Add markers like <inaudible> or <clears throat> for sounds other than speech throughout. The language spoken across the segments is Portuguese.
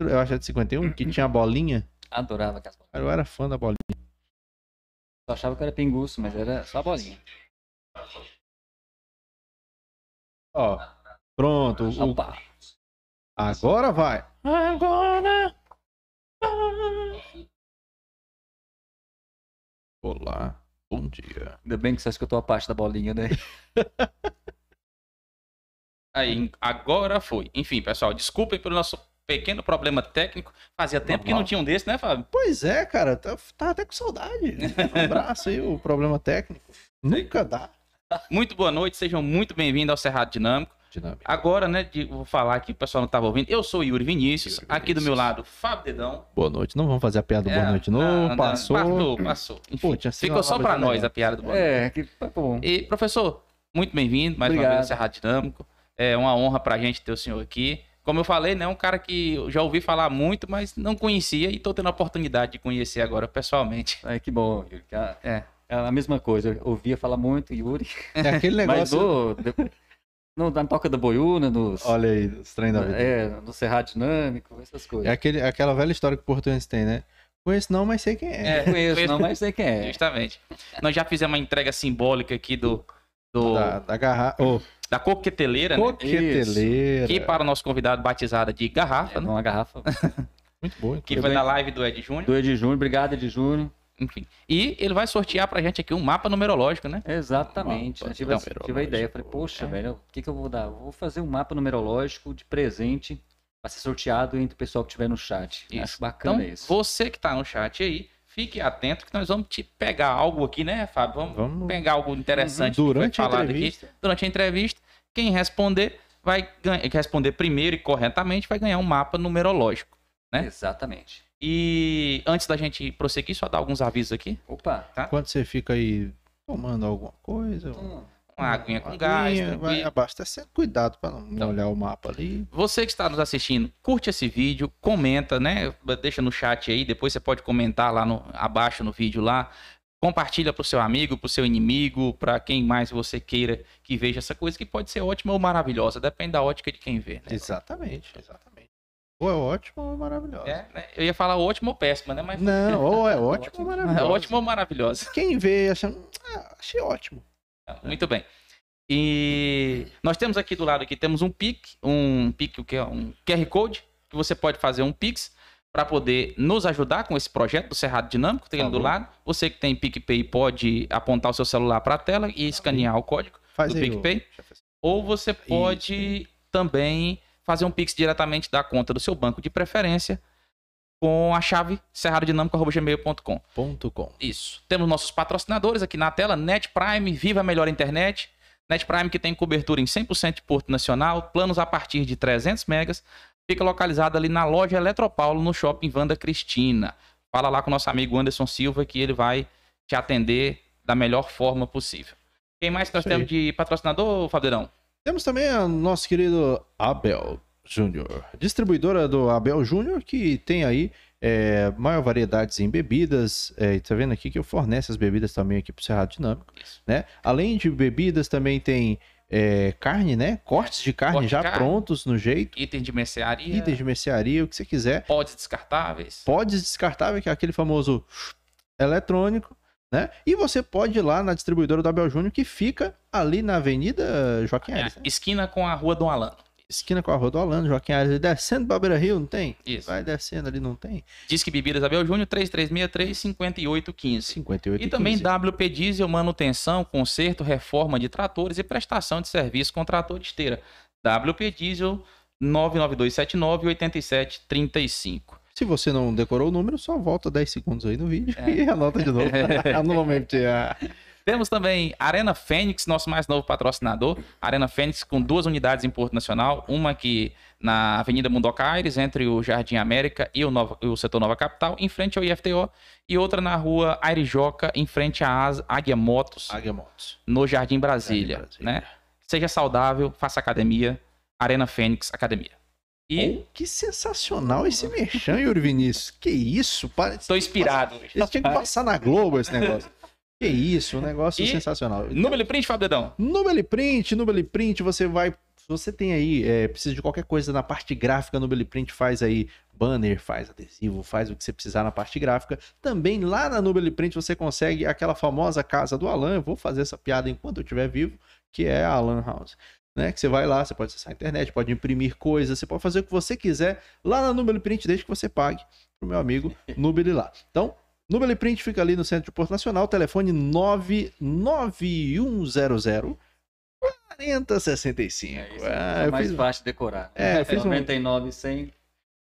Eu acho que é de 51, que tinha a bolinha. Adorava aquelas bolinhas. Eu era fã da bolinha. Eu achava que era pinguço, mas era só bolinha. Ó, pronto. o- Opa! Agora vai. Agora. Olá, bom dia. Ainda bem que você escutou a parte da bolinha, né? <laughs> Aí, agora foi. Enfim, pessoal, desculpem pelo nosso pequeno problema técnico. Fazia tempo que não tinha um desse, né, Fábio? Pois é, cara, tá, tá até com saudade. <laughs> Um abraço aí, o problema técnico. Nunca dá. Muito boa noite, sejam muito bem-vindos ao Cerrado Dinâmico. Dinâmica. Agora, né, de- vou falar aqui, o pessoal não estava ouvindo. Eu sou o Yuri Vinícius, Yuri aqui do Vinícius. meu lado, Fábio Dedão. Boa noite. Não vamos fazer a piada do boa É, noite, não. não, não, passou. Passou, passou. Enfim, Pô, tinha sido ficou uma só de nós a piada do boa noite. É, que tá bom. E, professor, muito bem-vindo mais uma Obrigado. vez ao Cerrado Dinâmico. É uma honra pra gente ter o senhor aqui. Como eu falei, né, um cara que eu já ouvi falar muito, mas não conhecia e tô tendo a oportunidade de conhecer agora pessoalmente. Ai, que bom, Yuri. a- É. É a mesma coisa. Eu ouvia falar muito, Yuri. É aquele <laughs> Mas negócio. no, de- no- na toca da boiúna, nos, Olha aí, os trem da vida. é, no Cerrado Dinâmico, essas É coisas. aquele, aquela velha história que o português tem, né? Conheço não, mas sei quem é. É, Não conheço, conheço. não, mas sei quem é. <laughs> Justamente. Nós já fizemos uma entrega simbólica aqui do, do Da, da, garrafa. Ô, coqueteleira, né? coqueteleira. Que para o nosso convidado batizada de garrafa, É, né? numa garrafa. <laughs> Muito boa. Que inclusive. foi da live do Ed Júnior. Do Ed Júnior, obrigado, Ed Júnior. Enfim. E ele vai sortear pra gente aqui um mapa numerológico, né? Exatamente. Mapa Eu tive, tive a ideia. Falei, poxa, É. velho, o que, que eu vou dar? Eu vou fazer um mapa numerológico de presente para ser sorteado entre o pessoal que estiver no chat. Isso. Acho bacana Então, isso. você que tá no chat aí, fique atento que nós vamos te pegar algo aqui, né, Fábio? Vamos, Vamos pegar algo interessante durante a entrevista. aqui durante a entrevista. Quem responder vai ganhar, quem responder primeiro e corretamente vai ganhar um mapa numerológico. né? Exatamente. E antes da gente prosseguir, só dar alguns avisos aqui. Opa. Enquanto você fica aí tomando alguma coisa, Hum, Uma aguinha com gás, vai abastecendo. Cuidado para não Então. olhar o mapa ali. Você que está nos assistindo, curte esse vídeo, comenta, né? Deixa no chat aí, depois você pode comentar lá no, abaixo no vídeo lá. Compartilha pro seu amigo, pro seu inimigo, para quem mais você queira que veja essa coisa, que pode ser ótima ou maravilhosa, depende da ótica de quem vê, né? Exatamente, exatamente. Ou é ótimo ou é maravilhoso. É, né? Eu ia falar ótima ou péssima, né? Mas Não, ou é <laughs> ótimo ou é maravilhoso. ótima ou maravilhosa. Quem vê acha, ah, achei ótimo. Muito bem. E nós temos aqui do lado aqui temos um PIC, um PIC o que é um QR Code que você pode fazer um Pix para poder nos ajudar com esse projeto do Cerrado Dinâmico, tem ele do lado. Você que tem PicPay pode apontar o seu celular para a tela e escanear o código Faz do PicPay. chefe. Ou você pode Isso. também fazer um Pix diretamente da conta do seu banco de preferência com a chave cerradodinâmico.gmail.com. Ponto com. Isso. Temos nossos patrocinadores aqui na tela, Net Prime, Viva a Melhor Internet. Net Prime que tem cobertura em 100% de Porto Nacional, planos a partir de 300 megas. Fica localizado ali na loja Eletropaulo, no Shopping Vanda Cristina. Fala lá com o nosso amigo Anderson Silva que ele vai te atender da melhor forma possível. Quem mais que nós temos de patrocinador, Fabiano? Temos também o nosso querido Abel Júnior, distribuidora do Abel Júnior, que tem aí é, maior variedades em bebidas. É, tá vendo aqui que fornece as bebidas também aqui pro Cerrado Dinâmico, né? Além de bebidas, também tem é, carne, né? Cortes de carne Corte de já carne. prontos no jeito. Itens de mercearia, Itens de mercearia, o que você quiser. pods descartáveis. Podes descartável, que é aquele famoso eletrônico, né? E você pode ir lá na distribuidora do Abel Júnior, que fica ali na Avenida Joaquim É, Aires, né? esquina com a Rua Dom Alano. Esquina com a Rua do Alano, Joaquim Aires, descendo pra Beira Rio, não tem? Isso. Vai descendo ali, não tem? Diz que Bebidas Abel Júnior 3363-5815. 58 E também 15. WP Diesel, manutenção, conserto, reforma de tratores e prestação de serviço com trator de esteira. WP Diesel 99279-8735. Se você não decorou o número, só volta 10 segundos aí no vídeo É. e anota de novo. <laughs> Normalmente é. Temos também Arena Fênix, nosso mais novo patrocinador. Arena Fênix com duas unidades em Porto Nacional. Uma aqui na Avenida Mundoca Aires, entre o Jardim América e o, Nova- o setor Nova Capital, em frente ao IFTO. E outra na rua Airijoca, em frente à Águia Motos, Águia Motos. no Jardim Brasília. Jardim Brasília. Né? Seja saudável, faça academia. Arena Fênix Academia. E Oh, que sensacional esse merchan, Yuri Vinícius. Que isso? Parece estou inspirado. hoje. Eles tinham que passar na Globo esse negócio. Que isso, um negócio E- sensacional. Número print, Fábio Dedão. No Beliprint, no Beliprint, você vai. Se você tem aí, é, precisa de qualquer coisa na parte gráfica no Beliprint, faz aí banner, faz adesivo, faz o que você precisar na parte gráfica. Também lá na Nubile Print você consegue aquela famosa casa do Alan. Eu vou fazer essa piada enquanto eu estiver vivo, que é a Alan House. Né, que você vai lá, você pode acessar a internet, pode imprimir coisas, você pode fazer o que você quiser lá na Nubile Print, desde que você pague pro meu amigo <laughs> Nubile lá. Então, Nubile Print fica ali no centro de Porto Nacional, telefone 99100 4065. É, isso Ah, é mais fiz- fácil de decorar. É, fiz um- 99, 100,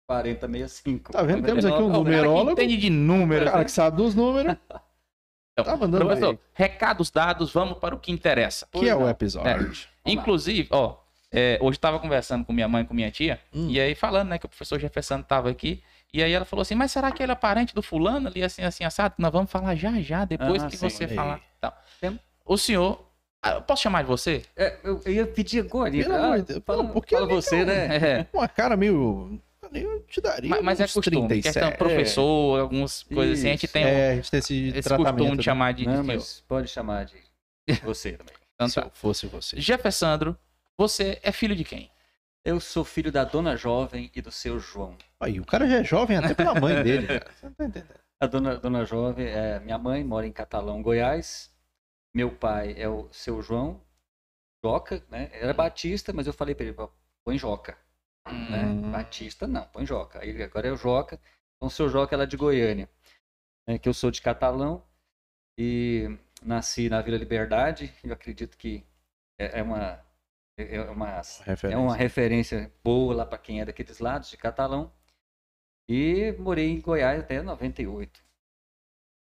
40, 65. Tá vendo? Temos aqui um 99, Cara que numerólogo. entende de números. cara né? que sabe dos números, <laughs> Então, tá mandando professor, bem. recados dados, vamos para o que interessa. que é o não. episódio. Vamos lá. Inclusive, ó, é, hoje estava conversando com minha mãe e com minha tia, Hum. e aí falando, né, que o professor Jefferson estava aqui, e aí ela falou assim, mas será que ele é parente do fulano ali, assim, assim, assado? Nós vamos falar já, já, depois Ah, que sim. você aí. falar. Então, o senhor, ah, eu posso chamar de você? É, eu, eu ia pedir agora. Pelo amor de Deus, fala, porque fala você, né? É, Uma cara meio. Eu te daria. mas, mas é costume, 37. questão professor, algumas coisas assim, a gente Isso. tem É, a gente tem esse, esse tratamento. costume de né? chamar de, de Não, senhor. mas pode chamar de você também. Então, Se tá. eu fosse você. Jeffersandro, você é filho de quem? Eu sou filho da dona Jovem e do seu João. Aí, o cara já é jovem até pela mãe dele, cara. Você não tá entendendo. A dona, dona Jovem é minha mãe, mora em Catalão, Goiás. Meu pai é o seu João Joca, né? Era Batista, mas eu falei pra ele, "Pô, põe Joca, né? Hum. Batista não, põe Joca. Aí agora é o Joca. Então o seu Joca é lá de Goiânia, né? que eu sou de Catalão e nasci na Vila Liberdade. Eu acredito que é, é uma é é uma Referência. é uma referência boa lá para quem é daqueles lados, de Catalão. E morei em Goiás até 98.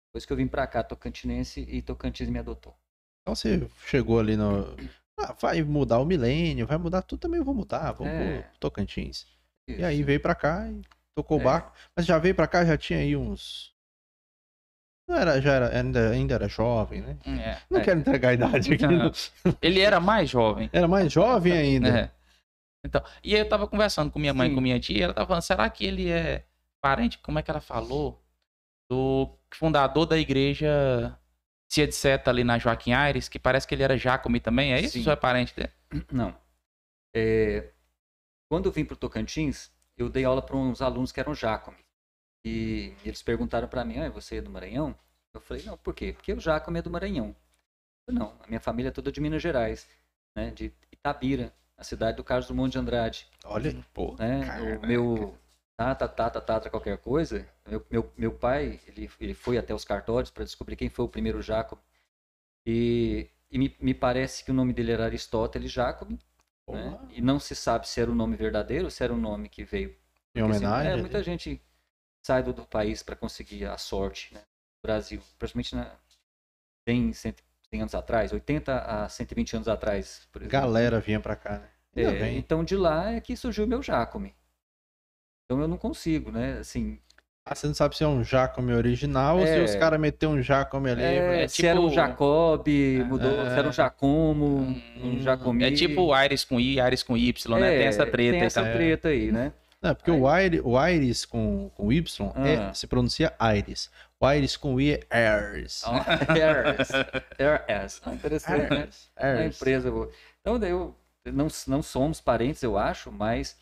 Depois que eu vim para cá, Tocantinense, e Tocantins me adotou. Então você chegou ali no. <clears throat> Ah, vai mudar o milênio, vai mudar tudo também, eu vou mudar. Vamos É. pro Tocantins. E Isso. aí veio pra cá e tocou o É. barco. Mas já veio pra cá, já tinha aí uns. Não era, já era, ainda, ainda era jovem, né? É. Não É. quero entregar a idade aqui. Não. não. Ele era mais jovem. Era mais jovem ainda. É. Então, e aí eu tava conversando com minha mãe e Sim. com minha tia, e ela tava falando, será que ele é parente, como é que ela falou? Do fundador da igreja Cia de Seta ali na Joaquim Aires, que parece que ele era Jacome também, é isso? Sim. Ou é parente dele? Não. É, quando eu vim para o Tocantins, eu dei aula para uns alunos que eram Jacome. E eles perguntaram para mim, ah, você é do Maranhão? Eu falei, não, por quê? Porque o Jacome é do Maranhão. Eu, não, a minha família é toda de Minas Gerais, né? De Itabira, a cidade do Carlos Drummond de Andrade. Olha, pô. né? O meu tata, tata, tata, qualquer coisa. Meu, meu, meu pai, ele, ele foi até os cartórios para descobrir quem foi o primeiro Jacob. E, e me, me parece que o nome dele era Aristóteles Jacob, né? E não se sabe se era o nome verdadeiro ou se era o nome que veio. Em assim, homenagem. é, muita gente sai do, do país para conseguir a sorte, né? No Brasil, principalmente na, tem 100, 100 anos atrás, 80 a 120 anos atrás, por exemplo. Galera vinha pra cá, né? É, então de lá é que surgiu o meu Jacome. Então eu não consigo, né? Assim, Ah, você não sabe se é um Jacome original ou se É. os caras meteram um Jacome ali. é, é se era um tipo- Jacob, mudou, É. se era um Jacomo, um Jacomi. É tipo Aires com I, Aires com Y, né? É, Tem essa treta Tem aí essa também. treta aí, né? Não, é porque o, Aires, o Aires com, com Y é- Ah. se pronuncia Aires. O Aires com I é Aires. Ó, Airs. Airs. Ah, Interessante, né? Empresa. eu- Então daí eu não, não somos parentes, eu acho, mas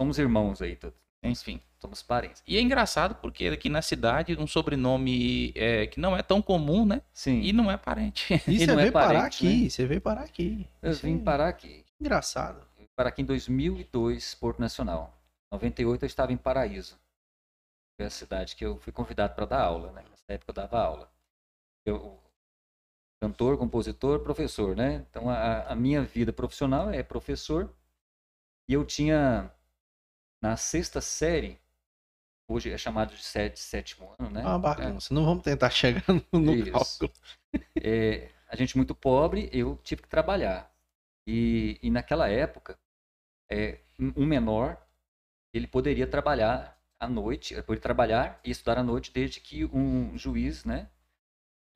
somos irmãos aí, todos. Enfim. Somos parentes. E é engraçado porque aqui na cidade um sobrenome é, que não é tão comum, né? Sim. E não é parente. E <laughs> E você é veio parar parente, aqui, você veio parar aqui. eu Isso vim parar aqui. Engraçado. para aqui em 2002, Porto Nacional. 98 eu estava em Paraíso. Foi a cidade que eu fui convidado para dar aula, né? Nessa época eu dava aula. Eu, cantor, compositor, professor, né? Então a, a minha vida profissional é professor. E eu tinha na sexta série, hoje é chamado de série sétimo ano, né? É uma bagunça. Não vamos tentar chegar <laughs> no, Isso. cálculo. É, a gente muito pobre, eu tive que trabalhar. E, e naquela época, é, um menor, ele poderia trabalhar à noite, ele poderia trabalhar e estudar à noite desde que um juiz, né,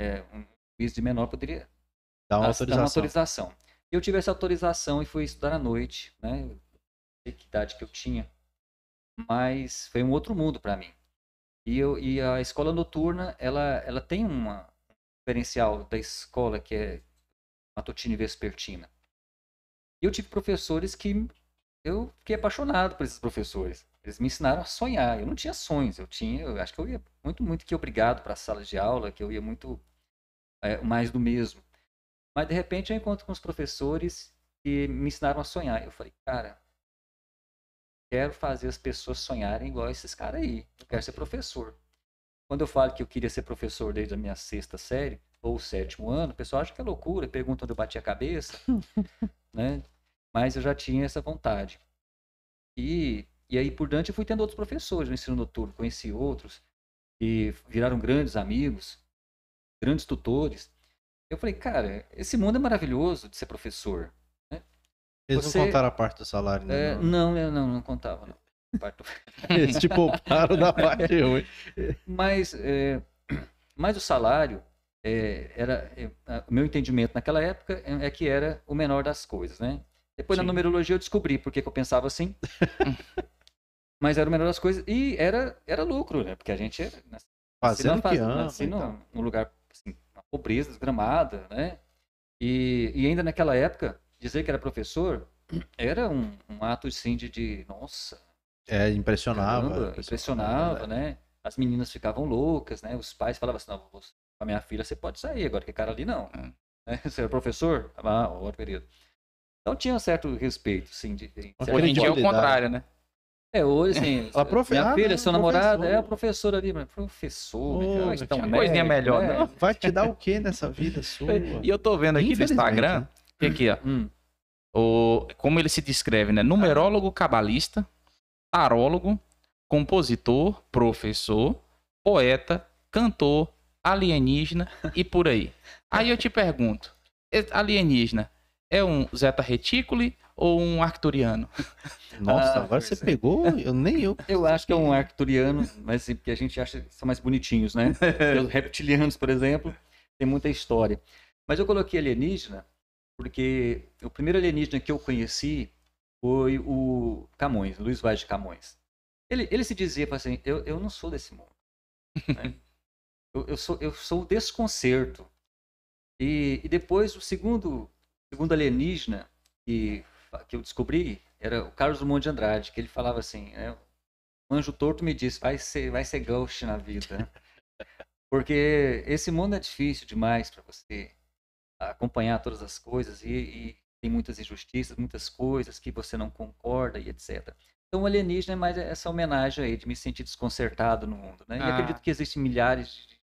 é, um juiz de menor poderia Dá uma dar- dar autorização. uma autorização. Eu tive essa autorização e fui estudar à noite, né, que idade que eu tinha, mas foi um outro mundo para mim. E, eu, e a escola noturna, ela, ela tem uma, um diferencial da escola que é matutina e vespertina. E eu tive professores que eu fiquei apaixonado por esses professores. Eles me ensinaram a sonhar. Eu não tinha sonhos, eu tinha, eu acho que eu ia muito, muito que obrigado para a sala de aula, que eu ia muito é, mais do mesmo. Mas de repente eu encontro com os professores que me ensinaram a sonhar. Eu falei, cara, quero fazer as pessoas sonharem igual esses caras aí. Eu quero ser professor. Quando eu falo que eu queria ser professor desde a minha sexta série ou sétimo ano, o pessoal acha que é loucura, pergunta onde eu bati a cabeça, <laughs> né? Mas eu já tinha essa vontade. E, e aí por diante eu fui tendo outros professores no ensino noturno, conheci outros que viraram grandes amigos, grandes tutores. Eu falei, cara, esse mundo é maravilhoso de ser professor. Né? Eles Você- não contaram a parte do salário, né? É, não. não, não, não contava, não. <laughs> Eles te pouparam da parte <laughs> ruim. Mas, é, mas o salário, é, era, é, meu entendimento naquela época é, é que era o menor das coisas, né? Depois na Sim. numerologia eu descobri por que eu pensava assim. <laughs> mas era o menor das coisas e era, era lucro, né? Porque a gente era, nasci Fazendo na o que ama. nasci então. num, lugar, assim, uma pobreza desgramada, né? E, e ainda naquela época, dizer que era professor era um, um ato, assim, de, de nossa, É, impressionava. Caramba, impressionava, né? As meninas ficavam loucas, né? Os pais falavam assim, não, você, com a minha filha você pode sair, agora que cara ali não. É. Né? <laughs> Você é professor? Ah, outro período. Então tinha um certo respeito, sim. De, de-. Hoje em dia é o contrário, né? É, hoje, assim, <laughs> Ela profe- minha ah, filha, não, seu namorado, é a professora ali, mas professor, oh, então, tinha coisinha melhor, né? Vai te dar o que nessa vida sua? <laughs> E eu tô vendo aqui no Instagram, né? que aqui, ó, Hum, o, como ele se descreve, né? Numerólogo cabalista, tarólogo, compositor, professor, poeta, cantor, alienígena e por aí. Aí eu te pergunto, alienígena é um Zeta Reticuli ou um arcturiano? Nossa, Ah, agora você é. pegou, eu nem eu. eu acho que é um arcturiano, mas porque a gente acha que são mais bonitinhos, né? <laughs> Os reptilianos, por exemplo, tem muita história. Mas eu coloquei alienígena porque o primeiro alienígena que eu conheci foi o Camões, Luiz Vaz de Camões. Ele, ele se dizia assim, eu, eu não sou desse mundo. né? <laughs> eu, eu, sou, eu sou o desconcerto. E, e depois o segundo, segundo alienígena que, que eu descobri era o Carlos Drummond de Andrade, que ele falava assim, né, o anjo torto me disse, vai ser, vai ser ghost na vida. <laughs> Porque esse mundo é difícil demais para você acompanhar todas as coisas e, e tem muitas injustiças, muitas coisas que você não concorda e etc. Então o alienígena é mais essa homenagem aí de me sentir desconcertado no mundo, né? E Ah. acredito que existem milhares de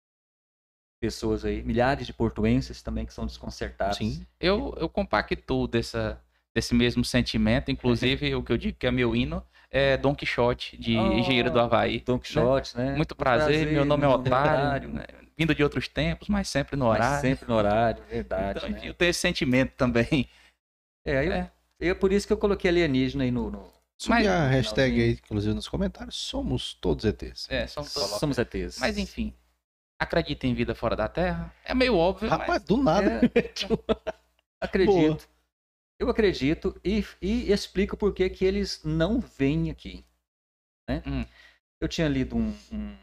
pessoas aí, milhares de portuenses também que são desconcertados. Sim. Eu, eu compactuo dessa, desse mesmo sentimento, inclusive <laughs> o que eu digo que é meu hino é Don Quixote, de Oh, Engenheiro do Havaí. Don Quixote, né? Muito prazer, meu nome é Otário, né? vindo de outros tempos, mas sempre no Mas horário. sempre no horário, verdade. Então, né? eu tenho esse sentimento também. É, aí eu, É. eu- por isso que eu coloquei alienígena aí no. no- Mas- a hashtag aí, inclusive, nos comentários. Somos todos ETs. É, são todos- Somos ETs. Mas enfim, acredita em vida fora da Terra? É meio óbvio, Rapaz, mas do nada. É, <laughs> acredito. Eu acredito e, e explico por que que eles não vêm aqui. Né? Hum. Eu tinha lido um, um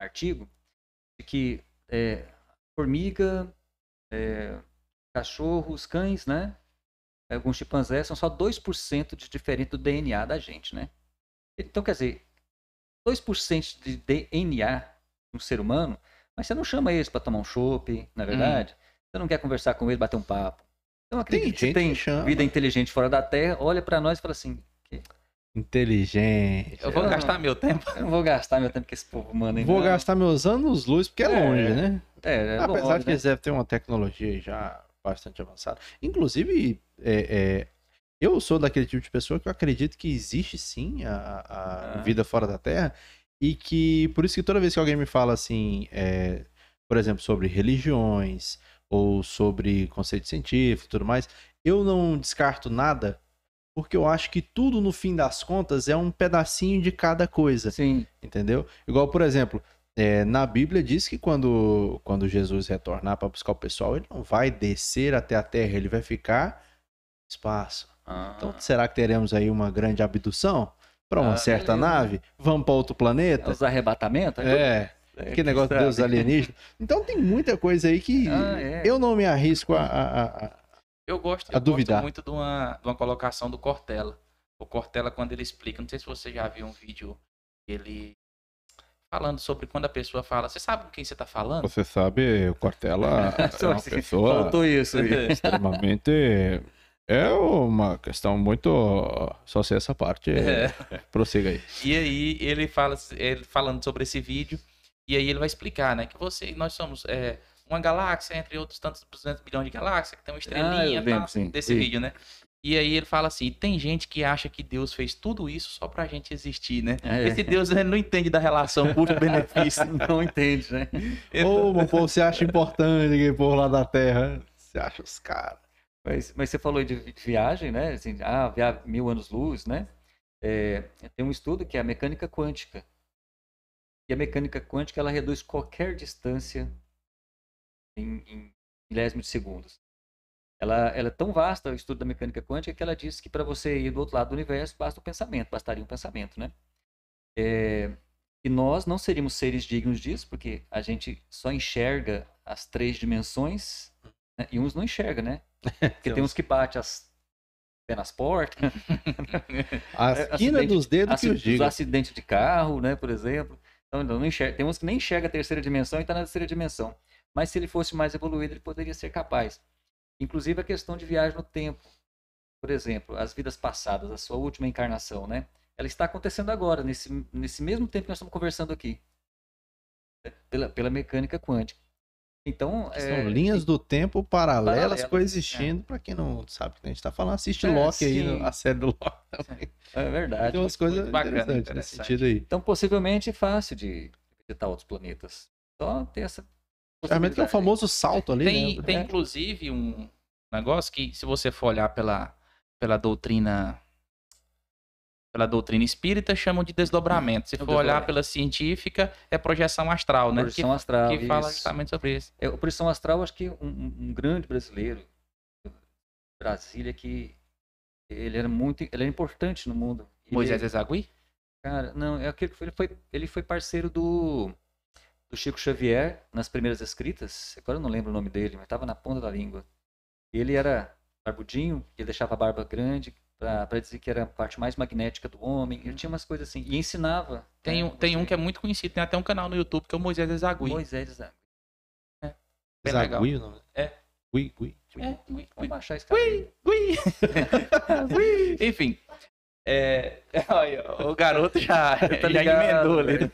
artigo de que é, formiga, é, cachorros, cães, né? Alguns chimpanzés são só 2% de diferente do DNA da gente, né? Então, quer dizer, 2% de DNA de um ser humano, mas você não chama eles para tomar um chopp, na é verdade? Você não quer conversar com eles, bater um papo. Então, acredito que gente tem que chama. vida inteligente fora da Terra, olha para nós e fala assim, Inteligente. eu vou Eu gastar não- meu tempo. <laughs> eu não vou gastar meu tempo com esse povo humano aí, Vou não. gastar meus anos luz, porque é, É, longe, né? É, é Apesar longe, de que né? eles devem ter uma tecnologia já bastante avançada. Inclusive, é, é, eu sou daquele tipo de pessoa que eu acredito que existe sim a, a Ah. vida fora da Terra. E que, por isso que toda vez que alguém me fala assim, é, por exemplo, sobre religiões ou sobre conceito científico e tudo mais, eu não descarto nada, porque eu acho que tudo, no fim das contas, é um pedacinho de cada coisa Sim, entendeu? Igual, por exemplo, é, na Bíblia diz que quando, quando Jesus retornar para buscar o pessoal, ele não vai descer até a terra, ele vai ficar no espaço. Ah, Então, será que teremos aí uma grande abdução para uma Ah, certa beleza. nave? Vamos para outro planeta? os arrebatamentos? É, É, que negócio de sabe? Deus alienígena. Então tem muita coisa aí que Ah, é. eu não me arrisco a- a- a, Eu gosto, A eu duvidar. gosto muito de uma, de uma colocação do Cortella. O Cortella, quando ele explica, não sei se você já viu um vídeo ele falando sobre quando a pessoa fala, você sabe com quem você tá falando? Você sabe, o Cortella <laughs> é uma pessoa <laughs> Faltou isso aí. <laughs> extremamente. É uma questão muito. Só sei essa parte. É. <laughs> Prossiga aí. E aí ele fala, ele falando sobre esse vídeo, e aí ele vai explicar, né, que você, nós somos é, uma galáxia entre outros tantos 200 bilhões de galáxias, que tem uma estrelinha Ah, lembro, tal, sim. desse Sim. vídeo, né? E aí ele fala assim, tem gente que acha que Deus fez tudo isso só pra gente existir, né? É. Esse Deus ele não entende da relação custo-benefício. <laughs> Não entende, né? Ô, meu povo, você acha importante aquele povo lá da Terra? Você acha os caras? Mas, mas você falou de vi- viagem, né? Assim, ah, via mil anos-luz, né? É, tem um estudo que é a mecânica quântica. E a mecânica quântica, ela reduz qualquer distância em, em milésimos de segundos. Ela, ela é tão vasta, o estudo da mecânica quântica, que ela diz que para você ir do outro lado do universo, basta o pensamento, bastaria um pensamento, né? É, e nós não seríamos seres dignos disso, porque a gente só enxerga as três dimensões, né? e uns não enxerga, né? <laughs> Porque tem uns que batem as pé nas portas, <laughs> A É, esquina acidente- dos dedos que eu os digo. acidentes de carro, né, por exemplo. Então, não não enxerga, tem uns que nem enxerga a terceira dimensão e está na terceira dimensão. Mas se ele fosse mais evoluído, ele poderia ser capaz. Inclusive a questão de viagem no tempo. Por exemplo, as vidas passadas, a sua última encarnação, né? Ela está acontecendo agora, nesse, nesse mesmo tempo que nós estamos conversando aqui. Pela, pela mecânica quântica. Então, São é, linhas do tempo paralelas, Paralelas, coexistindo. Pra quem não sabe o que a gente tá falando, assiste É, Loki aí, sim. a série do Loki também. é verdade. Tem umas coisas muito bacana, interessantes nesse sentido aí. Então, possivelmente é fácil de visitar outros planetas. Só ter essa. Realmente que é o famoso salto ali, Tem, né? tem É. inclusive um negócio que, se você for olhar pela, pela doutrina pela doutrina espírita, chamam de desdobramento. Se for olhar pela científica, é projeção astral, né? Projeção que, astral. que fala isso. justamente sobre isso. É, o Projeção Astral, acho que um, um- um grande brasileiro, Brasília, que ele era muito, ele era importante no mundo. Ele- Moisés Ezagui? Cara, não, é aquele que foi, ele foi, ele foi parceiro do, do Chico Xavier nas primeiras escritas. Agora eu não lembro o nome dele, mas estava na ponta da língua. Ele era barbudinho, ele deixava a barba grande para dizer que era a parte mais magnética do homem. Ele tinha umas coisas assim. E ensinava. Tem, né, um, tem um que é muito conhecido, tem até um canal no YouTube que é o Moisés Ezagui. Moisés Ezagui. bem legal. Zagui o nome? É. Gui, Gui. É, ui, Vamos ui, baixar esse cara. aí. ui, <laughs> ui. Enfim. É, <laughs> olha, o garoto já, <laughs> Tá já ligado, emendou ali. velho.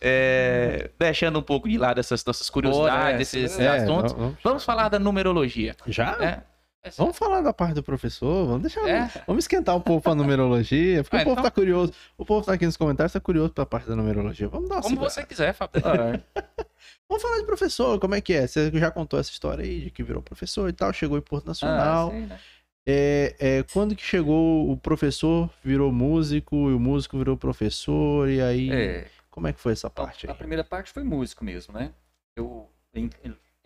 É, deixando um pouco de lado essas nossas curiosidades, Bora, esses é, assuntos. vamos- Vamos falar da numerologia. Já? É, Vamos falar da parte do professor, vamos deixar. É? Vamos esquentar um pouco a numerologia, porque <laughs> Ah, o povo então- tá curioso. O povo tá aqui nos comentários, tá curioso pela parte da numerologia. Vamos dar uma como segurada. você quiser, Fábio. Ah, <laughs> Vamos falar de professor, como é que é? Você já contou essa história aí de que virou professor e tal, chegou em Porto ah, Nacional. sim, né? É, é, quando que chegou o professor virou músico e o músico virou professor e aí É, como é que foi essa parte a aí? primeira parte foi músico mesmo, né? Eu, em,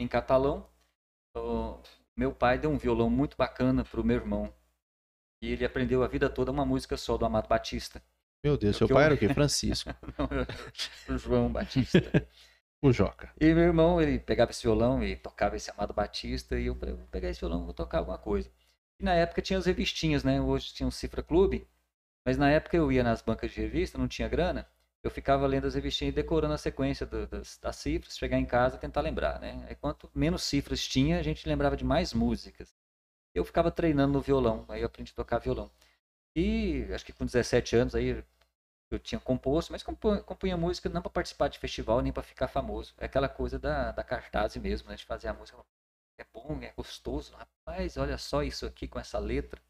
em catalão, ó, meu pai deu um violão muito bacana pro meu irmão. E ele aprendeu a vida toda uma música só do Amado Batista. Meu Deus, seu que pai eu- era <laughs> o quê? Francisco, <laughs> o João Batista. o Joca. E meu irmão, ele pegava esse violão e tocava esse Amado Batista. E eu falei, vou pegar esse violão e vou tocar alguma coisa. E na época tinha as revistinhas, né? Hoje tinha o Cifra Clube. Mas na época eu ia nas bancas de revista, não tinha grana. Eu ficava lendo as revistinhas e decorando a sequência do- das, das cifras, chegar em casa e tentar lembrar, né? Aí quanto menos cifras tinha, a gente lembrava de mais músicas. Eu ficava treinando no violão, aí eu aprendi a tocar violão. E acho que com 17 anos aí eu tinha composto, mas compunha, compunha música não para participar de festival nem para ficar famoso. É aquela coisa da, da cartaz mesmo, né? De fazer a música. É bom, é gostoso. Rapaz, olha só isso aqui com essa letra.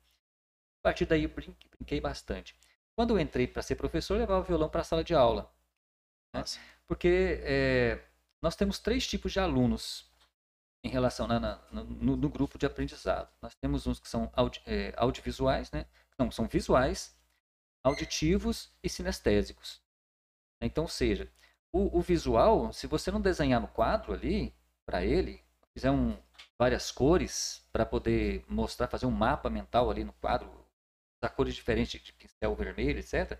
A partir daí eu brinquei, brinquei bastante. Quando eu entrei para ser professor, eu levava o violão para a sala de aula. né? Porque é, nós temos três tipos de alunos em relação na, na- no, no grupo de aprendizado. Nós temos uns que são audi, é, audiovisuais, né? Não, são visuais, auditivos e sinestésicos. Então, ou seja, o, o visual, se você não desenhar no quadro ali, para ele, fizer um, várias cores para poder mostrar, fazer um mapa mental ali no quadro, usar cores diferentes de pincel vermelho, etc.,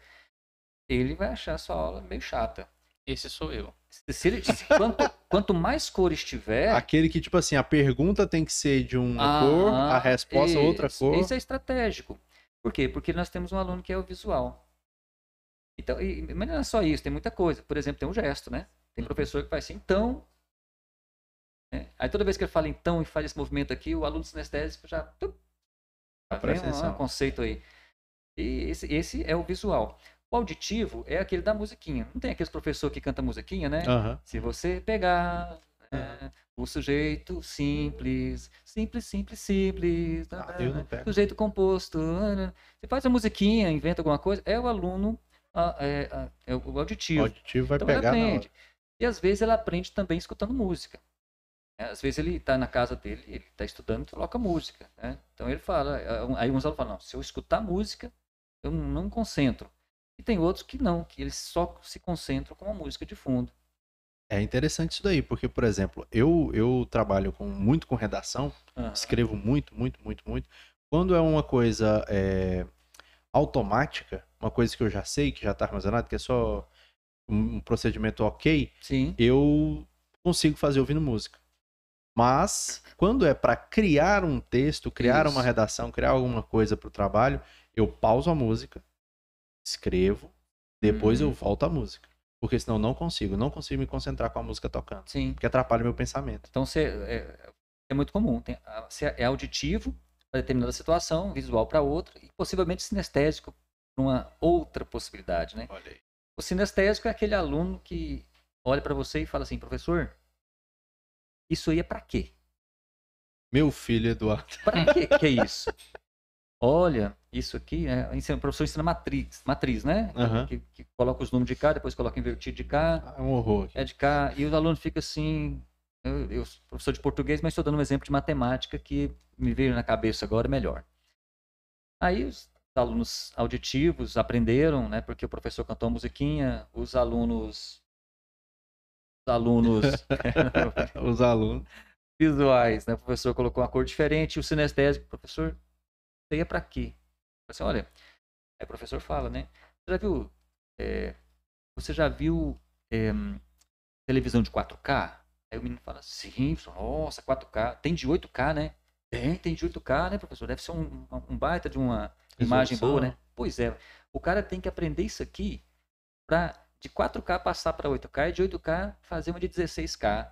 ele vai achar a sua aula meio chata. Esse sou eu. Se- ele- se- quanto, quanto mais cores tiver, Aquele que, tipo assim, a pergunta tem que ser de uma Ah, cor, a resposta outra isso, cor. Isso é estratégico. Por quê? Porque nós temos um aluno que é o visual. Então, e, mas não é só isso, tem muita coisa. Por exemplo, tem um gesto, né? Tem Uhum. professor que faz assim, então. né? Aí toda vez que ele fala então e faz esse movimento aqui, o aluno sinestésico já. Tá vendo? Ah, conceito aí. E esse, esse é o visual. O auditivo é aquele da musiquinha. Não tem aqueles professor que canta musiquinha, né? Aham. Se você pegar é, o sujeito simples, simples, simples, simples, Ah, tá, eu não né? pego. sujeito composto, né? você faz a musiquinha, inventa alguma coisa, é o aluno, é, é o O auditivo. auditivo vai Então ele pegar hora. aprende. E às vezes ele aprende também escutando música. né? Às vezes ele está na casa dele, ele está estudando e coloca música. né? Então ele fala, aí uns alunos falam, não, se eu escutar música, eu não me concentro. E tem outros que não, que eles só se concentram com a música de fundo. É interessante isso daí, porque, por exemplo, eu, eu trabalho com, muito com redação, Aham. escrevo muito, muito, muito, muito. Quando é uma coisa é, automática, uma coisa que eu já sei, que já está armazenado, que é só um, procedimento ok, Sim, eu consigo fazer ouvindo música. Mas, quando é para criar um texto, criar uma Isso. redação, criar alguma coisa para o trabalho, eu pauso a música, escrevo, depois Uhum. eu volto à música. Porque senão eu não consigo, não consigo me concentrar com a música tocando. sim. Porque atrapalha o meu pensamento. Então você, é, é muito comum. Tem, é auditivo para determinada situação, visual para outra, e possivelmente sinestésico para uma outra possibilidade, né? Olha aí. O sinestésico é aquele aluno que olha para você e fala assim, professor, isso aí é para quê? Meu filho Eduardo. Para que que é isso? <laughs> Olha, isso aqui, é, o professor ensina matriz, matriz, né? Aham. Que, que coloca os números de cá, depois coloca invertido de cá, É um horror aqui. é de cá, e o aluno fica assim. Eu, eu sou professor de português, mas estou dando um exemplo de matemática que me veio na cabeça agora melhor. Aí os alunos auditivos aprenderam, né? Porque o professor cantou a musiquinha, os alunos. Os alunos <laughs> Os alunos. visuais, né? O professor colocou uma cor diferente, o sinestésico, professor, isso aí é pra quê? Assim, olha, aí o professor fala, né? Você já viu, é, você já viu é, televisão de 4K? Aí o menino fala, sim, nossa, 4K, tem de 8K, né? Tem, tem de 8K, né, professor? Deve ser um, um baita de uma imagem boa, Resolução. né? Pois é, o cara tem que aprender isso aqui pra de 4K passar para 8K e de 8K fazer uma de 16K.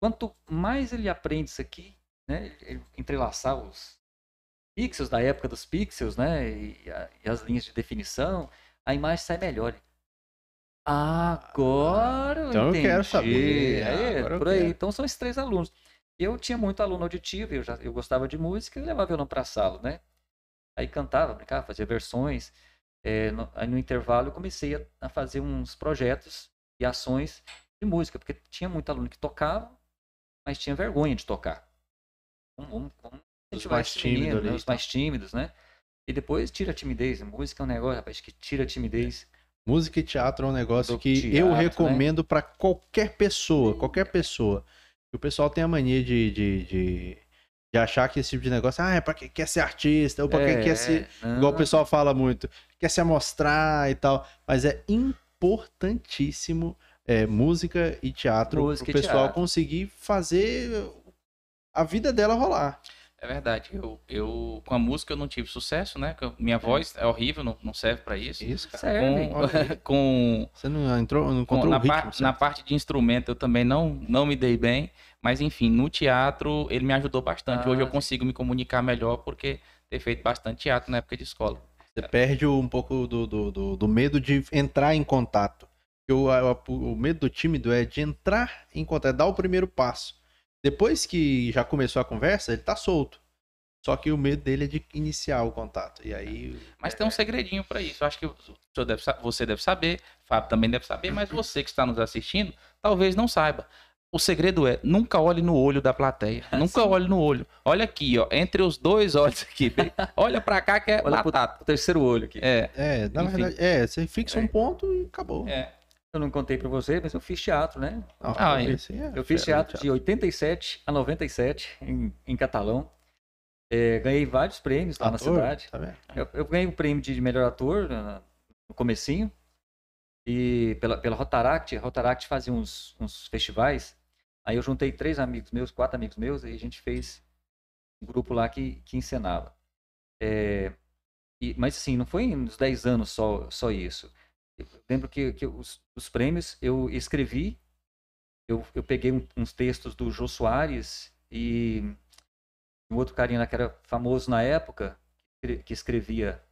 Quanto mais ele aprende isso aqui, né, ele entrelaçar os pixels da época dos pixels, né, e, a- e as linhas de definição, a imagem sai melhor. Agora eu Então eu quero entendi. saber, Aí, agora eu por aí. quero. Então são esses três alunos. Eu tinha muito aluno auditivo, eu, já, eu gostava de música e levava violão para a sala, né? Aí cantava, brincava, fazia versões. É, no, aí no intervalo eu comecei a, a fazer uns projetos e ações de música, porque tinha muito aluno que tocava, mas tinha vergonha de tocar. Vamos, vamos, vamos Os mais tímidos né? e Os mais tímidos, né? E depois tira a timidez. Música é um negócio, rapaz, que tira a timidez. Música e teatro é um negócio Do que teatro, eu né? recomendo pra qualquer pessoa, qualquer pessoa. O pessoal tem a mania de, de, de, de achar que esse tipo de negócio, ah, é pra quem quer ser artista, ou pra quem quer ser. não, Igual o pessoal fala muito, quer se amostrar e tal. Mas é importantíssimo é, música e teatro Música e pro pessoal teatro. conseguir fazer a vida dela rolar. É verdade. Eu, eu, com a música, eu não tive sucesso, né? Minha voz é horrível, não, não serve pra isso. Isso, cara. Serve. Com, <laughs> com, Você não entrou, não com- encontrou na, o ritmo, par- na parte de instrumento, eu também não, não me dei bem. Mas, enfim, no teatro, ele me ajudou bastante. Hoje Ah, eu sim. consigo me comunicar melhor porque ter feito bastante teatro na época de escola. Você perde um pouco do, do, do, do medo de entrar em contato. Porque O, a- o medo do tímido é de entrar em contato, é dar o primeiro passo. Depois que já começou a conversa, ele tá solto. Só que o medo dele é de iniciar o contato. E aí. Mas tem um segredinho pra isso. Eu acho que deve você deve saber, Fábio também deve saber, mas você que está nos assistindo, talvez não saiba. O segredo é nunca olhe no olho da plateia. <laughs> Nunca olhe no olho. Olha aqui, ó, entre os dois olhos aqui. Olha pra cá que é Olha pro- batata. O terceiro olho aqui. É, É, na Enfim. verdade, é, você fixa um É. ponto e acabou. é. Eu não contei pra você, mas eu fiz teatro, né? Ah, é. esse é Eu fiz fera, teatro de 87 a 97 em, em Catalão. É, ganhei vários prêmios lá na Ator, cidade. Tá? Eu, eu ganhei o prêmio de melhor ator na- no comecinho. E pela, pela Rotaract, a Rotaract fazia uns, uns festivais. Aí eu juntei três amigos meus, quatro amigos meus, e a gente fez um grupo lá que, que encenava. É, e- mas assim, não foi nos 10 anos só, só isso. Eu lembro que, que os, os prêmios eu escrevi, eu, eu peguei um- uns textos do Jô Soares e um outro carinha que era famoso na época, que escrevia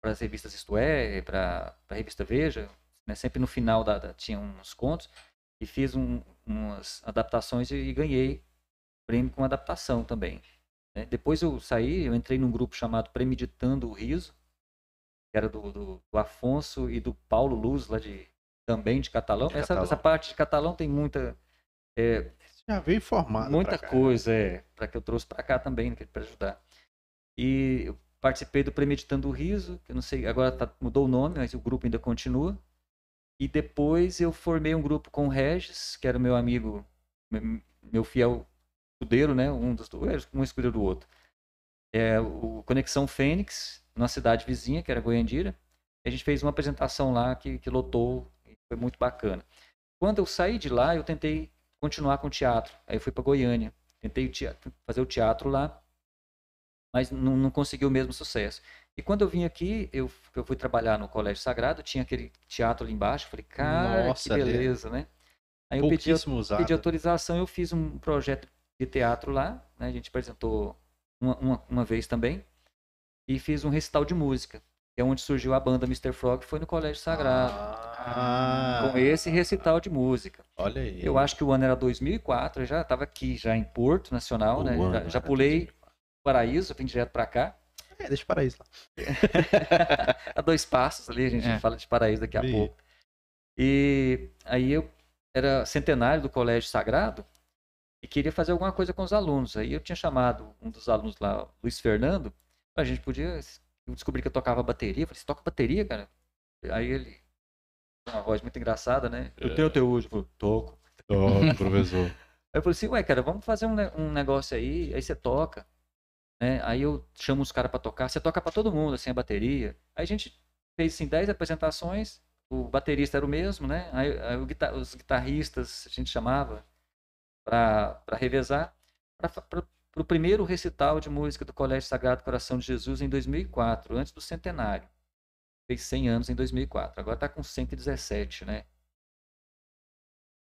para as revistas Isto É, para a revista Veja, né, sempre no final da, da- tinha uns contos, e fiz um- umas adaptações e, e ganhei prêmio com adaptação também. né. Depois eu saí, eu entrei num grupo chamado Premeditando o Riso, que era do, do- do Afonso e do Paulo Luz, lá de, também de Catalão. De essa, Catalão. essa parte de Catalão tem muita, é, Já veio formado. muita coisa é, para que eu trouxe para cá também, para ajudar. E eu participei do Premeditando o Riso, que eu não sei, agora tá- mudou o nome, mas o grupo ainda continua. E depois eu formei um grupo com o Regis, que era o meu amigo, me- meu fiel escudeiro, né? Um dos dois, um escudeiro do outro. É o Conexão Fênix, numa cidade vizinha, que era Goiandira. A gente fez uma apresentação lá que, que lotou, foi muito bacana. Quando eu saí de lá, eu tentei continuar com o teatro. Aí eu fui para Goiânia. Tentei o teatro- fazer o teatro lá, mas não, não consegui o mesmo sucesso. E quando eu vim aqui, eu, eu fui trabalhar no Colégio Sagrado, tinha aquele teatro ali embaixo. Falei, cara, Nossa, que beleza, né? Aí eu pedi, usado. pedi autorização, eu fiz um projeto de teatro lá, né? A gente apresentou uma, uma, uma vez também. E fiz um recital de música. Que é onde surgiu a banda Mr. Frog, foi no Colégio Sagrado. Ah, Com esse recital de música. Olha aí. Eu acho que o ano era 2004, eu já estava aqui, já em Porto Nacional, O né? Já, já pulei Paraíso, vim direto para cá. É, deixa para isso lá. <laughs> a dois passos ali, a gente É. fala de Paraíso daqui a Ih. pouco. E aí eu era centenário do Colégio Sagrado e queria fazer alguma coisa com os alunos. Aí eu tinha chamado um dos alunos lá, Luiz Fernando, a gente podia. Eu descobri que eu tocava bateria. Eu falei, você toca bateria, cara? Aí ele. Uma voz muito engraçada, né? Eu tenho até hoje. Eu falei, toco. Ô, professor. Aí <laughs> eu falei assim, ué, cara, vamos fazer um, um negócio aí, aí você toca. Né? Aí eu chamo os caras pra tocar, você toca pra todo mundo, assim, a bateria. Aí a gente fez, assim, 10 apresentações, o baterista era o mesmo, né? Aí, aí o guita- os guitarristas a gente chamava pra, pra revezar, pra, pra, pro primeiro recital de música do Colégio Sagrado Coração de Jesus em 2004, antes do centenário. Fez 100 anos em 2004, agora tá com 117, né?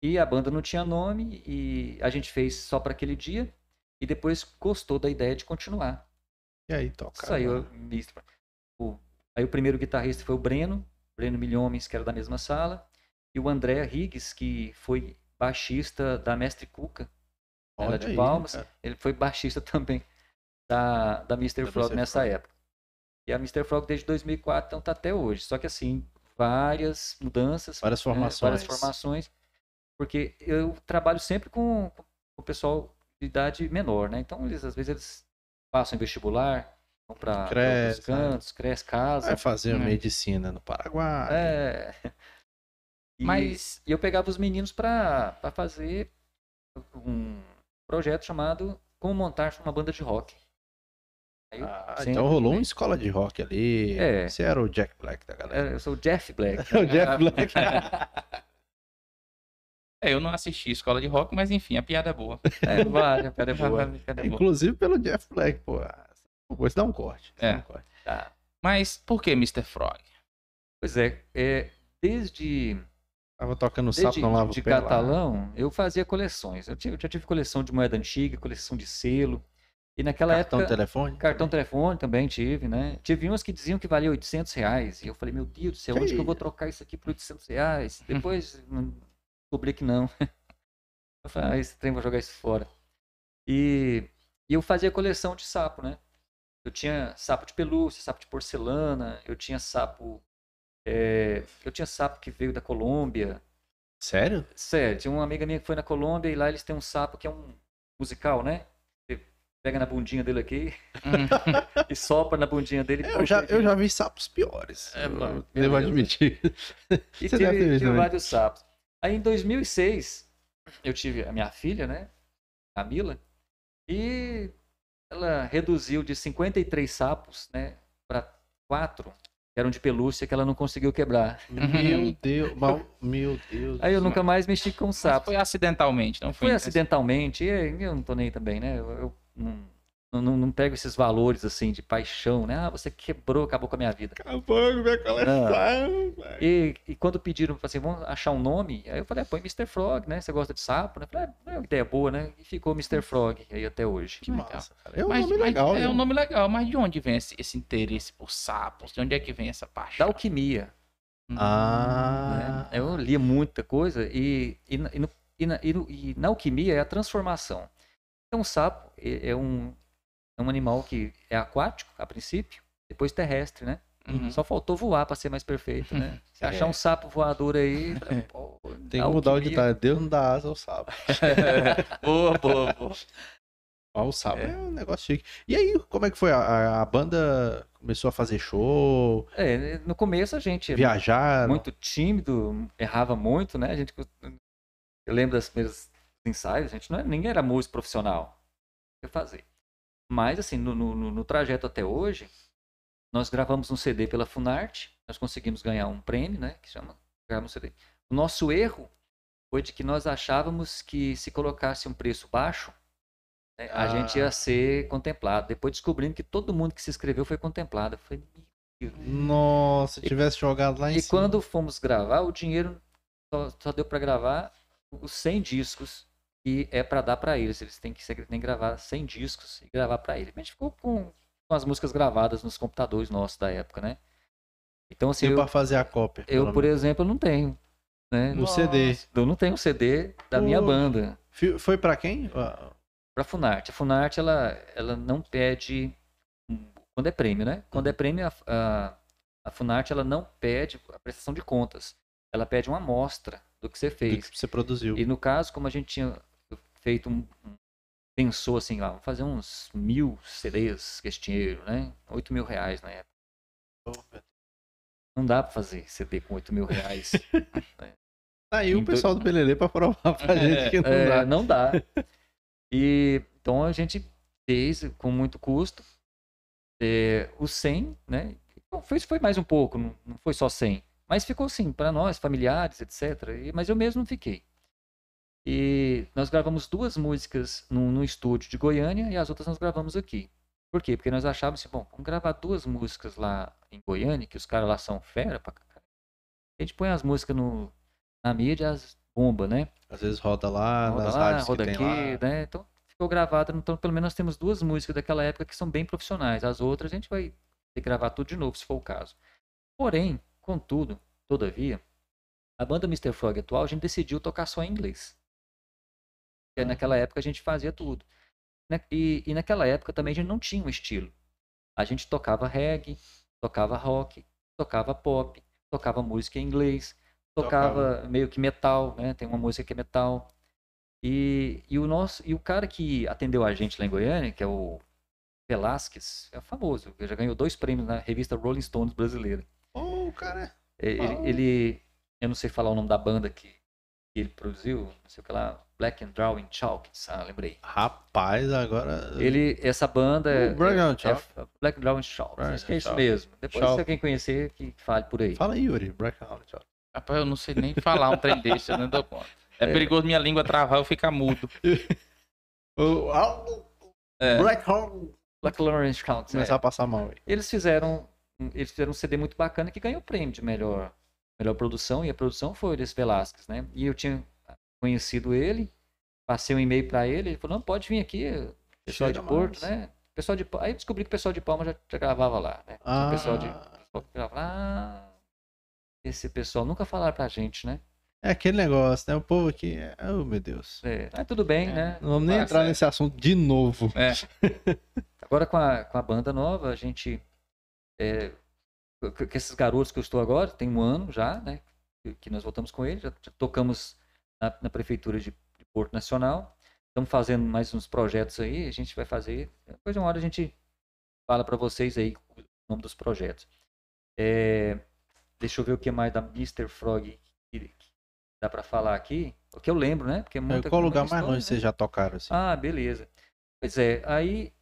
E a banda não tinha nome e a gente fez só para aquele dia e depois gostou da ideia de continuar. E aí, toca. Saiu. O, aí o primeiro guitarrista foi o Breno, Breno Milhomens, que era da mesma sala, e o André Riggs, que foi baixista da Mestre Cuca, ela Olha de aí, Palmas. cara. Ele foi baixista <laughs> também da, da Mr. Frog nessa Frog. época. E a Mr. Frog desde 2004, então tá até hoje. Só que assim, várias mudanças, Várias né, formações. várias formações, porque eu trabalho sempre com, com o pessoal de idade menor, né? Então eles às vezes eles passam em vestibular, vão para outros né? cantos, cresce casa. Vai fazer É. medicina no Paraguai. É. <laughs> E, Mas- e eu pegava os meninos para fazer um projeto chamado Como Montar uma Banda de Rock. Eu Ah, então rolou uma escola de rock ali. É. Você era o Jack Black da galera. É, Eu sou o Jeff Black. <laughs> o Jeff Black. <laughs> É, eu não assisti escola de rock, mas enfim, a piada é boa. É, vale, a piada é boa. Piada é boa. Inclusive pelo Jeff Black, pô. Pô, Isso dá um corte. É. dá um corte. Tá. Mas por que Mr. Frog? Pois é, é, desde, Tava tocando desde sapo, não lava de o pé lá. catalão, eu fazia coleções. Eu, tive- eu já tive coleção de moeda antiga, coleção de selo. E naquela Cartão época... telefone? Cartão telefone também tive, né? Tive umas que diziam que valia 800 reais. E eu falei, meu Deus do céu, Que onde que eu vou trocar isso aqui por 800 reais? <laughs> Depois hum, descobri que não. <laughs> Eu falei, ah, esse trem vou jogar isso fora. E, e eu fazia coleção de sapo, né? Eu tinha sapo de pelúcia, sapo de porcelana, eu tinha sapo. É, eu tinha sapo que veio da Colômbia. Sério? Sério, tinha uma amiga minha que foi na Colômbia e lá eles têm um sapo que é um musical, né? Você pega na bundinha dele aqui <laughs> e sopra na bundinha dele. e Eu já, eu já vi sapos piores. É, mano, devo beleza. admitir. E Você deve ter tive, tive vários sapos. Aí em 2006, eu tive a minha filha, né? Camila, e ela reduziu de 53 sapos, né? Para quatro, que eram de pelúcia, que ela não conseguiu quebrar. Meu Deus. mal- Meu Deus. Aí eu nunca mais mexi com Mas sapos. foi acidentalmente, não foi? Foi acidentalmente, e eu não tô nem aí também, né? Eu, eu não, não, não, não pego esses valores assim de paixão, né? Ah, você quebrou, acabou com a minha vida. Acabou com minha coleção, velho. E, e quando pediram assim, vamos achar um nome, aí eu falei, ah, põe Mr. Frog, né? Você gosta de sapo, né? Eu falei, ah, é uma ideia boa, né? E ficou Mr. Frog aí até hoje. Que Legal. massa, cara. É um Mas- nome mas legal, É né? um nome legal, mas de onde vem esse, esse interesse por sapos? De onde é que vem essa Da paixão? alquimia. Hum, Ah. né? Eu lia muita coisa e, e, na- e no- e na, e no- e na alquimia é a transformação. Então, o sapo é, é um, é um animal que é aquático, a princípio, depois terrestre, né? uhum. Só faltou voar para ser mais perfeito, né? Se achar É. um sapo voador aí, <laughs> pô, Tem que mudar o ditado. Deus não dá asa ao sapo. <laughs> boa, boa, boa. Ó, o sapo é. um negócio chique. E aí, como é que foi? A, a- banda começou a fazer show, É, no começo a gente viajar? muito tímido, errava muito, né? A gente, eu lembro das primeiras ensaios, a gente não era, ninguém era músico profissional. O que fazer? Mas, assim, no, no, no- trajeto até hoje, nós gravamos um CD pela Funarte, nós conseguimos ganhar um prêmio, né? Que chama gravar um CD. O nosso erro foi de que nós achávamos que se colocasse um preço baixo, né, a Ah. gente ia ser contemplado. Depois descobrindo que todo mundo que se inscreveu foi contemplado. Eu falei, "Meu Deus". Nossa, se tivesse jogado lá em E cima. quando fomos gravar, o dinheiro só, só deu para gravar os 100 discos e é para dar para eles. Eles têm que, têm que gravar 100 discos e gravar para eles. A gente ficou com, com as músicas gravadas nos computadores nossos da época, né? Então, assim, pra fazer a cópia. eu, por menos. exemplo, não tenho. Né? No CD. Eu não tenho o CD da minha Pô. banda. Foi pra quem? Para a Funarte. A Funarte, ela, ela não pede. Quando é prêmio, né? Quando é Uhum. prêmio, a, a, a Funarte ela não pede a prestação de contas. Ela pede uma amostra do que você do fez. que você produziu. E no caso, como a gente tinha feito um. pensou assim, ah, vamos fazer uns mil CDs com esse dinheiro, né? Oito mil reais na época. Não dá para fazer CD com oito mil reais. <laughs> Tá aí o pessoal do Belelê pra provar pra gente que não É, dá. não dá. E então a gente fez com muito custo é, o 100, né? Bom, foi, foi mais um pouco, não, não foi só 100. Mas ficou assim, para nós, familiares, etc. E- mas eu mesmo não fiquei. E nós gravamos duas músicas no, no estúdio de Goiânia e as outras nós gravamos aqui. Por quê? Porque nós achávamos assim, bom, vamos gravar duas músicas lá em Goiânia, que os caras lá são fera pra caralho. A gente põe as músicas no, na mídia, as bomba, né? Às vezes roda lá, roda nas lá, rádios roda aqui, lá. né? Então ficou gravado. Então, pelo menos nós temos duas músicas daquela época que são bem profissionais. As outras a gente vai ter que gravar tudo de novo, se for o caso. Porém, contudo, todavia, a banda Mr. Frog atual, a gente decidiu tocar só em inglês. Naquela época a gente fazia tudo. Né? E, e naquela época também a gente não tinha um estilo. A gente tocava reggae, tocava rock, tocava pop, tocava música em inglês, tocava meio que metal, né? Tem uma música que é metal. E, e o nosso e o cara que atendeu a gente lá em Goiânia, que é o Velasquez, é famoso, ele já ganhou dois prêmios na revista Rolling Stones brasileira. Ô, cara. É, Ele, ele- eu não sei falar o nome da banda que, que ele produziu, não sei o que lá, Black and Drawing Chalk, ah, lembrei. Rapaz, agora. Ele, essa banda é, O Black and é- Chalk. é Black and Drawing Chalk, Black acho que é and isso Chalk. mesmo. Depois Chalk. se alguém conhecer, que fale por aí. Fala aí, Yuri. Blackout. tchau. Rapaz, eu não sei nem falar um trem desse, eu não dou conta. É, perigoso minha língua travar eu ficar mudo. <laughs> É. Blackout. Black Orange Chalk, Começar a passar mal aí. eles fizeram eles fizeram um CD muito bacana que ganhou o prêmio de melhor melhor produção e a produção foi desse Velasquez, né? E eu tinha conhecido ele, passei um e-mail para ele, ele falou: "Não, pode vir aqui, pessoal Chega de Porto, mais. né? Pessoal de aí descobri que o pessoal de Palma já, já gravava lá, né? Ah, O pessoal de pessoal que gravava. Ah, esse pessoal nunca falaram pra gente, né? é aquele negócio, né? O povo aqui. é- Oh, meu Deus. É, ah, tudo bem, É. né? Não vamos nem Ah, entrar certo. nesse assunto de novo. É. Agora com a, com a banda nova, a gente. É, com esses garotos que eu estou agora, tem um ano já, né? que- nós voltamos com eles, já, tocamos na, na prefeitura de, de Porto Nacional. Estamos fazendo mais uns projetos aí, a gente vai fazer. Depois de uma hora a gente fala para vocês aí o nome dos projetos. É, deixa eu ver o que mais da Mr. Frog que, dá para falar aqui. O que eu lembro, né? Porque é muita, Qual lugar mais longe né? vocês já tocaram assim? Ah, beleza. Pois é, aí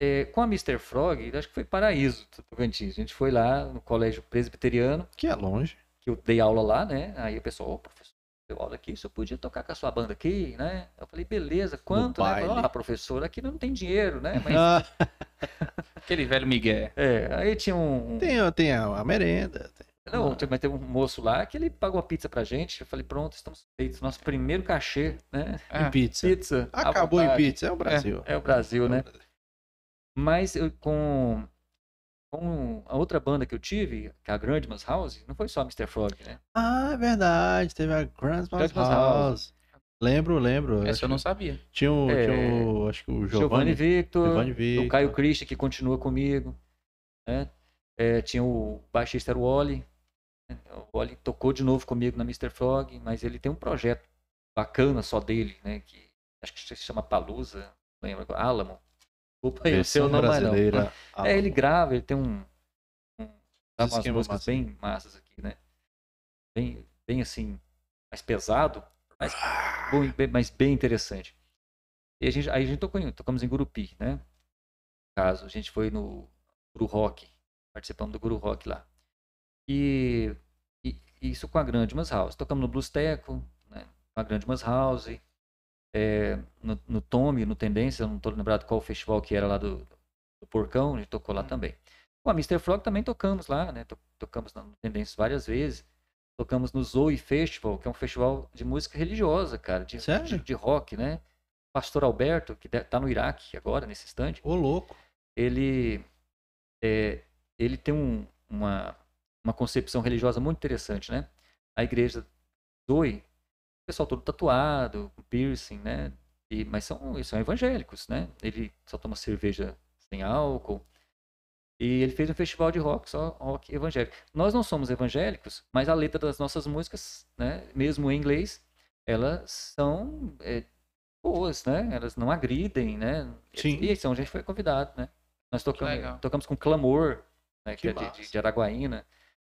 é, com a Mr. Frog, acho que foi Paraíso, Tocantins. A gente foi lá no colégio presbiteriano, Que é longe. que eu dei aula lá, né? Aí o pessoal, ô professor, Eu, olha aqui, você podia tocar com a sua banda aqui, né? Eu falei, beleza, quanto? Né? Falou, ah, professor, aqui não tem dinheiro, né? Mas, Ah, <laughs> Aquele velho Miguel. é, aí tinha um... tem, tem a, a merenda. tem- Não, tinha- mas teve um moço lá que ele pagou a pizza pra gente. Eu falei, pronto, estamos feitos. Nosso primeiro cachê, né? Ah, E pizza. Pizza. Acabou em pizza, é o Brasil. É o Brasil, né? Mas eu- com, com a outra banda que eu tive, que é a Grandmas House, não foi só Mr. Frog, né? Ah, é verdade. Teve a Grandma's Grandma's House. Lembro, lembro. essa eu não sabia. Tinha o, É. tinha o- acho que o Giovanni Giovanni, Victor, Giovanni Victor. o Caio Christian, que continua comigo. Né? É, tinha o baixista era o Wally. né? O Wally tocou de novo comigo na Mr. Frog, mas ele tem um projeto bacana só dele, né? Que acho que se chama Palusa, não lembro agora, Alamo. Desculpa aí o seu nome, não. brasileira. <laughs> É, ele grava, ele tem um. um grava umas músicas massa. bem massas aqui, né? Bem, bem assim, mais pesado, mas bom, bem, mas bem interessante. E a gente, aí a gente tocou, em- tocamos em Gurupi, né? No caso, a gente foi no Guru Rock, participamos do Guru Rock lá. E, e- e isso com a Grande Mas House. Tocamos no Blues Teco, né? Com a Grande Mas House. É, no, no Tommy, no Tendência, eu não tô lembrado qual festival que era lá do, do Porcão, a gente tocou lá também. Com a Mr. Frog também tocamos lá, né? To- Tocamos no Tendência várias vezes. Tocamos no Zoe Festival, que é um festival de música religiosa, cara, de, de, de rock, né? Pastor Alberto, que de- tá no Iraque agora, nesse instante, Ô, louco. ele, é, ele tem um- uma, uma concepção religiosa muito interessante, né? A igreja Zoe, pessoal todo tatuado, com piercing, né? E, mas são, eles são evangélicos, né? Ele só toma cerveja sem álcool. E ele fez um festival de rock, só rock evangélico. Nós não somos evangélicos, mas a letra das nossas músicas, né, mesmo em inglês, elas são é, boas, né? Elas não agridem, né? Sim. E então a gente foi convidado, né? Nós tocamos, tocamos com Clamor, né, que, Que é de, de Araguaína,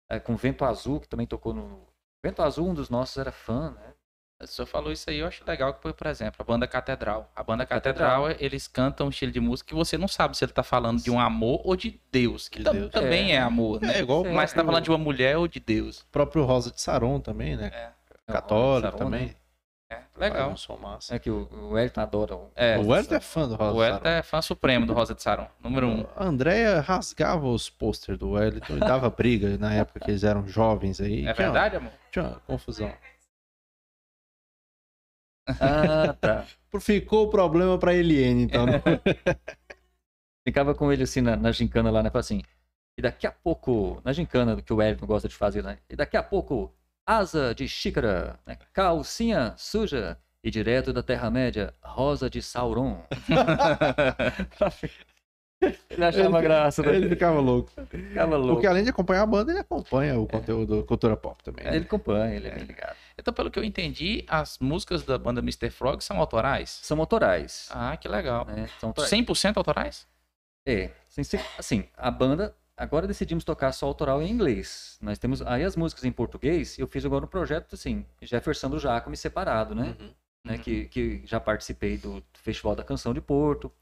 é, com Vento Azul, que também tocou no. Vento Azul, um dos nossos era fã, né? O senhor falou isso aí, eu acho legal que foi, por exemplo, a banda Catedral. A banda Catedral. Catedral, eles cantam um estilo de música que você não sabe se ele tá falando de um amor ou de Deus, que De Deus. também é, É. amor, né? É igual Mas você tá próprio- falando de uma mulher ou de Deus. o próprio Rosa de Saron também, né? É, Católico Saron, também. né? é legal. Massa. É que o, o Elton adora o. É, o Wellington é fã do Rosa o de Elton é fã supremo do Rosa de Saron, número um. A Andréia rasgava os pôster do Wellington e dava briga na época que eles eram jovens aí. É Tinha uma- verdade, amor? Tinha uma confusão. Ah, tá. <laughs> Ficou o problema pra Eliane, então. né? <laughs> Ficava com ele assim na, na gincana lá, né? Falava assim. E daqui a pouco, na gincana que o Elton gosta de fazer, né? E daqui a pouco, asa de xícara, né? calcinha suja e direto da Terra-média, rosa de Sauron. <laughs> ele achava Ele- graça, né? Ele ficava louco. ficava louco. Porque além de acompanhar a banda, ele acompanha o conteúdo cultura pop também. né? Ele acompanha, ele é bem ligado. Então, pelo que eu entendi, as músicas da banda Mr. Frog são autorais? São autorais. Ah, que legal. Né? São autorais. 100% autorais? É, assim, a banda, agora decidimos tocar só autoral em inglês. Nós temos, aí as músicas em português, eu fiz agora um projeto, assim, Jefferson do Jacome separado, né? Uhum. né, que, que já participei do Festival da Canção de Porto.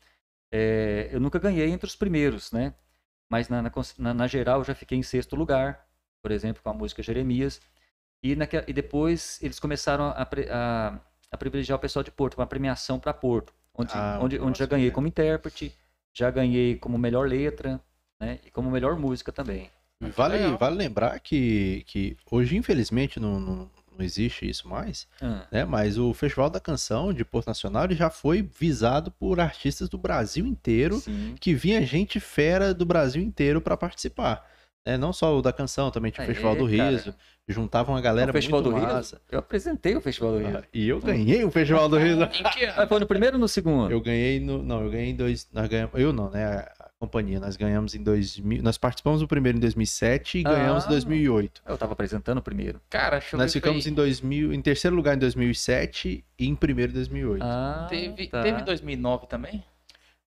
É, eu nunca ganhei entre os primeiros, né? Mas na, na, na- na geral eu já fiquei em sexto lugar, por exemplo, com a música Jeremias. E, naque- e depois eles começaram a, a- a privilegiar o pessoal de Porto, uma premiação para Porto, onde, Ah, onde, onde já ganhei é. como intérprete, já ganhei como melhor letra, né? E como melhor música também. Vale, Legal. vale lembrar que, que hoje, infelizmente, não, não, não existe isso mais, Ah, né? Mas o Festival da Canção de Porto Nacional ele já foi visado por artistas do Brasil inteiro, sim. que vinha gente fera do Brasil inteiro para participar. Né? Não só o da canção, também tinha o Festival do cara. Riso, juntavam uma galera o Festival muito do massa. Rio, eu apresentei o Festival do Rio. Ah, E eu ganhei o Festival do Riso. <laughs> Em que ano? Foi no primeiro ou no segundo? Eu ganhei no. Não, eu ganhei em dois. Nós ganhamos, eu não, né? Companhia. Nós ganhamos em 2000. Nós participamos do primeiro em 2007 e ganhamos Ah. em 2008. Eu tava apresentando o primeiro. Cara, eu Nós ficamos foi- em 2000, em terceiro lugar em 2007 e em primeiro em 2008. Ah, Teve, tá. teve 2009 também?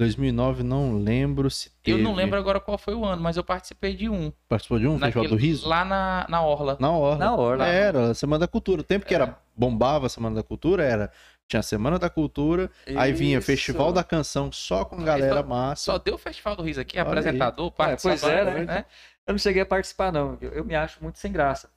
2009 não lembro se teve. Eu não lembro agora qual foi o ano, mas eu participei de um. Participou de um Festival Naquele- do Riso? Lá na, na Orla. Na Orla. Na Orla. Era, Semana da Cultura. O tempo que É. era bombava a Semana da Cultura era. Tinha a Semana da Cultura, aí vinha Isso. Festival da Canção só com galera só- massa. Só deu o Festival do Riso aqui, Olha apresentador, pois é, participante, né? Eu não cheguei a participar, não. Eu, eu me acho muito sem graça.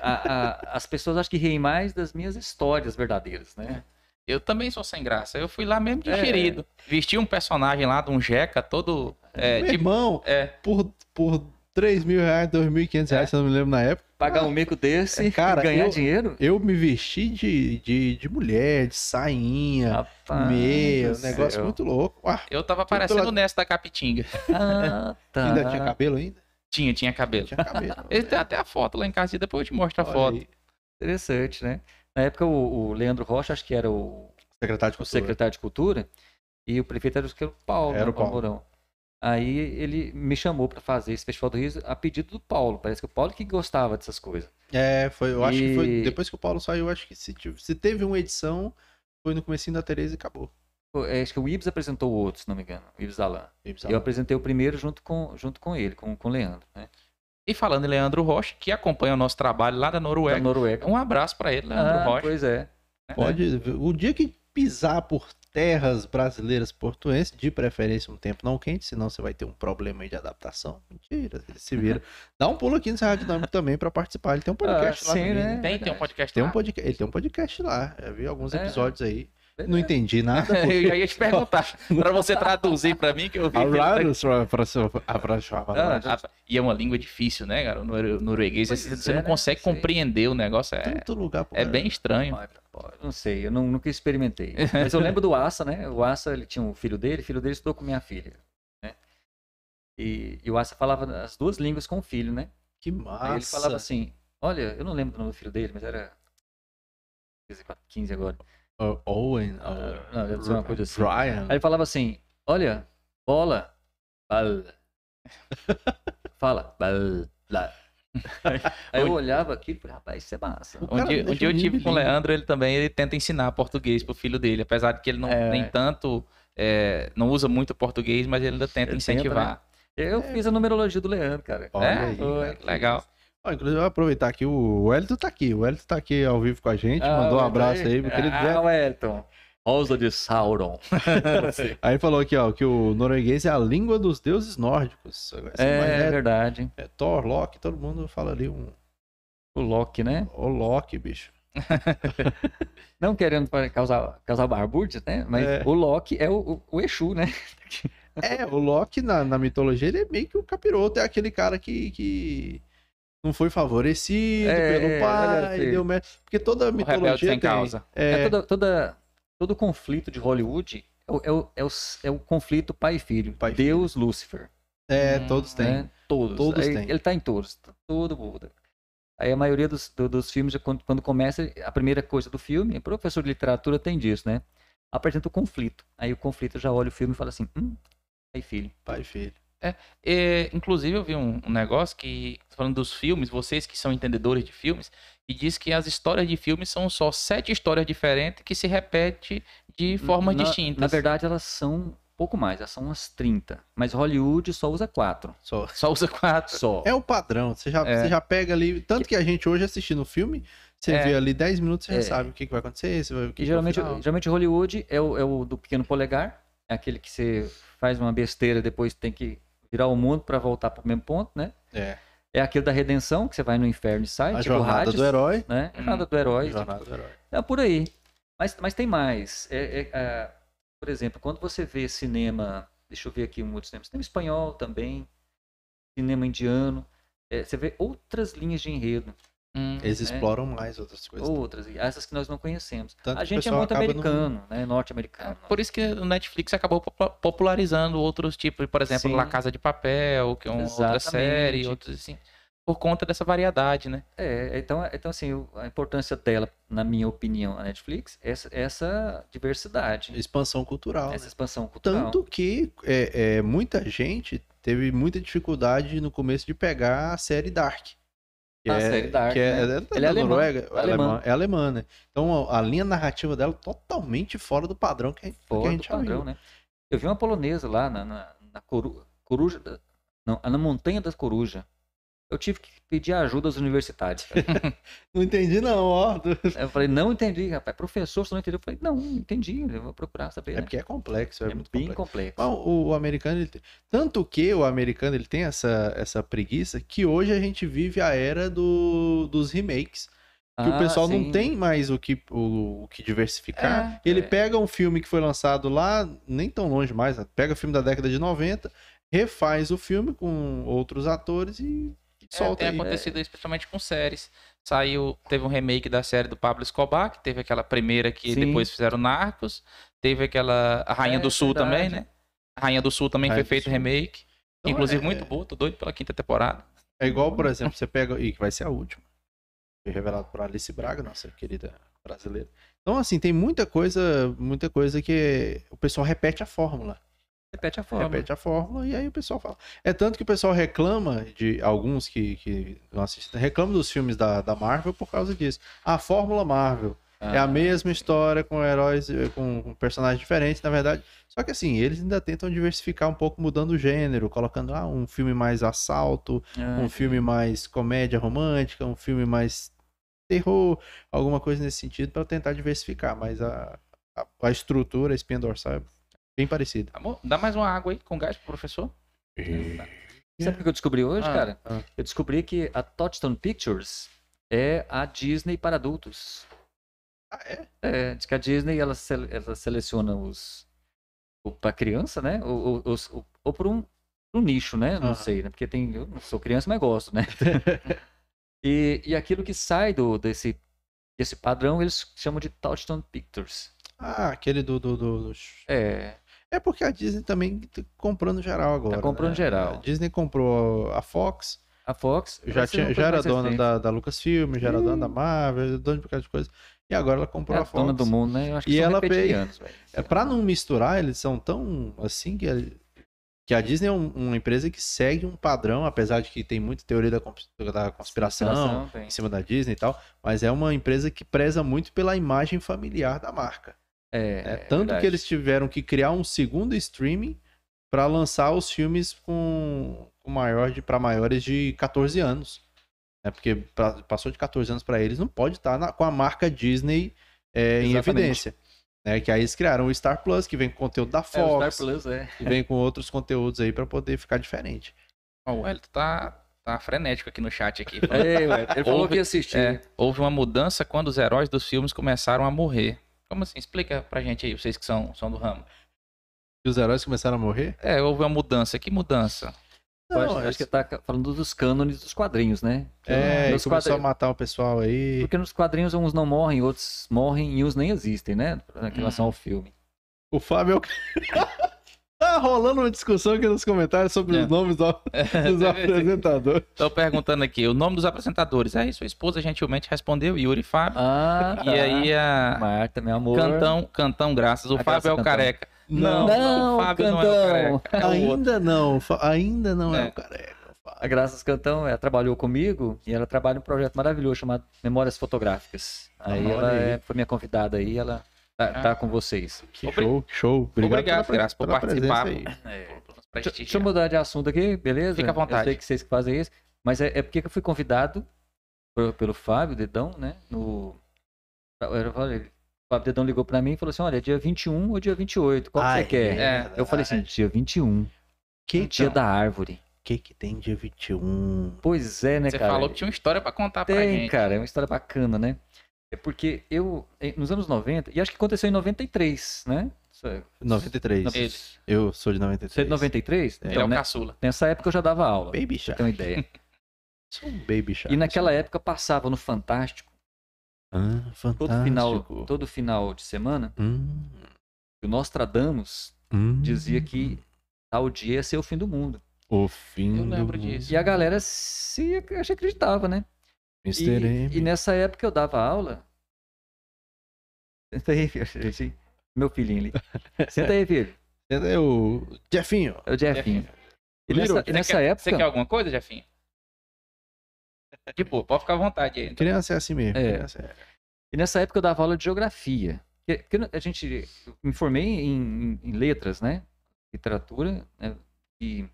a- a- <laughs> as pessoas acho que riem mais das minhas histórias verdadeiras, né? Eu também sou sem graça. Eu fui lá mesmo É. digerido. Vesti um personagem lá de um jeca todo. É, Meu tipo, irmão, é, por, por 3 mil reais, 2.500 reais, se eu não me lembro na época, Pagar um mico desse É, cara, e ganhar eu- dinheiro? eu me vesti de, de, de mulher, de sainha, Rapaz meia, um negócio céu. muito louco. Ah, eu tava parecendo o Nessa da Capitinga. <laughs> Ah, tá. ainda tinha cabelo ainda? Tinha, tinha cabelo. Tinha cabelo. <laughs> Ele tem até a foto lá em casa, e depois eu te mostro a Olha foto. aí. Interessante, né? Na época, o, o Leandro Rocha, acho que era o, Secretário de o Cultura. secretário de Cultura, e o prefeito era o que era o Paulo, Era né, o Paulo. Aí ele me chamou para fazer esse Festival do Riso a pedido do Paulo. Parece que o Paulo que gostava dessas coisas. É, foi, eu acho que foi E- depois que o Paulo saiu, acho que se, se teve uma edição, foi no comecinho da Tereza e acabou. É, Acho que o Ibs apresentou o outro, se não me engano, o Ibs Alan. E Eu apresentei o primeiro junto com, junto com ele, com, com o Leandro, né? E falando em Leandro Rocha, que acompanha o nosso trabalho lá da Da Noruega. Noruega. Um abraço pra ele, Leandro Ah, Rocha. pois é. Pode, o dia que pisar por terras brasileiras portuenses, de preferência um tempo não quente, senão você vai ter um problema aí de adaptação. Mentira, ele se vira. <laughs> Dá um pulo aqui no Serra Dinâmico também pra participar. Ele tem um podcast Ah, lá sim, também, né? Tem, tem um podcast Tem um lá. podcast, ele tem um podcast lá. Eu vi alguns É. episódios aí. Não entendi nada. <laughs> Eu já ia te perguntar, <laughs> pra você traduzir pra mim, que eu vi. tá- Ah, E é uma língua difícil, né, cara? O norueguês, Pois você, você é, não né? consegue Sei. compreender o negócio. É, Tanto lugar pro é bem estranho. Pô, Não sei, eu não, nunca experimentei. Mas eu lembro do Assa, né? O Assa, ele tinha um filho dele, o filho dele estudou com minha filha, né? E, e o Assa falava as duas línguas com o filho, né? Que massa. Aí ele falava assim, olha, eu não lembro do nome do filho dele, mas era 15 agora. Uh, Owen. Ah, uh, não, deve ser uma coisa assim. Brian. Aí ele falava assim, olha, bola, bal. <laughs> Fala, bal, lá. Aí, aí eu olhava aquilo e falei, rapaz, isso é massa. Um dia, um dia eu tive com o. Leandro, ele também ele tenta ensinar português pro filho dele, apesar de que ele não É. nem tanto é, não usa muito português, mas ele ainda tenta Ele tenta, incentivar. Eu fiz a numerologia do Leandro, cara. Olha É? aí, Foi, cara, que legal. Ó, inclusive, eu vou aproveitar aqui, o Wellington tá aqui. O Wellington tá aqui ao vivo com a gente, mandou um abraço aí, meu querido Ah, Wellington. Rosa de Sauron. <laughs> Aí falou aqui, ó, que o norueguês é a língua dos deuses nórdicos. Mais É verdade. é Thor, Loki, todo mundo fala ali um... O Loki, né? O Loki, bicho. <laughs> Não querendo causar, causar barbúrdia, né? Mas É. o Loki é o, o, o Exu, né? É, o Loki na, na mitologia, ele é meio que o capiroto, é aquele cara que... que... Não foi favorecido É, pelo olha pai, deu merda. Porque toda O rebelde mitologia sem tem. causa. É, É toda, toda, todo conflito de Hollywood é o, é o, é o, é o conflito pai e filho. Pai Deus, Lúcifer. é, Hum, todos têm. né? Todos. Todos Aí têm. Ele tá em todos. tá Todo mundo. Aí a maioria dos, do- dos filmes, quando, quando começa, a primeira coisa do filme, professor de literatura tem disso, né? Apresenta o conflito. Aí o conflito já olha o filme e fala assim, hum, pai e filho. Pai e filho. É, inclusive, eu vi um, um negócio que, falando dos filmes, vocês que são entendedores de filmes, e diz que as histórias de filmes são só sete histórias diferentes que se repetem de formas na, distintas. Na verdade, elas são pouco mais, elas são umas 30. Mas Hollywood só usa quatro. Só. Só usa quatro. Só. É o padrão. Você já, É. você já pega ali. Tanto que a gente hoje assistindo o filme, você É. vê ali 10 minutos, você É. já sabe o que, que vai acontecer. Você vai, o que E que geralmente, é geralmente Hollywood é o, é o do pequeno polegar, é aquele que você faz uma besteira e depois tem que virar o mundo para voltar para o mesmo ponto, né? É. É aquele da redenção, que você vai no inferno e sai, A tipo jornada Hades, do herói. né? Hum. Jornada do herói. Jornada do herói. É por aí. Mas, mas tem mais. É, é, é, por exemplo, quando você vê cinema, deixa eu ver aqui um outro cinema, cinema espanhol também, cinema indiano, é, você vê outras linhas de enredo, Hum, Eles É. exploram mais outras coisas. outras, essas que nós não conhecemos. Tanto a gente é muito americano, né? Norte-americano. Por isso que o Netflix acabou popu- popularizando outros tipos, por exemplo, Sim. La Casa de Papel, que é uma outra Exatamente. série, outros assim, por conta dessa variedade, né? É, então, então assim, a importância dela, na minha opinião, a Netflix, é essa, essa diversidade, Expansão cultural. essa né? expansão cultural. Tanto que é, é, muita gente teve muita dificuldade no começo de pegar a série Dark. Que A é, série Dark, que é, né? é é alemã, Noruega, alemã. alemã, é alemã, né? Então a, a linha narrativa dela é totalmente fora do padrão que a, que a fora do gente já padrão, viu. né? Eu vi uma polonesa lá na, na, na coru- coruja, não, na montanha das corujas. Eu tive que pedir ajuda aos universitários. cara. <laughs> Não entendi, não, ó. eu falei, não entendi, rapaz. Professor, você não entendeu? Eu falei, não, entendi. Eu vou procurar saber. É né? porque é complexo, é, É muito bem complexo. complexo. Mas o, o americano, ele tem- tanto que o americano ele tem essa, essa preguiça que hoje a gente vive a era do, dos remakes. Que o Ah, pessoal sim. não tem mais o que, o, o que diversificar. É, ele é. pega um filme que foi lançado lá, nem tão longe mais, pega o filme da década de 90, refaz o filme com outros atores e É, solta tem aí. acontecido isso principalmente com séries. Saiu, teve um remake da série do Pablo Escobar, que teve aquela primeira que Sim. depois fizeram Narcos. Teve aquela a Rainha É do Sul verdade. também, né? A Rainha do Sul também Rainha foi feito Sul. remake. Então, Inclusive é- muito boa, tô doido pela quinta temporada. É igual, por exemplo, você pega. E que vai ser a última. Foi revelado por Alice Braga, nossa querida brasileira. Então, assim, tem muita coisa, muita coisa que o pessoal repete a fórmula. Repete a forma. Repete a fórmula e aí o pessoal fala. É tanto que o pessoal reclama de alguns que, que não assistem, reclamam dos filmes da, da Marvel por causa disso. A fórmula Marvel. É a Ah, mesma história com heróis, eh, com com personagens diferentes, na verdade. Só que assim, eles ainda tentam diversificar um pouco, mudando o gênero, colocando ah, um filme mais assalto, ah, um filme mais comédia romântica, um filme mais terror, alguma coisa nesse sentido, para tentar diversificar. Mas a, a, a estrutura, a espinha dorsal é bem parecida. Amor, dá mais uma água aí com gás pro professor. Sabe o que eu descobri hoje, Ah, cara? ah. Eu descobri que a Touchstone Pictures é a Disney para adultos. Ah, é? É, diz que a Disney ela, sele- ela seleciona os para criança, né? Ou, ou, ou, ou por um, um nicho, né? Não Aham. sei, né? Porque tem, eu não sou criança, mas gosto, né? <laughs> e, e aquilo que sai do, desse, desse padrão, eles chamam de Touchstone Pictures. Ah, aquele do, do, do- do- É, É porque a Disney também tá comprando geral agora. comprando né? geral. A Disney comprou a Fox, a Fox já, tinha, já era dona da, da Lucasfilm, já era dona da Marvel, dona de bocado de coisa. E agora ela comprou É a a Fox. dona do mundo, né? Eu acho que E ela reptilianos, velho. É, pra não misturar, eles são tão assim que, que a Disney é um- uma empresa que segue um padrão, apesar de que tem muita teoria da, cons- da conspiração em cima da Disney e tal, mas é uma empresa que preza muito pela imagem familiar da marca. É, né? é Tanto verdade. que eles tiveram que criar um segundo streaming para lançar os filmes com, com maior de para maiores de 14 anos. Né? Porque pra- passou de 14 anos para eles, não pode estar com a marca Disney é, em evidência. Né? Que aí eles criaram o Star Plus, que vem com conteúdo da É, o Fox, Star Plus, é. e vem com outros conteúdos aí para poder ficar diferente. Ó, o Elton tá, tá frenético aqui no chat aqui. É, ué, ele falou Houve- que ia assistir. É, houve uma mudança quando os heróis dos filmes começaram a morrer. Como assim? Explica pra gente aí, vocês que são, são do ramo. E os heróis começaram a morrer? É, houve uma mudança. Que mudança? Acho, Não, acho esse- que tá falando dos cânones dos quadrinhos, né? É, e nos começou a matar o pessoal aí. Porque nos quadrinhos uns não morrem, outros morrem e uns nem existem, né? Em relação Hum. ao filme. O Fábio. é o- <laughs> tá rolando uma discussão aqui nos comentários sobre É. os nomes do- <laughs> dos apresentadores. Tô perguntando aqui, o nome dos apresentadores. Aí sua esposa gentilmente respondeu, Yuri Fábio. Ah, E aí a Marta, meu amor. Cantão, Cantão Graças. O A Fábio Graça é o Cantão. careca. Não, Não, o Fábio não é o Cantão. careca. É o ainda não, ainda não é, É. o careca. Fábio. A Graças Cantão, ela trabalhou comigo e ela trabalha em um projeto maravilhoso chamado Memórias Fotográficas. Aí Olha ela aí. é- foi minha convidada aí, ela tá, Ah. tá com vocês. Que Obri- show, que show. Obrigado, Obrigado, pela, Graça, por pela participar. É, Deixa, deixa eu mudar de assunto aqui, beleza? Fica à vontade. Eu sei que vocês que fazem isso, mas é, é porque que eu fui convidado por- pelo Fábio Dedão, né? No... Eu falei, o Fábio Dedão ligou pra mim e falou assim: olha, dia 21 ou dia 28, qual que Ai, você quer? É, Eu falei assim: dia 21, que, dia Então. da árvore. que que tem dia 21? Pois é, né, Você cara? falou que tinha uma história pra contar pra Tem, gente. cara, é uma história bacana, né? É porque eu, nos anos 90, e acho que aconteceu em 93, né? Isso é- 93. Ele. Eu sou de 93. Você é de 93? Ele é Então, o né, caçula. nessa época eu já dava aula, Baby Shark. ter uma ideia. <laughs> Sou um Baby Shark. E naquela época passava no Fantástico, Ah, fantástico. todo final, todo final de semana, Hum, o Nostradamus hum. dizia que tal dia ia ser o fim do mundo. O fim Eu lembro do disso. E a galera se acreditava, né? Mr. E, M. e nessa época eu dava aula. Senta aí, <laughs> filho. Meu filhinho ali. <laughs> Senta aí, filho. É o Jefinho. É o Jeffinho. E Little, nessa, e Você nessa quer, época. Você quer alguma coisa, Jefinho? Tipo, pode ficar à vontade aí. Criança é assim mesmo. É. é- E nessa época eu dava aula de geografia. Porque- a gente eu me formei em, em- em letras, né? Literatura, né? E,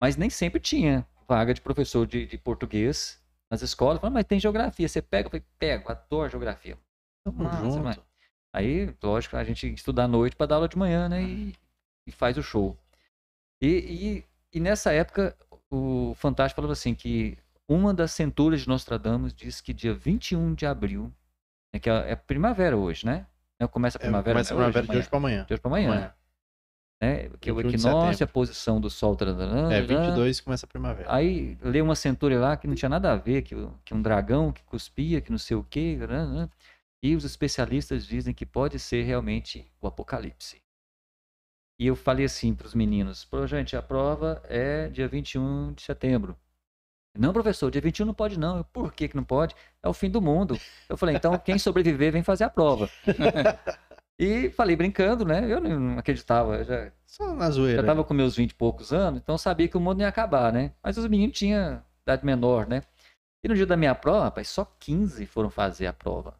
mas nem sempre tinha vaga de professor de, de português nas escolas. Falei, mas tem geografia, você pega? Eu falei, pego, adoro geografia. Tamo Massa, junto. mas- Aí, lógico, a gente estuda à noite para dar aula de manhã, né? E, e faz o show. E, e, e nessa época, o Fantástico falou assim que uma das centúrias de Nostradamus diz que dia 21 de abril, né, que é, é primavera hoje, né? Né, Começa a É, primavera, começa a primavera de amanhã. hoje pra amanhã. De hoje para amanhã. Amanhã. Né? Que é o 21 de equinócio, a posição do sol. taranã, É, taranã. 22 começa a primavera. Aí lê uma centúria lá que não tinha nada a ver, que, que um dragão que cuspia, que não sei o quê. taranã. E os especialistas dizem que pode ser realmente o apocalipse. E eu falei assim para os meninos: "Pô, gente, a prova é dia 21 de setembro. Não, professor, dia 21 não pode não. Eu, Por que, que não pode? É o fim do mundo. Eu falei, então quem sobreviver vem fazer a prova. <laughs> e falei brincando, né? Eu não acreditava, eu já, Só na já zoeira. tava com meus 20 e poucos anos, então eu sabia que o mundo ia acabar, né? Mas os meninos tinham idade menor, né? E no dia da minha prova, rapaz, só 15 foram fazer a prova.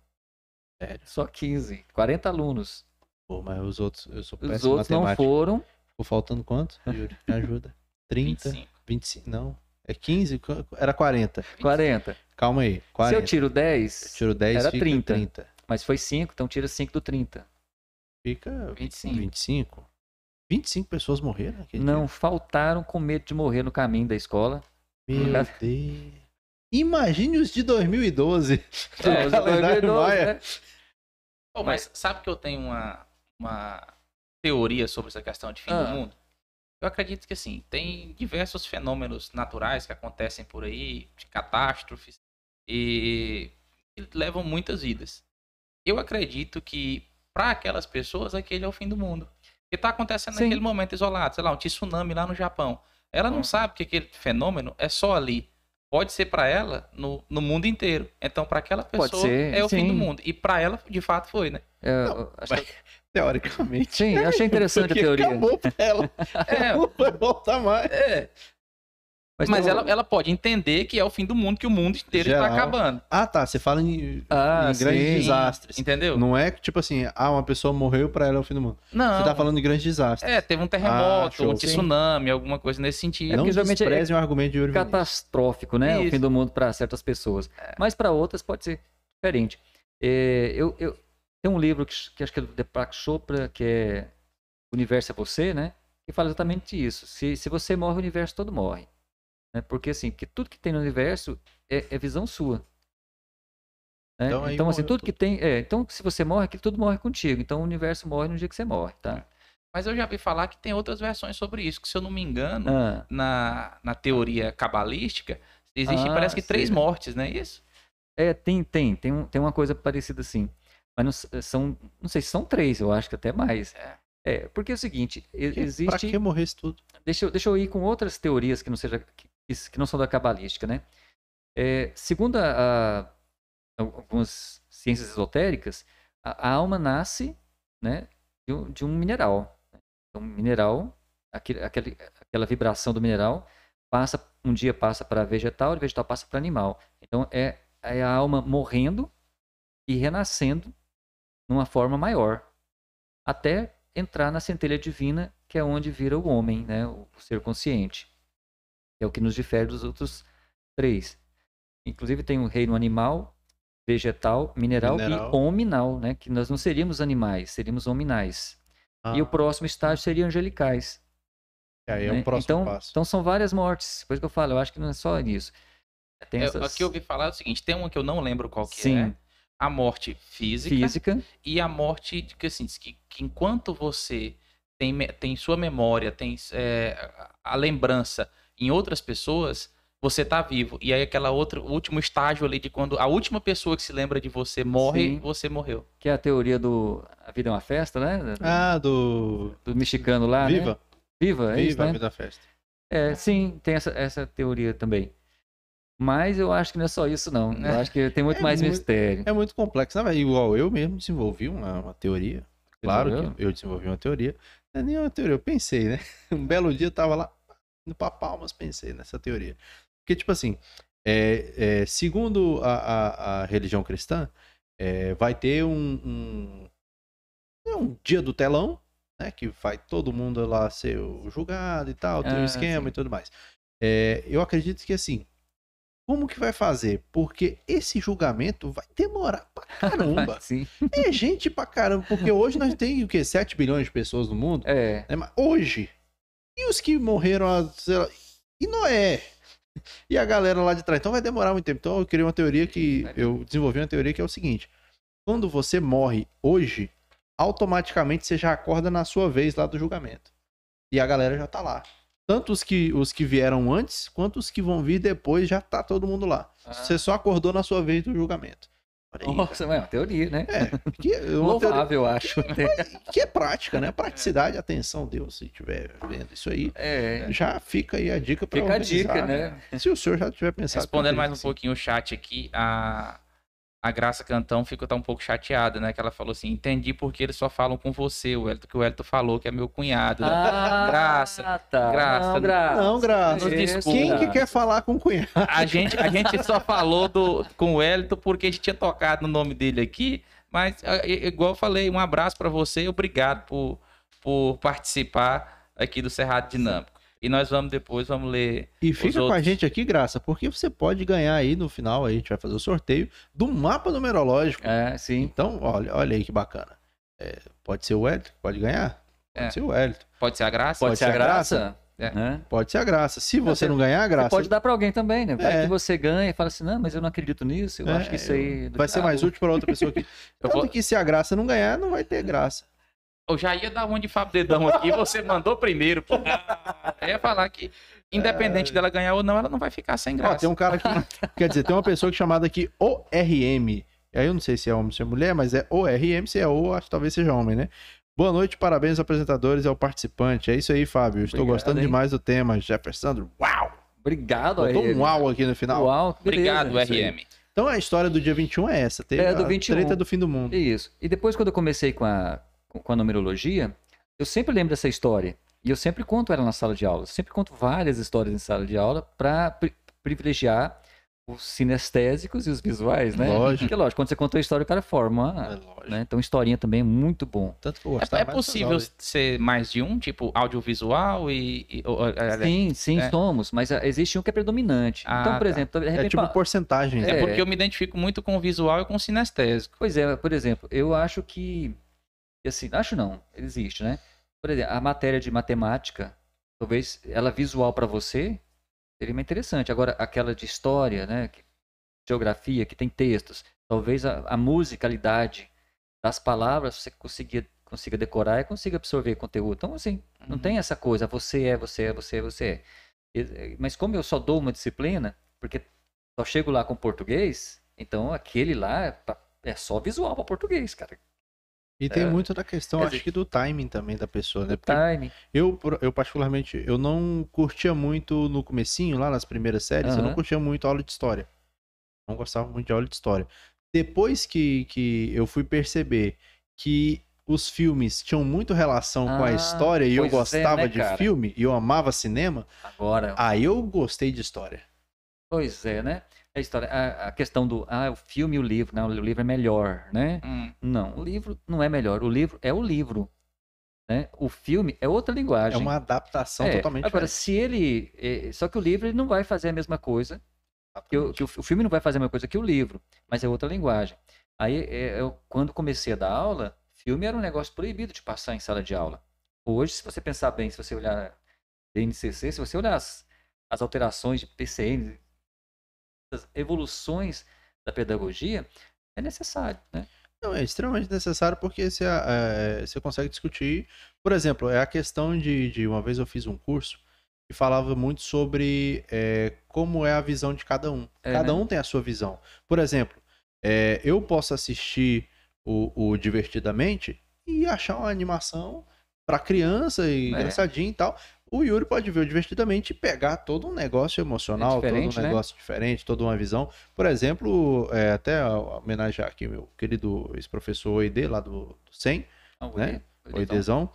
Sério? Só 15. 40 alunos. Pô, mas os outros, eu sou Os péssimo em outros não foram. Ficou faltando quanto, Yuri? Me ajuda. 30, 25. 25, não. É 15? Qu- Era 40. 40. Calma aí, Se 40. eu tiro 10, Eu tiro 10, era fica 30. 30. mas foi 5, então tira 5 do 30. Fica 25. 25. 25 pessoas morreram naquele Não dia? faltaram com medo de morrer no caminho da escola. Meu. Deus. Imagine os de 2012. <laughs> É, <laughs> O calendário 2012, maia. né? Pô, mas sabe que eu tenho uma, uma teoria sobre essa questão de fim Ah. do mundo? Eu acredito que, assim, tem diversos fenômenos naturais que acontecem por aí, de catástrofes, e que levam muitas vidas. Eu acredito que, para aquelas pessoas, aquele é o fim do mundo. Que está acontecendo Sim. naquele momento isolado, sei lá, um tsunami lá no Japão. Ela não Uhum. sabe que aquele fenômeno é só ali. Pode ser para ela no, no mundo inteiro. Então, para aquela Pode pessoa, ser, é o fim do sim. mundo. E para ela, de fato, foi, né? É, Não, eu acho que- <laughs> Teoricamente. Sim, eu achei interessante a teoria. Acabou pra ela. É, Não vai voltar mais. é. Mas, Mas um- ela, ela pode entender que é o fim do mundo, que o mundo inteiro está acabando. Ah, tá. Você fala em, Ah, em grandes sim. desastres. Entendeu? Não é que, tipo assim, ah, uma pessoa morreu pra ela é o fim do mundo. Não. Você tá falando de grandes desastres. É, teve um Ah, terremoto, show. um tsunami, alguma coisa nesse sentido. É não geralmente é desprezem o argumento de Yuri catastrófico, né? O Isso. fim do mundo para certas pessoas. Mas para outras pode ser diferente. É, eu, eu tem um livro que, que acho que é do Deepak Chopra, que é O Universo é Você, né? Que fala exatamente isso. Se, se você morre, o universo todo morre. Né? Porque assim, porque tudo que tem no universo é, é visão sua. né? Então, Então, assim, morreu tudo que tem. É, então, se você morre, aquilo tudo morre contigo. Então, o universo morre no dia que você morre, tá? Mas eu já vi falar que tem outras versões sobre isso, que se eu não me engano, Ah, na, na teoria cabalística, existe Ah, parece que três sim. mortes, não é isso? É, tem, tem, tem, um- tem uma coisa parecida assim. Mas não, s- são, não sei se são três, eu acho que até mais. É. É, porque é o seguinte, Que- Pra existe. que morrer isso tudo? Deixa eu, deixa eu ir com outras teorias que não, seja, que, que não são da cabalística, né? É, segundo a- a- algumas ciências esotéricas, a, a alma nasce né, de, um, de um mineral. Então, mineral, aquele, aquele, aquela vibração do mineral, passa um dia passa para vegetal, de vegetal passa para animal. Então, é, é a alma morrendo e renascendo numa forma maior, até entrar na centelha divina, que é onde vira o homem, né, o ser consciente. É o que nos difere dos outros três. Inclusive tem o reino animal, vegetal, mineral, Mineral. e hominal, né, que nós não seríamos animais, seríamos hominais. E o Ah, próximo estágio seria angelicais. Aí é né? o próximo então, passo. então são várias mortes. Por isso que eu falo, eu acho que não é só isso. Tem É, essas... Aqui eu ouvi falar o seguinte, tem uma que eu não lembro qual que Sim. é. A morte física, física. e a morte de que assim, que, que enquanto você tem, tem sua memória, tem é, a lembrança em outras pessoas, você tá vivo. E aí aquela outra, o último estágio ali de quando a última pessoa que se lembra de você morre, Sim. você morreu. que é a teoria do A Vida é uma Festa, né? Ah, do. do mexicano lá, né? Viva. Viva, é isso, Viva a né? vida festa. É, sim, tem essa, essa teoria também. Mas eu acho que não é só isso, não. Eu acho que tem muito É mais muito- mistério. É muito complexo. Não, igual eu mesmo desenvolvi uma, uma teoria. Claro que eu desenvolvi uma teoria. Não é nem uma teoria, eu pensei, né? <laughs> Um belo dia eu tava lá, indo pra Palmas, pensei nessa teoria. Porque, tipo assim, é, é, segundo a, a, a religião cristã, é, vai ter um, um, um dia do telão, né? Que vai todo mundo lá ser julgado e tal, tem um Ah, esquema sim. e tudo mais. É, eu acredito que assim, como que vai fazer? Porque esse julgamento vai demorar pra <laughs> caramba. Sim. é gente pra caramba, porque hoje nós temos o quê? 7 bilhões de pessoas no mundo? É. né? Mas hoje. E os que morreram, sei lá, e Noé? <laughs> E a galera lá de trás. Então vai demorar muito tempo. Então eu criei uma teoria que. Eu desenvolvi uma teoria que é o seguinte: quando você morre hoje, automaticamente você já acorda na sua vez lá do julgamento. E a galera já tá lá. Tanto os que, os que vieram antes, quanto os que vão vir depois, já tá todo mundo lá. Ah. Você só acordou na sua vez do julgamento. Aí, Nossa, mas é uma teoria, né? É, que é teoria- Louvável, eu acho. até. que é prática, né? Praticidade, atenção, Deus, se estiver vendo isso aí. É. Já fica aí a dica para Fica a dica, né? Se o senhor já tiver pensado. Respondendo mais um que pouquinho o chat aqui, a, a Graça Cantão ficou tá um pouco chateada, né? Que ela falou assim: entendi porque eles só falam com você, o Elton, que o Elton falou que é meu cunhado. né? Ah, Graça, tá. graça. Não, graça. Não, graça. Desculpa. Quem que quer falar com o cunhado? A gente, a gente só falou do, com o Elton porque a gente tinha tocado no nome dele aqui, mas é, igual eu falei, um abraço para você e obrigado por, por participar aqui do Cerrado Dinâmico. E nós vamos depois, vamos ler. E fica com a gente aqui, Graça, porque você pode ganhar aí no final, aí a gente vai fazer o sorteio do mapa numerológico. É, sim. Então, olha, olha aí que bacana. É, pode ser o Hélio, pode ganhar. Pode É. ser o Hélio. Pode ser a Graça? Pode, Pode ser ser a a graça. É. né? Pode ser a Graça. Se você você- não ganhar a Você Graça, pode dar pra alguém também, né? Vai É. que você ganha e fala assim, não, mas eu não acredito nisso, eu É, acho que isso aí... é vai ser mais diabo." útil para outra pessoa aqui. <laughs> Eu Tanto vou- que se a Graça não ganhar, não vai ter graça. Eu já ia dar um de Fábio Dedão aqui, você mandou primeiro. Pô. Eu ia falar que, independente dela ganhar ou não, ela não vai ficar sem Ó, graça. tem um cara aqui. <laughs> quer dizer, tem uma pessoa que é chamada aqui ORM. Aí eu não sei se é homem ou se é mulher, mas é ORM. Se é O, acho que talvez seja homem, né? Boa noite, parabéns aos apresentadores e ao participante. É isso aí, Fábio. Estou Obrigado, gostando hein? demais do tema. Jefferson, uau! Obrigado Botou aí. um uau aqui no final. Uau, que beleza. Obrigado, aí. RM. Então a história do dia 21 é essa. Teve É, do a 21. treta do fim do mundo. Isso. E depois, quando eu comecei com a, com a numerologia, eu sempre lembro dessa história. E eu sempre conto ela na sala de aula. Eu sempre conto várias histórias em sala de aula para privilegiar os sinestésicos e os visuais, né? Lógico. Porque, lógico, quando você contou a história, o cara forma. É né? Então, historinha também é muito bom. Tanto que eu É, é possível ser mais de um, tipo audiovisual e. e- ou- é, Sim, sim, É. somos. Mas ah, existe um que é predominante. Ah, então, por tá. exemplo, de É repente, tipo pa- porcentagem. é É. porque eu me identifico muito com o visual e com o sinestésico. Pois é, por exemplo, eu acho que. Assim, acho não, existe, né? Por exemplo, a matéria de matemática, talvez ela visual para você seria interessante. Agora, aquela de história, né? que- Geografia, que tem textos, talvez a, a musicalidade das palavras você consiga, consiga decorar e consiga absorver conteúdo. Então, assim, não Uhum. tem essa coisa, você é, você é, você é, você é. E- Mas como eu só dou uma disciplina, porque só chego lá com português, então aquele lá é é só visual para português, cara. E tem É. muito da questão, acho que do timing também da pessoa, né? Porque Time. eu, eu particularmente, eu não curtia muito no comecinho, lá nas primeiras séries, eu não curtia muito aula de história. Não gostava muito de aula de história. Depois que, que eu fui perceber que os filmes tinham muito relação com a Ah, história e eu pois é, gostava né, de cara? filme e eu amava cinema, Agora, aí eu gostei de história. pois é, né? A história, a, a questão do, ah, o filme e o livro, não, o livro é melhor, né? Hum, Não, o livro não é melhor, o livro é o livro, né? O filme é outra É linguagem. uma adaptação É, totalmente Agora, diferente. se ele, é, só que o livro ele não vai fazer a mesma coisa que o, que o, o filme não vai fazer a mesma coisa que o livro, mas é outra linguagem. Aí, é, eu, quando comecei a dar aula, filme era um negócio proibido de passar em sala de aula. Hoje, se você pensar bem, se você olhar DNCC, se você olhar as, as alterações de PCN, as evoluções da pedagogia, é necessário, né? Não, é extremamente necessário porque você, é, você consegue discutir. Por exemplo, é a questão de, de. Uma vez eu fiz um curso que falava muito sobre é, como é a visão de cada um. É, cada né? um tem a sua visão. Por exemplo, é, eu posso assistir o, o Divertidamente e achar uma animação pra criança e É. engraçadinho e tal. O Yuri pode ver o Divertidamente e pegar todo um negócio emocional, É todo um né? negócio diferente, toda uma visão. Por exemplo, é, até homenagear aqui meu querido ex-professor Oide, lá do, do SEM, Então, Né? ele- Oidezão.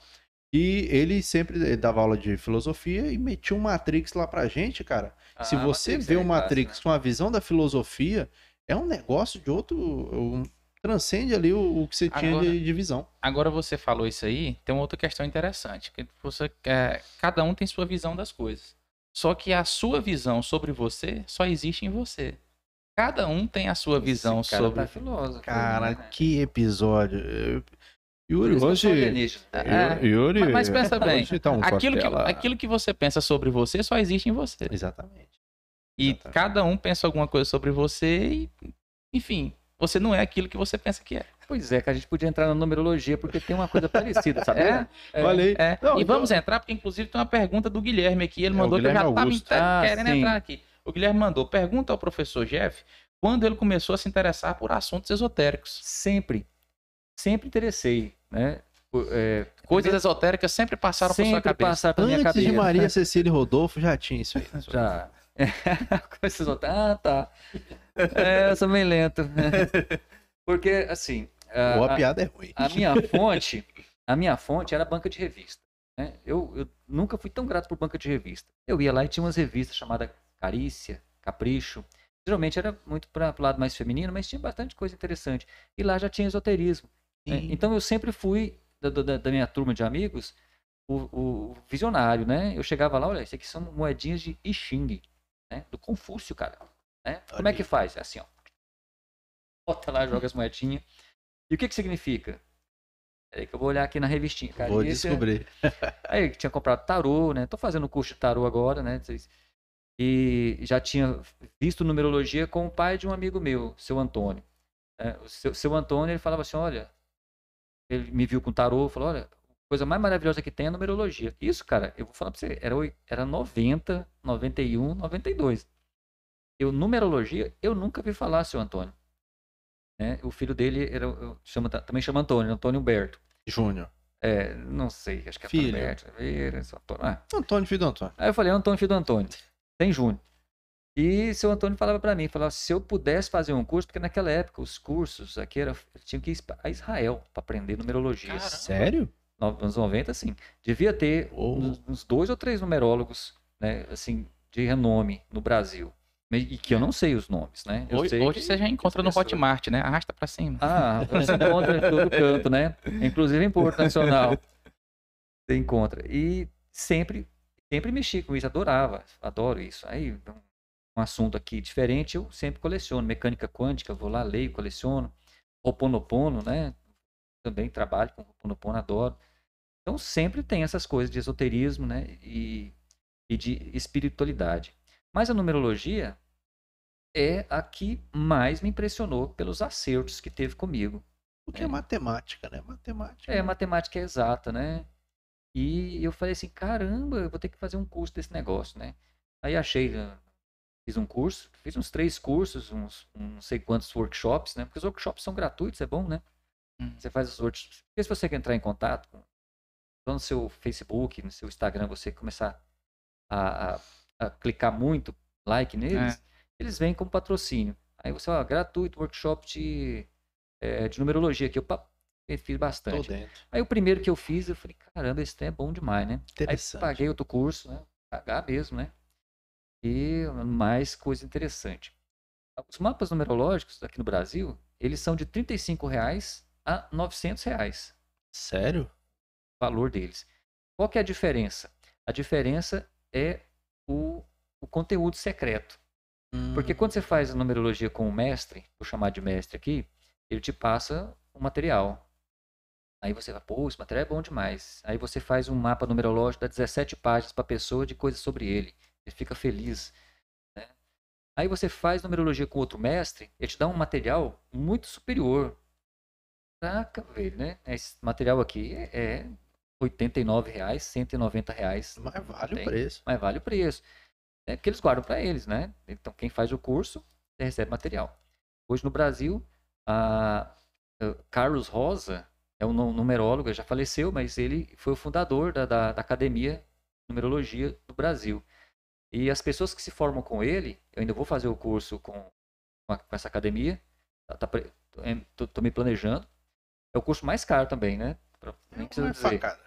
E ele sempre ele dava aula de filosofia e metia um Matrix lá pra gente, cara. Se Ah, você Matrix vê é o Matrix clássico, com a visão da filosofia, é um negócio de outro. um- transcende ali o, o que você tinha Agora- de, de visão. Agora você falou isso aí, tem uma outra questão interessante. Que você, é, cada um tem sua visão das coisas. Só que a sua visão sobre você só existe em você. Cada um tem a sua visão Esse cara sobre. tá filósofo. Cara, né? que episódio. Eu- Yuri, hoje. alienígena. É, Yuri, mas- mas pensa <laughs> bem, tá um aquilo, que, aquilo que você pensa sobre você só existe em você. Exatamente. E Exatamente. cada um pensa alguma coisa sobre você e, enfim, você não é aquilo que você pensa que é. Pois é, que a gente podia entrar na numerologia, porque tem uma coisa parecida, sabe? É? É. Olha aí. É, Não, e então- vamos entrar, porque inclusive tem uma pergunta do Guilherme aqui. Ele É, mandou que eu já Guilherme estava Augusto. Ah, querendo sim. entrar aqui. O Guilherme mandou: pergunta ao professor Jeff quando ele começou a se interessar por assuntos esotéricos. Sempre, sempre interessei, né? É, Coisas esotéricas sempre passaram por sua sempre cabeça. passar pra minha Antes cabeça. de Maria Cecília e Rodolfo, já tinha isso aí. né? Já. <laughs> Coisas outras. Ah, tá. É, eu sou meio lento. <laughs> Porque, assim, a, Boa a- piada é ruim. a minha fonte, a minha fonte era a banca de revista. né? Eu, eu nunca fui tão grato por banca de revista. Eu ia lá e tinha umas revistas chamadas Carícia, Capricho. Geralmente era muito para o lado mais feminino, mas tinha bastante coisa interessante. E lá já tinha esoterismo. né? Então eu sempre fui, da, da- da minha turma de amigos, o, o visionário, né? Eu chegava lá, olha, isso aqui são moedinhas de I Ching, né? Do Confúcio, cara. Né? Como é que faz? É assim, ó. Bota lá, joga as moedinhas. E o que que significa? É que eu vou olhar aqui na revistinha. Cara, Vou esse é- descobrir. <laughs> Aí tinha comprado tarô, né? Tô fazendo curso de tarô agora, né? E já tinha visto numerologia com o pai de um amigo meu, seu Antônio. É, o seu, seu Antônio, ele falava assim, olha, ele me viu com tarô, falou, olha, a coisa mais maravilhosa que tem é a numerologia. Isso, cara, eu vou falar pra você, era, era 90, 91, 92. Eu, numerologia, eu nunca vi falar, seu Antônio. Né? O filho dele era, eu chama, também chama Antônio, Antônio Humberto. Júnior. É, não sei, acho que é Filho. Antônio Humberto. Seu Antônio. Ah, Antônio, filho do Antônio. Aí eu falei, Antônio, filho do Antônio. Tem Júnior. E seu Antônio falava pra mim, falava, se eu pudesse fazer um curso, porque naquela época os cursos aqui era, tinha que ir a Israel para aprender numerologia. Caramba. Sério? No- Nos anos 90, sim. Devia ter Oh. uns, uns dois ou três numerólogos, né, assim, de renome no Brasil. E que eu não sei os nomes, né? Eu Hoje, hoje que- você já encontra no. Hotmart, né? Arrasta pra cima. Ah, você encontra em todo canto, né? Inclusive em Porto Nacional. Você encontra. E sempre, sempre mexi com isso, adorava, adoro isso. Aí, um, assunto aqui diferente, eu sempre coleciono. Mecânica quântica, vou lá, leio, coleciono. Ho'oponopono, né? Também trabalho com Ho'oponopono, adoro. Então sempre tem essas coisas de esoterismo, né? E, e de espiritualidade. Mas a numerologia é a que mais me impressionou pelos acertos que teve comigo. Porque é, É. matemática, né? Matemática. É, matemática é exata, né? E eu falei assim, caramba, eu vou ter que fazer um curso desse negócio, né? Aí achei, né, fiz um curso, fiz uns três cursos, uns não sei quantos workshops, né? Porque os workshops são gratuitos, é bom, né? Hum. Você faz os workshops. Porque se você quer entrar em contato, com- no seu Facebook, no seu Instagram, você começar a- a clicar muito like neles, eles vêm como patrocínio. Aí você, ó, gratuito, workshop de, eh, de numerologia, que eu fiz bastante. Aí o primeiro que eu fiz, eu falei, caramba, esse trem é bom demais, né? Aí paguei outro curso, né? Pagar mesmo, né? E mais coisa interessante. Os mapas numerológicos aqui no Brasil, eles são de 35 reais a 900 reais, Sério? o valor deles. Qual que é a diferença? A diferença é o, o conteúdo secreto. Porque Hum, quando você faz a numerologia com o mestre, vou chamar de mestre aqui, ele te passa o material. Aí você fala, pô, esse material é bom demais. Aí você faz um mapa numerológico, dá 17 páginas para a pessoa de coisas sobre ele. Ele fica feliz. né? Aí você faz numerologia com outro mestre, ele te dá um material muito superior. Caraca, velho, né? Esse material aqui é é 89 reais, 190 reais. Mas vale Tem. o preço. Mas vale o preço. É porque eles guardam para eles, né? Então, quem faz o curso recebe material. Hoje no Brasil, a, a Carlos Rosa é um nu- numerólogo, já faleceu, mas ele foi o fundador da, da, da Academia de Numerologia do Brasil. E as pessoas que se formam com ele, eu ainda vou fazer o curso com, com, essa academia, tá, tá é, tô me planejando. É o curso mais caro também, né? Pra- É Nem precisa uma dizer. facada.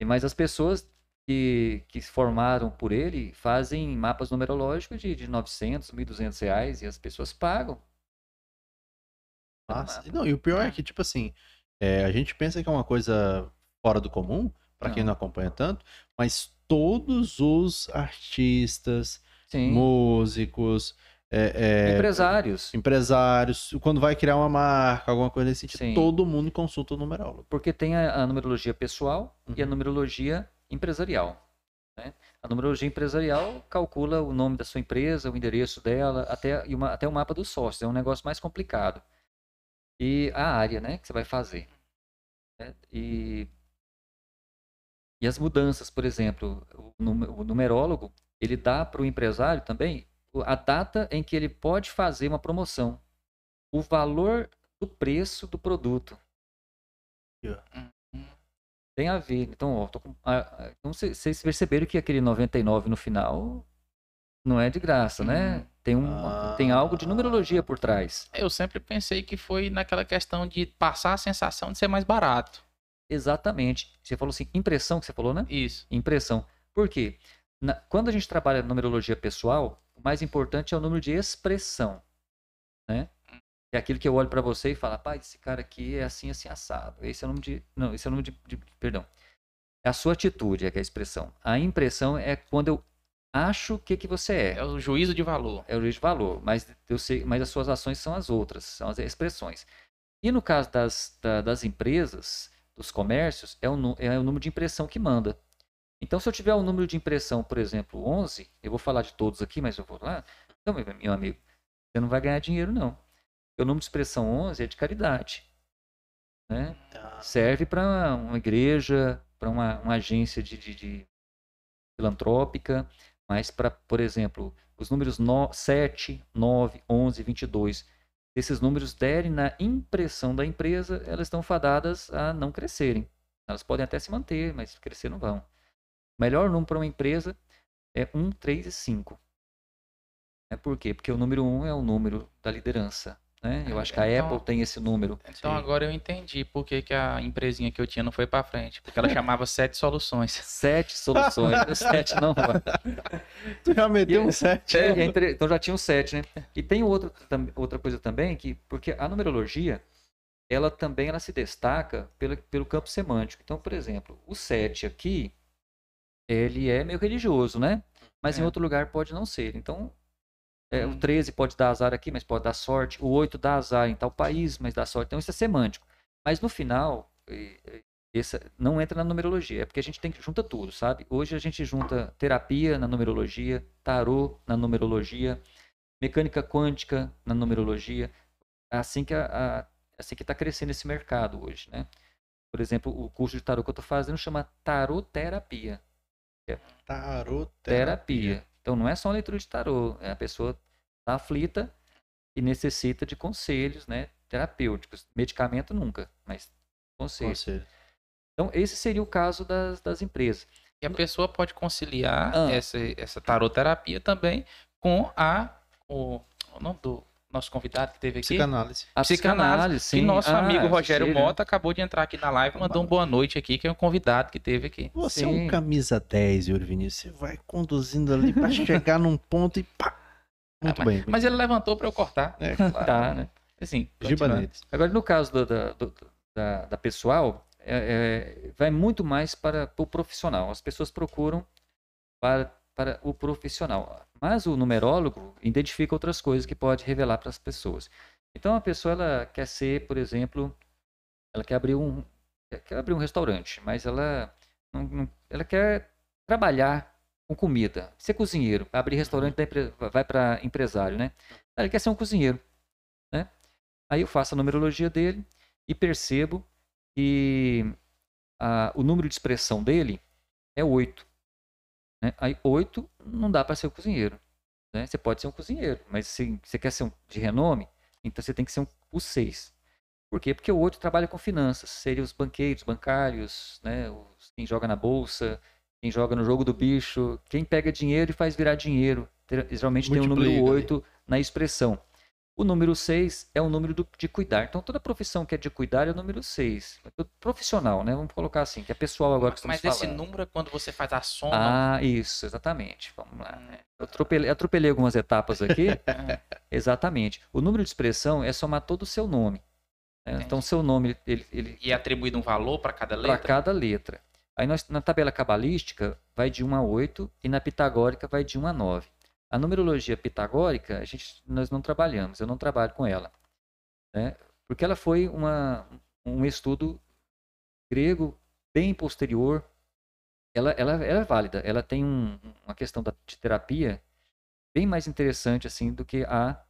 E Mas as pessoas que, que se formaram por ele fazem mapas numerológicos de, de 900, 1.200 reais e as pessoas pagam. Nossa. Não, e o pior é que, tipo assim, é, a gente pensa que é uma coisa fora do comum, pra quem Não. não acompanha tanto, mas todos os artistas, Sim. músicos, é, é, Empresários. empresários, quando vai criar uma marca, alguma coisa desse tipo, Sim. todo mundo consulta o numerólogo. Porque tem a, a numerologia pessoal e a Uhum. numerologia empresarial. né? A numerologia empresarial calcula o nome da sua empresa, o endereço dela, até, e uma- até o mapa dos sócios. É um negócio mais complicado. E a área né, que você vai fazer. né? E, e as mudanças, por exemplo, o, o numerólogo, ele dá para o empresário também a data em que ele pode fazer uma promoção, o valor do preço do produto. Tem a ver. Então, ó, tô com- ah, ah, então cê- vocês perceberam que aquele 99 no final não é de graça, né? Hum. Tem, um, tem algo de numerologia por trás. Eu sempre pensei que foi naquela questão de passar a sensação de ser mais barato. Exatamente. Você falou assim, impressão que você falou, né? Isso. Impressão. Por quê? Na- quando a gente trabalha numerologia pessoal, mais importante é o número de expressão, né? É aquilo que eu olho para você e falo, pai, esse cara aqui é assim, assim, assado. Esse é o número de... Não, esse é o número de... de- perdão. É a sua atitude, é que é a expressão. A impressão é quando eu acho o que, que você é. É o juízo de valor. é o juízo de valor, mas eu sei, mas as suas ações são as outras, são as expressões. E no caso das, da- das empresas, dos comércios, é o, é o número de impressão que manda. Então, se eu tiver um número de impressão, por exemplo, 11, eu vou falar de todos aqui, mas eu vou lá. Então, meu, amigo, você não vai ganhar dinheiro, não. O número de expressão 11 é de caridade. Né? serve para uma igreja, para uma, uma agência de, de- de filantrópica, mas para, por exemplo, os números no, 7, 9, 11, 22, se esses números derem na impressão da empresa, elas estão fadadas a não crescerem. Elas podem até se manter, mas crescer não vão. Melhor número para uma empresa é 1, 3 e 5. É por quê? Porque o número 1 é o número da liderança. Né? Eu acho que a Então- Apple tem esse número. Então agora eu entendi por que, que a empresinha que eu tinha não foi pra frente. Porque ela chamava <laughs> Sete Soluções. Sete soluções. o <laughs> sete não vai. Tu já meteu E- um 7. É, entre- então já tinha um 7, né? E tem outro, tam- outra coisa também, que porque a numerologia, ela também ela se destaca pelo, pelo campo semântico. Então, por exemplo, o 7 aqui, ele é meio religioso, né? Mas em É. outro lugar pode não ser. Então, é, o Hum. 13 pode dar azar aqui, mas pode dar sorte. O 8 dá azar em tal país, mas dá sorte. Então, isso é semântico. Mas no final, essa não entra na numerologia. É porque a gente tem que junta tudo, sabe? Hoje a gente junta terapia na numerologia, tarô na numerologia, mecânica quântica na numerologia. É assim que a, a- é assim que está crescendo esse mercado hoje, né? Por exemplo, o curso de tarô que eu estou fazendo chama taroterapia. Tarot Terapia. Então não é só uma leitura de tarô, é a pessoa está aflita e necessita de conselhos, né, terapêuticos. Medicamento nunca, mas conselhos. Conselho. Então esse seria o caso das, das empresas. E a pessoa pode conciliar Ah. essa, essa taroterapia também com a. O, o nome do nosso convidado que teve aqui. Psicanálise. A Psicanálise. sim. Que nosso Ah, amigo Rogério. Mota acabou de entrar aqui na live, mandou um boa noite aqui, que é um convidado que teve aqui. Você é Sim. um camisa 10, Yuri Vinícius. Você vai conduzindo ali pra <laughs> chegar num ponto e pá. Muito Ah, bem. Mas ele levantou pra eu cortar. É, <laughs> claro. Tá, né? Assim. Agora, no caso do- da, do- da, da pessoal, é- é- vai muito mais para o profissional. As pessoas procuram para, para o profissional. Mas o numerólogo identifica outras coisas que pode revelar para as pessoas. Então, a pessoa ela quer ser, por exemplo, ela quer abrir um, quer abrir um restaurante, mas ela, não- não- ela quer trabalhar com comida, ser cozinheiro, abrir restaurante empre- vai para empresário, né? Ele quer ser um cozinheiro, né? Aí eu faço a numerologia dele e percebo que a- o número de expressão dele é 8. Né? Aí 8 não dá para ser um cozinheiro. Né? Você pode ser um cozinheiro, mas se você quer ser um de renome, então você tem que ser um, o 6. Por quê? Porque o 8 trabalha com finanças, seria os banqueiros, bancários, né? os, quem joga na bolsa, quem joga no jogo do bicho, quem pega dinheiro e faz virar dinheiro. Geralmente tem o número Multiplica ali. 8 na expressão. O número 6 é o número do- de cuidar. Então, toda profissão que é de cuidar é o número 6. É tudo profissional, né? Vamos colocar assim, que é pessoal agora que estamos Mas esse falando. número é quando você faz a soma. Ah, isso, exatamente. Vamos lá. Hum, Eu atropelei, atropelei algumas etapas aqui. <laughs> é. exatamente. O número de expressão é somar todo o seu nome. né? Então, seu nome, ele, ele, E é atribuído um valor para cada para letra. cada letra. Aí nós, na tabela cabalística vai de 1 a 8 e na pitagórica vai de 1 a 9. A numerologia pitagórica, a gente, nós não trabalhamos, eu não trabalho com ela. Né? Porque ela foi uma, um estudo grego bem posterior. Ela, ela, ela é válida, ela tem um, uma questão da, de terapia bem mais interessante assim do que a,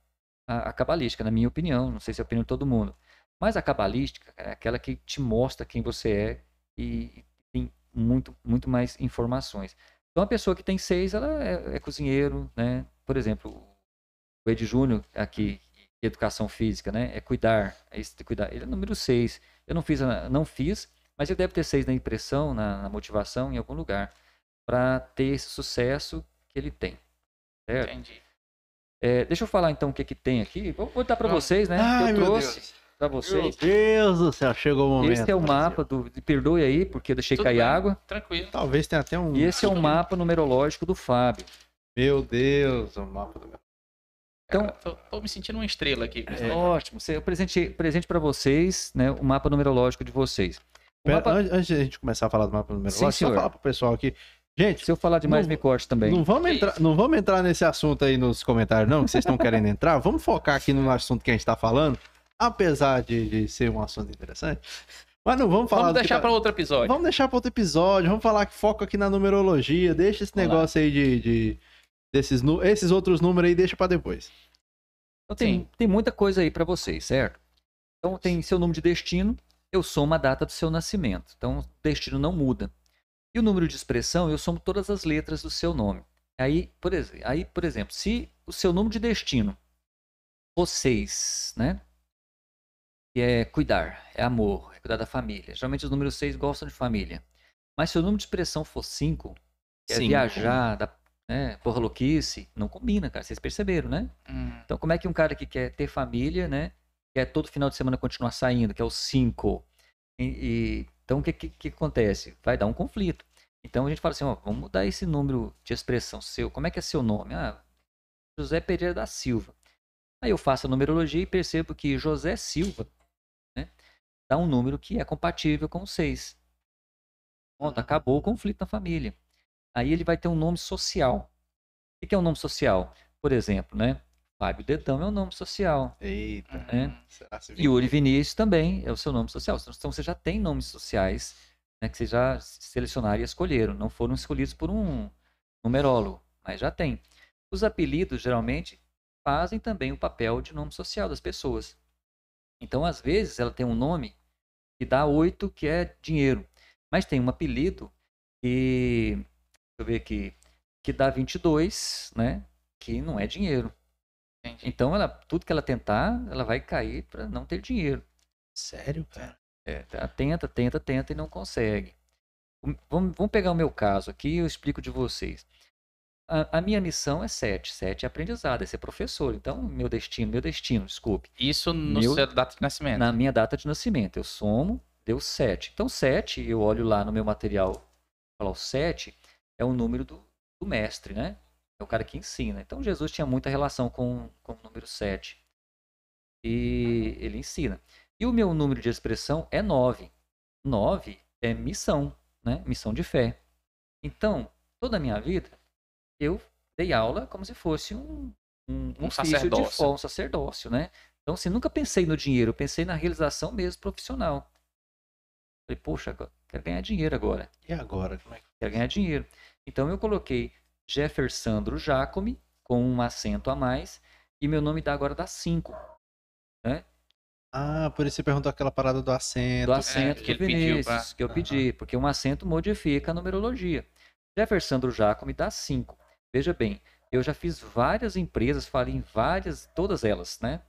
a, a cabalística, na minha opinião. Não sei se é a opinião de todo mundo. Mas a cabalística é aquela que te mostra quem você é e, tem muito, muito mais informações. Então, a pessoa que tem seis, ela é, é cozinheiro, né? Por exemplo, o Ed Júnior, aqui, educação física, né? É cuidar, é esse cuidar. Ele é número seis. Eu não fiz, não fiz, mas ele deve ter seis na impressão, na, na motivação, em algum lugar, para ter esse sucesso que ele tem. Certo? Entendi. É, deixa eu falar então o que, que tem aqui. Vou botar para vocês, né? Ai, que eu meu trouxe Deus. Para Meu vocês. Deus do céu, chegou o momento. Esse é o mapa do. Perdoe aí, porque eu deixei Tudo cair bem, água. Tranquilo. Talvez tenha até um. E esse é o mapa numerológico do Fábio. Meu Deus, o mapa do. Então- Cara, tô, tô me sentindo uma estrela aqui. É. Ótimo. Eu presente, presente para vocês, né? O mapa numerológico de vocês. Pera, mapa- an- Antes de a gente começar a falar do mapa numerológico, Sim, só senhor. falar pro pessoal aqui. Gente, Se eu falar demais, Não- me corte também. não vamos, entrar, não vamos entrar nesse assunto aí nos comentários, não, que vocês estão querendo entrar. Vamos focar aqui no assunto que a gente tá falando, apesar de, de ser um assunto interessante. Mas não vamos falar. Vamos que deixar tá- para outro episódio. Vamos deixar para outro episódio. Vamos falar que foco aqui na numerologia. Deixa esse Vamos lá. negócio aí de. de desses, esses outros números aí, deixa para depois. Então tem, Sim. tem muita coisa aí para vocês, certo? Então tem seu número de destino, eu somo a data do seu nascimento. Então o destino não muda. E o número de expressão, eu somo todas as letras do seu nome. Aí, por, ex- aí, por exemplo, se o seu número de destino 6, né? Que é cuidar, é amor, é cuidar da família. Geralmente os números 6 gostam de família. Mas se o número de expressão for 5, que é Cinco. viajar, da, né, porra louquice, não combina, cara. Vocês perceberam, né? Hum, Então, como é que um cara que quer ter família, né? Quer todo final de semana continuar saindo, que é o 5. E, e- então, o que, que, que acontece? Vai dar um conflito. Então, a gente fala assim, ó, vamos mudar esse número de expressão seu. Como é que é seu nome? Ah, José Pereira da Silva. Aí eu faço a numerologia e percebo que José Silva? Dá um número que é compatível com o 6. Pronto, acabou o conflito na família. Aí ele vai ter um nome social. O que é um nome social? Por exemplo, né? Fábio Dedão é um nome social. Eita. É. Que Yuri Vinícius também é o seu nome social. Então você já tem nomes sociais né, que vocês já selecionaram e escolheram. Não foram escolhidos por um numerólogo, mas já tem. Os apelidos, geralmente, fazem também o papel de nome social das pessoas. Então, às vezes, ela tem um nome que dá oito, que é dinheiro. Mas tem um apelido que, deixa eu ver aqui, que dá 22, né? Que não é dinheiro. entendi. Então, ela, tudo que ela tentar, ela vai cair para não ter dinheiro. Sério, cara? É, tá, tenta, tenta, tenta e não consegue. Vamos, vamos pegar o meu caso aqui e eu explico de vocês. A, a minha missão é sete. Sete é aprendizado, é ser professor. Então, meu destino, meu destino, desculpe. Isso no Meu- seu data de nascimento. Na minha data de nascimento, eu somo, deu sete. Então, sete, eu olho lá no meu material, falo, o sete é o número do, do mestre, né? É o cara que ensina. Então, Jesus tinha muita relação com, com o número sete. E ele ensina. E o meu número de expressão é nove. Nove é missão, né? Missão de fé. Então, toda a minha vida, eu dei aula como se fosse um, um, Um de sacerdócio. fó, um sacerdócio, né? Então, assim, nunca pensei no dinheiro, pensei na realização mesmo profissional. Falei, poxa, quero ganhar dinheiro agora, E agora? Como é que... quero ganhar dinheiro. Então, eu coloquei Jeffersandro Jacome, com um acento a mais, e meu nome dá agora dá 5, Ah, por isso você perguntou aquela parada do acento. do acento que do ele pediu pra- Vinícius, que eu pedi, porque um acento modifica a numerologia. Jeffersandro Jacome dá 5. Veja bem, eu já fiz várias empresas, falei em várias, todas elas, né?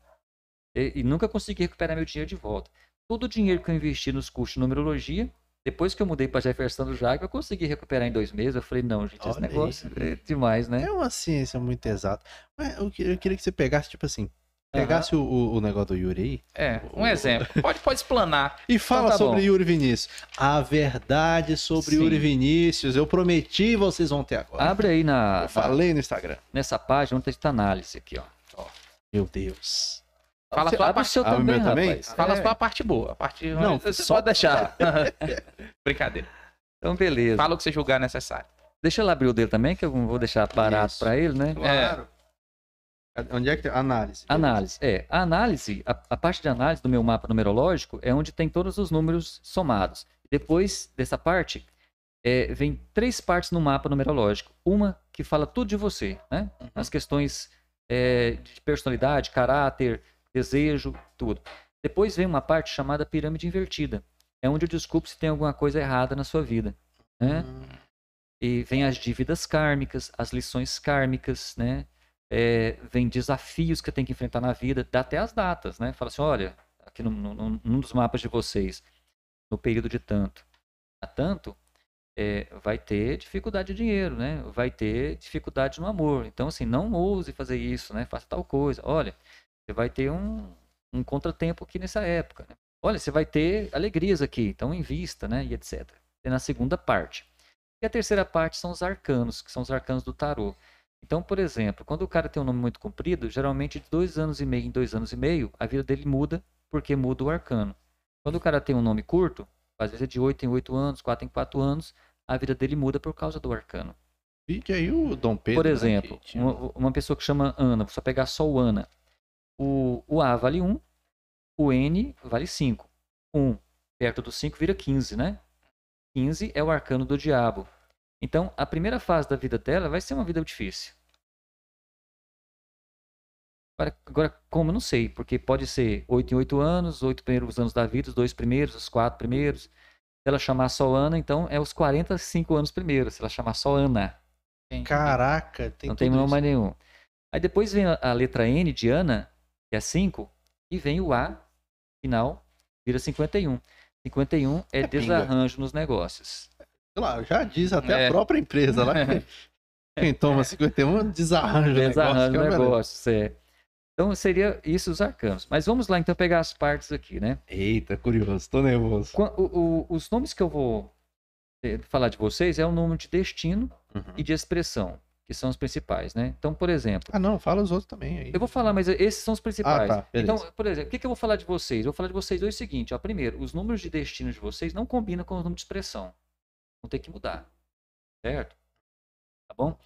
E, e nunca consegui recuperar meu dinheiro de volta. Todo o dinheiro que eu investi nos cursos de numerologia, depois que eu mudei para Jeffersandro Jacome, eu consegui recuperar em dois meses. Eu falei, não, gente, esse Olha aí. negócio é demais, né? É uma ciência muito exata. Mas eu, eu queria que você pegasse, tipo assim, pegasse o, o- o negócio do Yuri aí É, um exemplo. Pode, pode explanar. e fala tá sobre bom. Yuri Vinícius. A verdade sobre Sim. Yuri Vinícius, eu prometi vocês vão ter agora. Abre aí na, eu falei no Instagram. nessa página onde está a análise aqui, ó. Meu Deus. Fala Você- só a o parte- seu o também, meu também? rapaz. Fala É. só a parte boa. A parte... Não, você só- pode deixar. <laughs> <laughs> Brincadeira. Então, beleza. Fala o que você julgar necessário. Deixa eu abrir o dele também, que eu não vou deixar Isso. para ele, né? Claro. Onde é que tem? Análise. Análise. É, a análise, a, a parte de análise do meu mapa numerológico é onde tem todos os números somados. Depois dessa parte, é, vem três partes no mapa numerológico. Uma que fala tudo de você, né? Uhum. As questões é, de personalidade, caráter, desejo, tudo. Depois vem uma parte chamada pirâmide invertida. É onde eu desculpo se tem alguma coisa errada na sua vida. Né? Hum, E vem as dívidas kármicas, as lições kármicas, né? É, vem desafios que tenho que enfrentar na vida, dá até as datas, né? Fala assim, olha, aqui no, no- num dos mapas de vocês, no período de tanto a tanto, é, vai ter dificuldade de dinheiro, né? Vai ter dificuldade no amor. Então, assim, não ouse fazer isso, né? Faça tal coisa. Olha, você vai ter um, um contratempo aqui nessa época, né? Olha, você vai ter alegrias aqui, então invista, né? E etc. E na segunda parte. E a terceira parte são os arcanos, que são os arcanos do tarô. Então, por exemplo, quando o cara tem um nome muito comprido, geralmente de dois anos e meio em dois anos e meio, a vida dele muda porque muda o arcano. Quando o cara tem um nome curto, às vezes é de oito em oito anos, quatro em quatro anos, a vida dele muda por causa do arcano. Vide aí o Dom Pedro. Por né, exemplo, que tinha- uma, uma pessoa que chama Ana, vou só pegar só o Ana. O, o A vale 1, o N vale 5. 1 perto do 5 vira 15, né? 15 é o arcano do diabo. Então, a primeira fase da vida dela vai ser uma vida difícil. Agora, agora, como? Não sei, porque pode ser 8 em 8 anos, 8 primeiros anos da vida, os dois primeiros, os quatro primeiros. Se ela chamar só Ana, então é os 45 anos primeiros. Se ela chamar só Ana, Caraca, tem não tem nome nenhum. Aí depois vem a, a letra N de Ana, que é 5, e vem o A, final, vira 51. 51 é, É pinga. desarranjo nos negócios. Claro, já diz até É. a própria empresa lá. que <laughs> Quem toma 51 desarranja o negócio. Desarranjo que é beleza. negócios, é. Então seria isso os arcanos. Mas vamos lá então pegar as partes aqui, né? Eita, curioso, tô nervoso. O- o- os nomes que eu vou eh, falar de vocês é o nome de destino Uhum. e de expressão, que são os principais, né? Então, por exemplo, Ah, não, fala os outros também aí. Eu vou falar, mas esses são os principais. Ah, tá, beleza. então, por exemplo, o que, que eu vou falar de vocês? Eu vou falar de vocês dois o seguinte, ó. Primeiro, os números de destino de vocês não combinam com os números de expressão. Vão ter que mudar. Certo? Tá bom?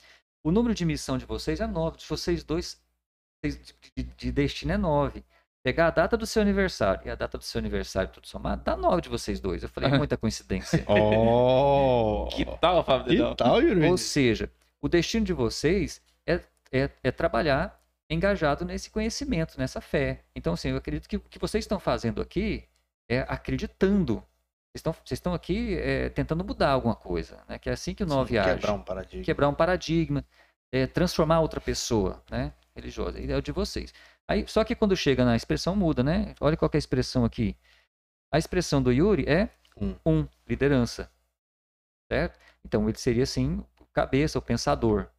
O número de missão de vocês é 9. De vocês dois, de, de- de destino é 9. Pegar a data do seu aniversário e a data do seu aniversário tudo somado, dá 9 de vocês dois. Eu falei, é muita coincidência. <laughs> Oh! <laughs> Que tal, Fábio Que Dedão? tal, Yuri? Ou seja, o destino de vocês é, é, é trabalhar engajado nesse conhecimento, nessa fé. Então, assim, eu acredito que o que vocês estão fazendo aqui é acreditando. Vocês estão, vocês estão aqui é, tentando mudar alguma coisa, né? Que é assim que o 9 age. Quebrar um paradigma. Quebrar um paradigma, é, transformar outra pessoa, né? Religiosa. E É o de vocês. Aí, só que quando chega na expressão, muda, né? Olha qual que é a expressão aqui. A expressão do Yuri é Um. um, liderança. Certo? Então ele seria assim, cabeça, o pensador.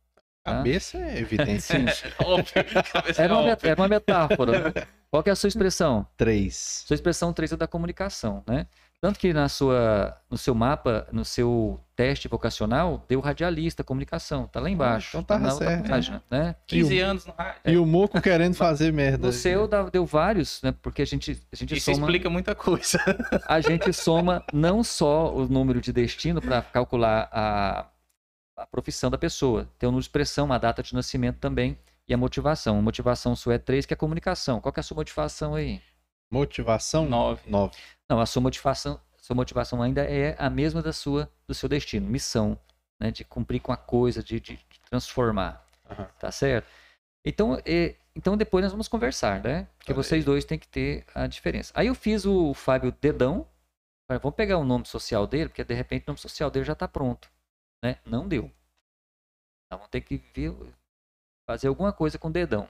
Cabeça é evidente. Sim. <laughs> Cabeça Era uma, era uma metáfora. <laughs> Qual que é a sua expressão? Três. Sua expressão 3 é da comunicação, né? Tanto que na sua, no seu mapa, no seu teste vocacional, deu radialista, comunicação. Tá lá embaixo. então tava na outra certo. página, né? 15 anos no rádio. E o Moco querendo fazer merda. No seu dá- deu vários, né? Porque a gente, a gente Isso soma. explica muita coisa. <laughs> a gente soma não só o número de destino para calcular a, a profissão da pessoa, tem o número de expressão, a data de nascimento também e a motivação. A motivação sua é 3, que é a comunicação. Qual que é a sua motivação aí? Motivação? 9. Nove. Não, a sua motivação, sua motivação ainda é a mesma da sua do seu destino, missão, né, de cumprir com a coisa, de, de- de transformar. Aham. Tá certo? Então, é, então depois nós vamos conversar, né? Porque vocês dois têm que ter a diferença. Aí eu fiz o Fábio Dedão. Falei, Vamos pegar o nome social dele, porque de repente o nome social dele já está pronto. Né? Não deu. Então vamos ter que ver, fazer alguma coisa com o dedão.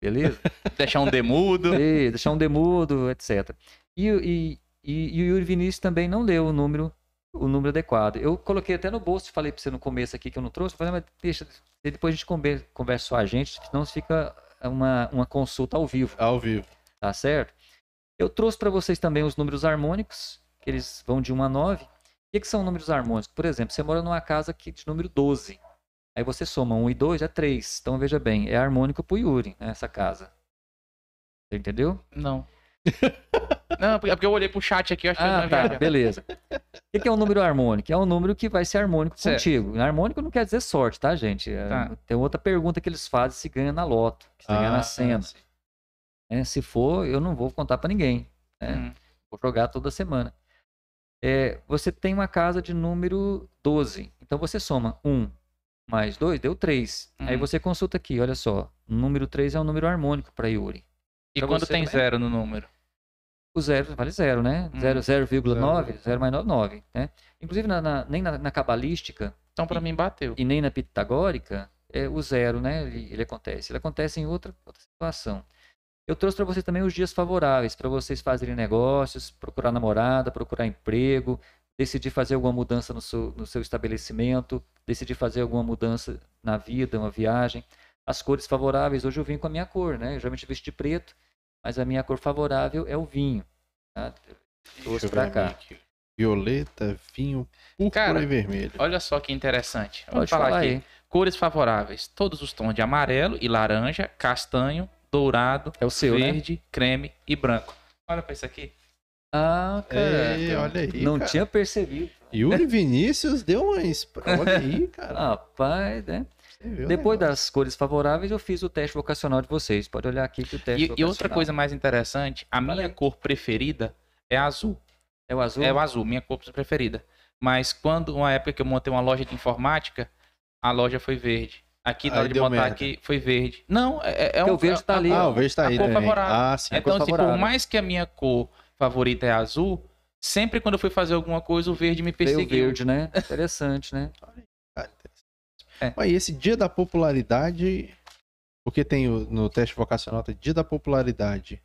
Beleza? <laughs> Deixar um demudo. E deixar um demudo, etc. E, e, e, e o Yuri Vinícius também não leu o número, o número adequado. Eu coloquei até no bolso, falei para você no começo aqui que eu não trouxe, eu falei, mas deixa, depois a gente conver- conversa só a gente, senão fica uma, uma consulta ao vivo, Ao vivo. tá certo? Eu trouxe para vocês também os números harmônicos, que eles vão de 1 a 9. O que, que são números harmônicos? Por exemplo, você mora numa casa aqui de número 12. Aí você soma 1 e 2, é 3. Então veja bem, é harmônico pro Yuri, né, essa casa. Você entendeu? Não. Não, é porque eu olhei pro chat aqui, eu acho que eu Ah, não tá, beleza. que, que é um número harmônico? É um número que vai ser harmônico Certo. contigo. Harmônico não quer dizer sorte, tá, gente? É, Tá. Tem outra pergunta que eles fazem se ganha na loto, se ganha na cena. Ah, sim. né? Se for, eu não vou contar pra ninguém. né? Hum. Vou jogar toda semana. É, você tem uma casa de número 12. Então você soma 1 mais 2, deu 3. Aí Uhum. você consulta aqui, olha só. O número 3 é um número harmônico para Yuri. E Pra quando você tem também? zero no número? O zero vale zero, né? Hum. Zero, 0,9, Zero. 0 mais 9, 9. Né? Inclusive, na, na- nem na, na cabalística Então pra mim bateu. e nem na pitagórica, é, o zero, né? Ele, ele acontece. Ele acontece em outra, outra situação. Eu trouxe para vocês também os dias favoráveis para vocês fazerem negócios, procurar namorada, procurar emprego, decidir fazer alguma mudança no seu, no seu estabelecimento, decidir fazer alguma mudança na vida, uma viagem. As cores favoráveis, hoje eu vim com a minha cor, né? Eu geralmente visto de preto, mas a minha cor favorável é o vinho. Tá? Trouxe Deixa eu para ver a cá. aqui. Violeta, vinho, púrpura Cara, e vermelho. Olha só que interessante. Vamos Pode falar, falar aqui. aí. Cores favoráveis. Todos os tons de amarelo e laranja, castanho, dourado, É o seu, né? verde, creme e branco. Olha pra isso aqui. Ah, cara. Ei, olha aí, Não cara. tinha percebido. Yuri Vinícius deu uma. <laughs> Olha aí, cara. Rapaz, né? O Depois negócio. das cores favoráveis, eu fiz o teste vocacional de vocês. Pode olhar aqui que o teste E, e outra coisa mais interessante, a minha cor preferida é azul. É o azul? É o azul, minha cor preferida. Mas quando, uma época que eu montei uma loja de informática, a loja foi verde. Aqui na hora de montar merda. aqui foi verde. Não, é, é Porque um. o verde tá é- ali, Ah, ó. o verde tá a aí cor também. favorável. Ah, sim. É Então, assim, por mais que a minha cor favorita é azul, sempre quando eu fui fazer alguma coisa, o verde me Veio o perseguiu. verde, né? Interessante, né? É. Mas e esse dia da popularidade. Porque tem o- no teste vocacional, tem dia da popularidade.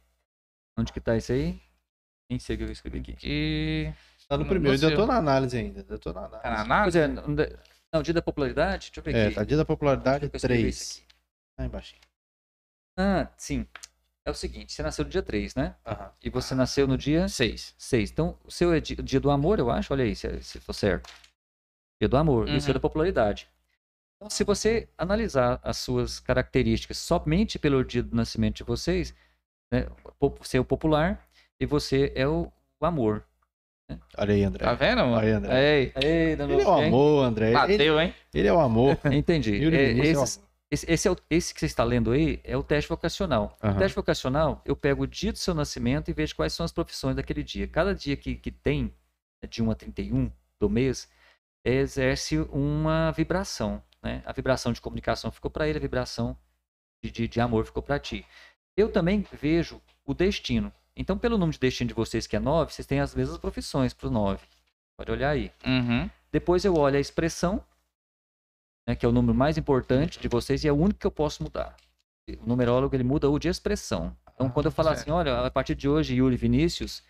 Onde que tá isso aí? Nem sei o que eu escrevi aqui. E. Tá no No- primeiro, eu ainda tô na análise ainda. Eu tô na análise. Tá na Pois análise? é, não, dia da popularidade? Deixa eu ver É, aqui. tá dia da popularidade Deixa eu escrever 3. isso aqui. Lá embaixo. Ah, sim. É o seguinte, você nasceu no dia 3, né? Aham. E você nasceu no dia Seis. 6. Então, o seu é di- dia do amor, eu acho. Olha aí, se, se for certo. Dia do amor. E o seu Uhum. da popularidade. Então, se você analisar as suas características somente pelo dia do nascimento de vocês, né, você é o popular e você é o, o amor. Olha aí, André. Tá vendo, mano? Olha aí, André. Ei, ei, Ele é o amor, André. Ele, Bateu, hein? ele é o amor. <laughs> Entendi. Yuri É, é esse, esse, é o- esse que você está lendo aí é o teste vocacional. Aham. O teste vocacional, eu pego o dia do seu nascimento e vejo quais são as profissões daquele dia. Cada dia que, que tem, né, de 1 a 31 do mês, exerce uma vibração. Né? A vibração de comunicação ficou para ele, a vibração de, de, de amor ficou para ti. Eu também vejo o destino. Então, pelo número de destino de vocês, que é 9, vocês têm as mesmas profissões para o 9. Pode olhar aí. Uhum. Depois eu olho a expressão, né, que é o número mais importante de vocês e é o único que eu posso mudar. O numerólogo ele muda o de expressão. Então, Ah, quando eu falar certo. assim, olha, a partir de hoje, Yuri Vinícius,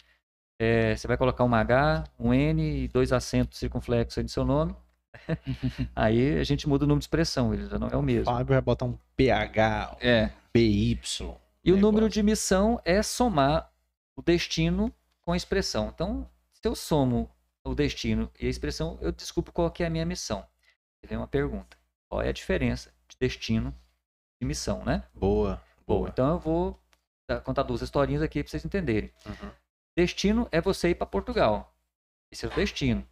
é, você vai colocar um H, um N e dois acentos circunflexos aí no seu nome. <laughs> aí a gente muda o número de expressão, ele já não é o mesmo. Fábio vai botar um PH, um É. PY. E o número de missão é somar o destino com a expressão. Então, se eu somo o destino e a expressão, eu desculpo qual que é a minha missão. Vem uma pergunta. Qual é a diferença de destino e missão, né? Boa. Bom, Boa. então eu vou contar duas historinhas aqui para vocês entenderem. Uhum. Destino é você ir para Portugal. Esse é o destino.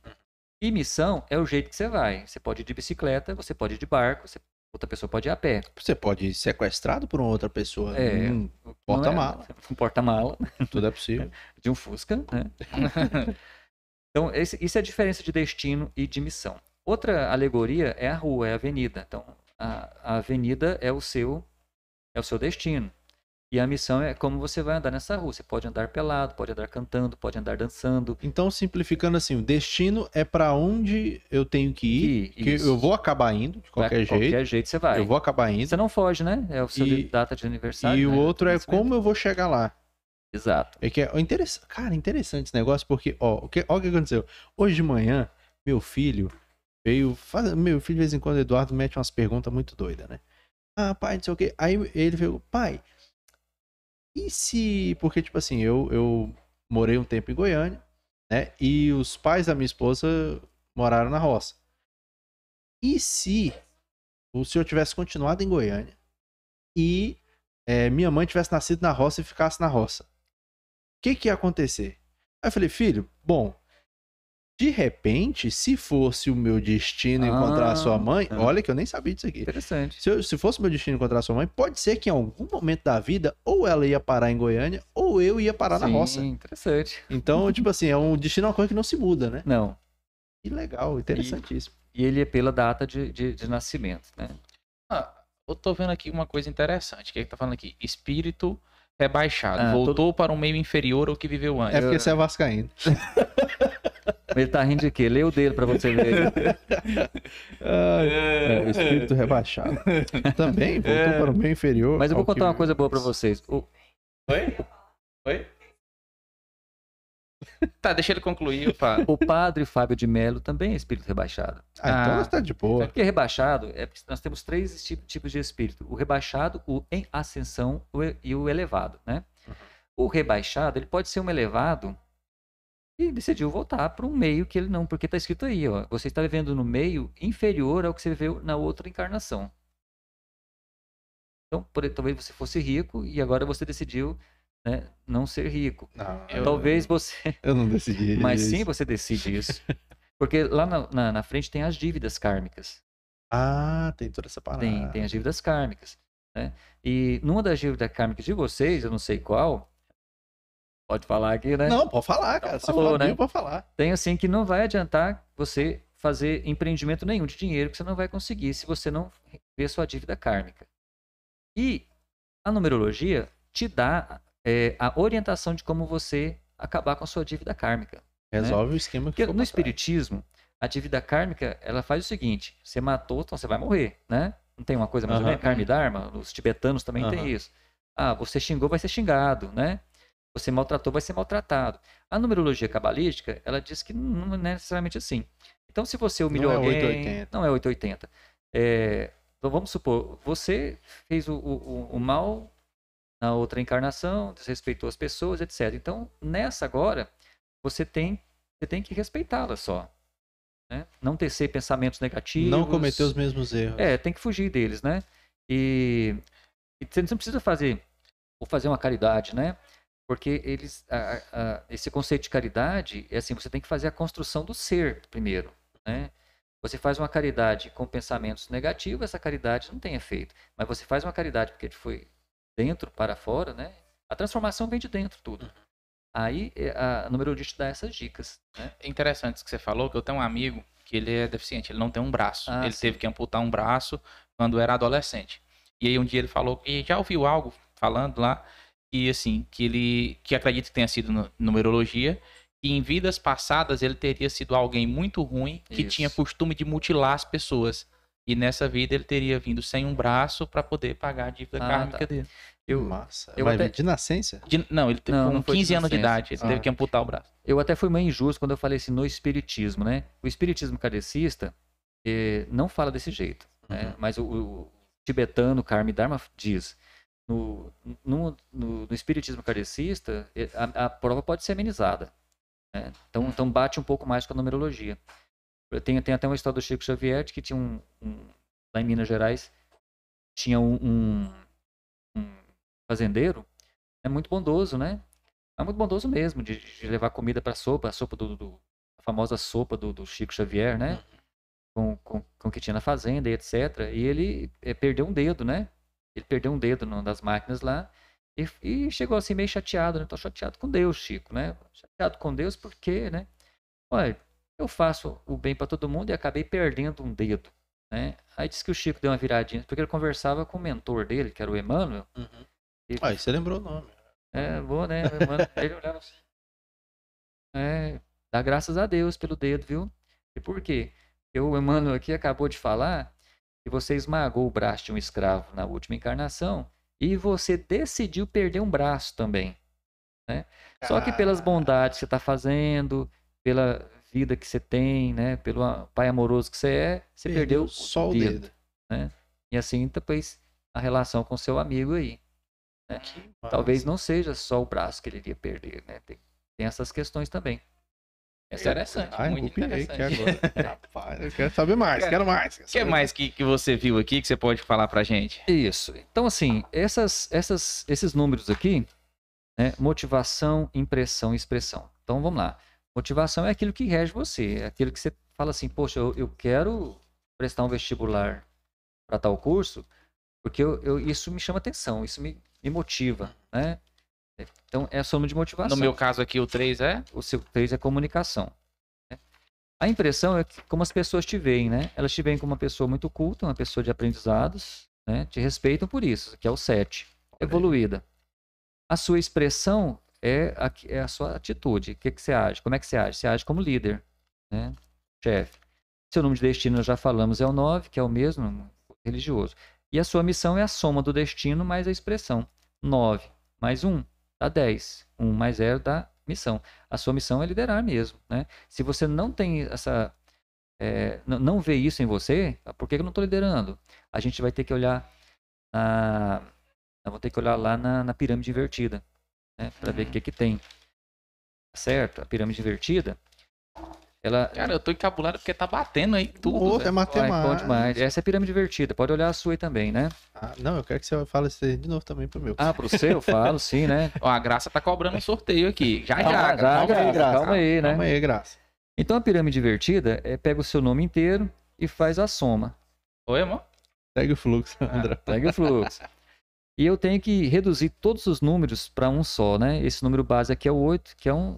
E missão é o jeito que você vai. Você pode ir de bicicleta, você pode ir de barco, você- outra pessoa pode ir a pé. Você pode ir sequestrado por uma outra pessoa. É. Hum, Não é- Porta-mala. Um porta-mala. tudo é possível. <laughs> de um Fusca, né? <laughs> então, esse- isso é a diferença de destino e de missão. Outra alegoria é a rua, é a avenida. Então, a, a avenida é o seu é o seu destino. E a missão é como você vai andar nessa rua. Você pode andar pelado, pode andar cantando, pode andar dançando. Então, simplificando assim, o destino é pra onde eu tenho que ir, Que- que eu vou acabar indo, de qualquer Vai- jeito. Qualquer jeito você vai. Eu vou acabar indo. Você não foge, né? É o seu E- data de aniversário. E o né? outro é como eu vou chegar lá. Exato. É que é interessante, cara, interessante esse negócio, porque, ó, o que, ó, o que aconteceu? Hoje de manhã, meu filho veio. Faz, meu filho, de vez em quando, o Eduardo mete umas perguntas muito doidas, né? Ah, pai, não sei o quê. Aí ele veio, pai, e se. Porque, tipo assim, eu, eu morei um tempo em Goiânia, né? E os pais da minha esposa moraram na roça. E se o senhor tivesse continuado em Goiânia e é, minha mãe tivesse nascido na roça e ficasse na roça? O que, que ia acontecer? Aí eu falei, filho, bom, De repente, se fosse o meu destino encontrar a sua Ah, mãe, ah. olha que eu nem sabia disso aqui. Interessante. Se, eu- se fosse meu destino encontrar a sua mãe, pode ser que em algum momento da vida, ou ela ia parar em Goiânia, ou eu ia parar na Sim, roça. interessante. Então, <laughs> tipo assim, é um destino é uma coisa que não se muda, né? Não. Que legal, interessantíssimo. E ele é pela data de, de, de nascimento, né? Ah, eu tô vendo aqui uma coisa interessante. O que, é que tá falando aqui? Espírito rebaixado. Ah, voltou para um meio inferior ao que viveu antes. É porque você é vascaíno. <laughs> Ele tá rindo de quê? Lê o dele pra você ver. É, o espírito rebaixado. Também voltou É. para o meio inferior. Mas eu vou que contar uma coisa boa pra vocês. O- Oi? Oi? <laughs> tá, deixa ele concluir. O padre Fábio de Mello também é espírito rebaixado. Ah, então Ah. nós tá de boa. Porque rebaixado, é porque nós temos três ti- tipos de espírito: o rebaixado, o em ascensão e- e o elevado, né? O rebaixado, ele pode ser um elevado e decidiu voltar para um meio que ele não, porque está escrito aí, ó, você está vivendo no meio inferior ao que você viveu na outra encarnação. Então, por, talvez você fosse rico e agora você decidiu né, não ser rico. Não, Eu- Talvez você <laughs> eu não decidi. <laughs> Mas isso. sim, você decide isso. Porque lá na, na, na frente tem as dívidas kármicas. Ah, tem toda essa parada. Tem, tem as dívidas kármicas. Né? E numa das dívidas kármicas de vocês, eu não sei qual, pode falar aqui, né? Não, pode falar, cara. Então, Se falou, for né? né? pode falar. Tem assim que não vai adiantar você fazer empreendimento nenhum de dinheiro que você não vai conseguir se você não ver sua dívida kármica. E a numerologia te dá é, a orientação de como você acabar com a sua dívida kármica. Resolve o esquema que Porque no espiritismo, a dívida kármica, ela faz o seguinte: você matou, então você vai morrer, né? Não tem uma coisa mais ou Aham. menos? Karma e Dharma? Os tibetanos também Aham. tem isso. Ah, você xingou, vai ser xingado, né? Você maltratou, vai ser maltratado. A numerologia cabalística, ela diz que não é necessariamente assim. Então, se você humilhou Não é alguém... 880. Não é 880. É, então, vamos supor, você fez o, o- o mal na outra encarnação, desrespeitou as pessoas, etc. Então, nessa agora, você tem, você tem que respeitá-la só. Né? Não tecer pensamentos negativos. Não cometer os mesmos erros. É, tem que fugir deles, né? E, e você não precisa fazer ou fazer uma caridade, né? Porque eles, a- a- esse conceito de caridade é assim, você tem que fazer a construção do ser primeiro, né? Você faz uma caridade com pensamentos negativos, essa caridade não tem efeito. Mas você faz uma caridade porque foi dentro para fora, né? A transformação vem de dentro tudo. Aí é, a numerologia te dá essas dicas, né? É interessante isso que você falou, que eu tenho um amigo que ele é deficiente, ele não tem um braço. Ah, ele sim. teve que amputar um braço quando era adolescente. E aí um dia ele falou que já ouviu algo falando lá e assim, que ele que acredita que tenha sido nu- numerologia, que em vidas passadas ele teria sido alguém muito ruim que Isso. tinha costume de mutilar as pessoas. E nessa vida ele teria vindo sem um braço para poder pagar a dívida Ah, kármica tá. dele. Eu, Massa. eu até- de nascença? De- não, ele teve Não, com não foi de 15 anos de idade, ele Ah. teve que amputar o braço. Eu até fui meio injusto quando eu falei assim no espiritismo, né? O espiritismo kardecista eh, não fala desse jeito, né? Uhum. Mas o, o tibetano Karma Dharma diz no, no, no, no espiritismo kardecista eh, a, a prova pode ser amenizada, né? Então, então bate um pouco mais com a numerologia. Tem, tem até uma história do Chico Xavier de que tinha um, um- lá em Minas Gerais tinha um, um, um fazendeiro é muito bondoso, né? É muito bondoso mesmo, de, de levar comida para sopa, a sopa do, do- a famosa sopa do, do Chico Xavier, né? Com, com, com o que tinha na fazenda e etc. E ele eh, perdeu um dedo, né? Ele perdeu um dedo numa das máquinas lá e, e chegou assim meio chateado, né? Tô chateado com Deus, Chico, né? Chateado com Deus porque, né? Olha, eu faço o bem para todo mundo e acabei perdendo um dedo, né? Aí disse que o Chico deu uma viradinha, porque ele conversava com o mentor dele, que era o Emmanuel. e Aí você lembrou o nome. é, vou, né? Ele olhava assim. É, dá graças a Deus pelo dedo, viu? E por quê? Porque o Emmanuel aqui acabou de falar que você esmagou o braço de um escravo na última encarnação e você decidiu perder um braço também. Né? Só que pelas bondades que você está fazendo, pela vida que você tem, né? Pelo pai amoroso que você é, você perdeu, o só o dedo. dedo. E assim, depois, a relação com seu amigo aí. né? Talvez não seja só o braço que ele iria perder, né? Tem, tem essas questões também. Essa é Interessante, Ai, muito aqui interessante. agora. <laughs> Rapaz, eu quero saber mais, quero mais. quero O que mais que, que você viu aqui que você pode falar pra gente? Isso. Então, assim, essas, essas, esses números aqui, né? Motivação, impressão e expressão. Então, vamos lá. Motivação é aquilo que rege você, é aquilo que você fala assim, poxa, eu, eu quero prestar um vestibular para tal curso, porque eu, eu- isso me chama atenção, isso me, me motiva, né? Então, é a soma de motivação. No meu caso aqui, o 3 é. o seu 3 é comunicação. né? A impressão é que, como as pessoas te veem, né? Elas te veem como uma pessoa muito culta, uma pessoa de aprendizados, né? Te respeitam por isso, que é o 7, evoluída. A sua expressão é a, é a sua atitude. O que, que você age? Como é que você age? Você age como líder, né? Chefe. Seu número de destino, já falamos, é o 9, que é o mesmo, religioso. E a sua missão é a soma do destino mais a expressão. 9 mais 1 dá 10. 1 mais 0 dá missão. A sua missão é liderar mesmo, né? Se você não tem essa... é, não vê isso em você, por que eu não estou liderando? A gente vai ter que olhar na... ter que olhar lá na, na pirâmide invertida, né? Para ver o que que tem. Certo? A pirâmide invertida, ela... Cara, eu tô encabulado porque tá batendo aí tudo. Outro é matemática. bom demais. Essa é a pirâmide invertida. Pode olhar a sua aí também, né? Ah, não, eu quero que você fale isso aí de novo também pro meu. Ah, pro seu, eu <laughs> falo, sim, né? Ó, a Graça tá cobrando um sorteio aqui. Já, Calma, já. já, calma aí, Graça, calma aí, né? Calma aí, graça. Então a pirâmide invertida é pega o seu nome inteiro e faz a soma. Oi, amor? Segue o fluxo, Ah. <laughs> André. Pega o fluxo. E eu tenho que reduzir todos os números para um só, né? Esse número base aqui é o 8, que é um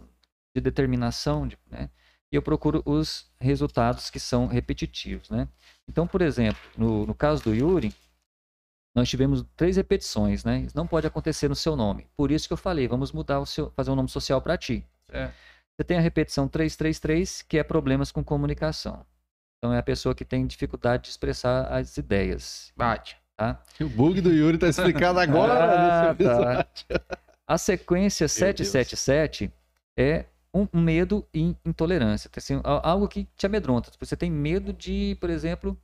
de determinação, de- né? E eu procuro os resultados que são repetitivos, né? Então, por exemplo, no, no caso do Yuri, nós tivemos três repetições, né? Isso não pode acontecer no seu nome. Por isso que eu falei, vamos mudar o seu, fazer um nome social para ti. É. Você tem a repetição 333, que é problemas com comunicação. Então, é a pessoa que tem dificuldade de expressar as ideias, Bate. Tá? O bug do Yuri tá explicado <laughs> agora Ah, nesse episódio. tá. A sequência Deus. 777 é um medo e intolerância. Então, assim, algo que te amedronta. Você tem medo de, por exemplo,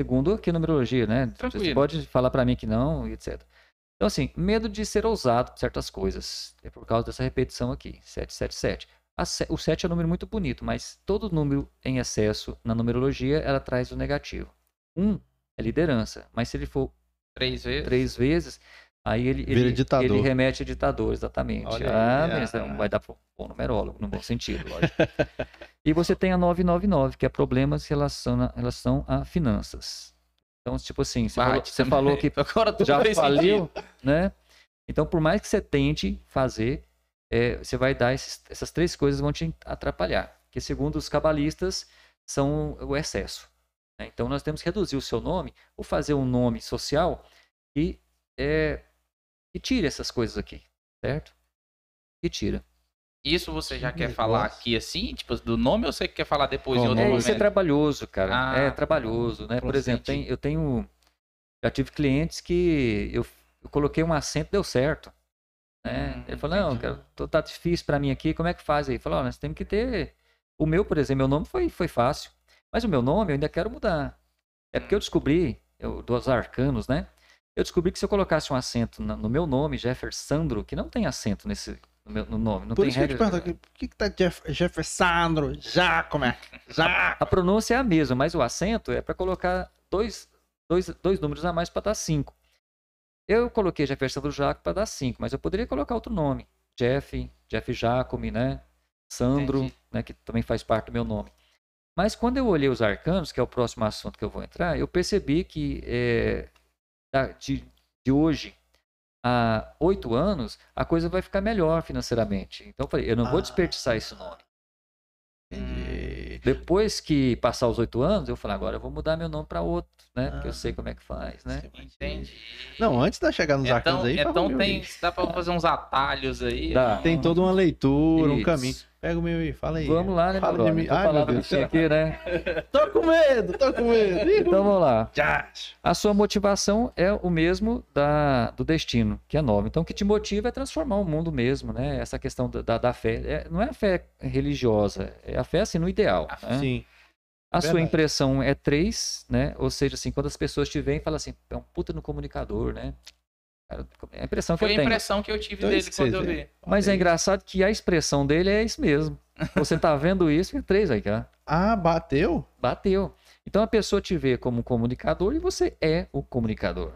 segundo aqui a numerologia, né? Você Tranquilo. pode falar para mim que não, e etc. Então, assim, medo de ser ousado com certas coisas. É por causa dessa repetição aqui, 777. A se- o 7 é um número muito bonito, mas todo número em excesso na numerologia, ela traz o negativo. 1 é liderança, mas se ele for Três vezes. três vezes, aí ele, ele, ele remete a ditador, exatamente. Olha ah, aí, mas não vai dar bom numerólogo, no bom sentido, lógico. <laughs> e você tem a 999, que é problemas em relação a, relação a finanças. Então, tipo assim, você, falou, você falou que <laughs> Agora já faliu, sentido. né? Então, por mais que você tente fazer, é, você vai dar esses- essas três coisas vão te atrapalhar. Que segundo os cabalistas são o excesso. Né? Então, nós temos que reduzir o seu nome ou fazer um nome social que é, que tire essas coisas aqui, certo? Que tira. Isso você já Que quer falar aqui assim, tipo, do nome ou você quer falar depois em Qual outro nome? É, momento? isso é trabalhoso, cara. Ah, é trabalhoso, né? Por exemplo, tem- eu tenho. Já tive clientes que eu, eu coloquei um acento deu certo. Né? Hum, Ele falou, não, entendi. cara, tô- tá difícil pra mim aqui, como é que faz aí? Falou, ó, nós temos que ter. O meu, por exemplo, meu nome foi, foi fácil. Mas o meu nome eu ainda quero mudar. É porque eu descobri, eu, dos arcanos, né? Eu descobri que se eu colocasse um acento no meu nome, Jeffersandro, que não tem acento nesse no, meu, no nome, não Por tem isso que eu te regra. pergunto, por que, que tá Jeff, Jeffersandro? Já, como é? Já. A pronúncia é a mesma, mas o acento é para colocar dois, dois, dois números a mais para dar cinco. Eu coloquei Jefferson do Jaco para dar cinco, mas eu poderia colocar outro nome. Jeff, Jeff Jacome, né? Sandro, Entendi. né? Que também faz parte do meu nome. Mas quando eu olhei os arcanos, que é o próximo assunto que eu vou entrar, eu percebi que é, da- de, de hoje a oito anos, a coisa vai ficar melhor financeiramente. Então eu falei, eu não vou Ah. desperdiçar esse nome. Entendi. Depois que passar os oito anos, eu falei, agora eu vou mudar meu nome para outro, né? Porque eu Ah. sei como é que faz, né? Entendi. Não, antes de chegar nos arcanos Então, aí, fala o então tem, aí. dá pra fazer uns atalhos aí. Dá. Tem toda uma leitura, um Isso. caminho. Pega o meu aí, fala aí. Vamos lá, né, meu Fala de brother? mim. Ai, meu Deus. aqui, né? <laughs> Tô com medo, tô com medo. Então vamos lá. A sua motivação é o mesmo da, do destino, que é nova. Então, o que te motiva é transformar o mundo mesmo, né? Essa questão da, da, da fé. É- não é a fé religiosa, é a fé assim no ideal. né? Sim. A sua verdade. impressão é 3, né? Ou seja, assim, quando as pessoas te veem, falam assim, é um puta no comunicador, né? Cara, É a impressão que Foi eu a tenho. impressão que eu tive Então, dele quando eu vi. Mas é engraçado que a expressão dele é isso mesmo. Você tá vendo isso, é 3 aí, cara. <laughs> Ah, bateu? Bateu. Então a pessoa te vê como um comunicador e você é o comunicador.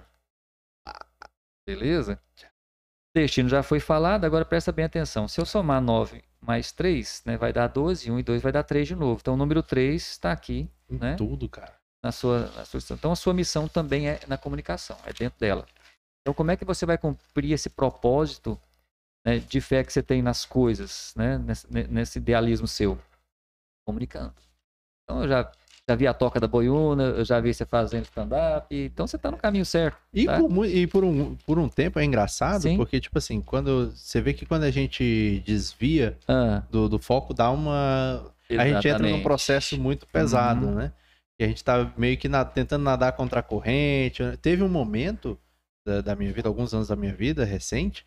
Beleza? Destino já foi falado, agora presta bem atenção. Se eu somar 9 mais 3, né? Vai dar 12, 1 e 2 vai dar 3 de novo. Então o número 3 está aqui Em né? Tudo, cara. na sua, na sua Então a sua missão também é na comunicação, é dentro dela. Então como é que você vai cumprir esse propósito né, de fé que você tem nas coisas, né? Nesse, ne- nesse idealismo seu? Comunicando. Então eu já, já vi a toca da boiuna, eu já vi você fazendo stand-up, então você está no caminho certo. E, Tá. por, e por, um, por um tempo é engraçado, Sim. porque, tipo assim, quando. Você vê que quando a gente desvia Ah, do, do foco, dá uma. A gente entra num exatamente. processo muito pesado, Uhum. né? E a gente tá meio que na- tentando nadar contra a corrente. né? Teve um momento da, da minha vida, alguns anos da minha vida recente,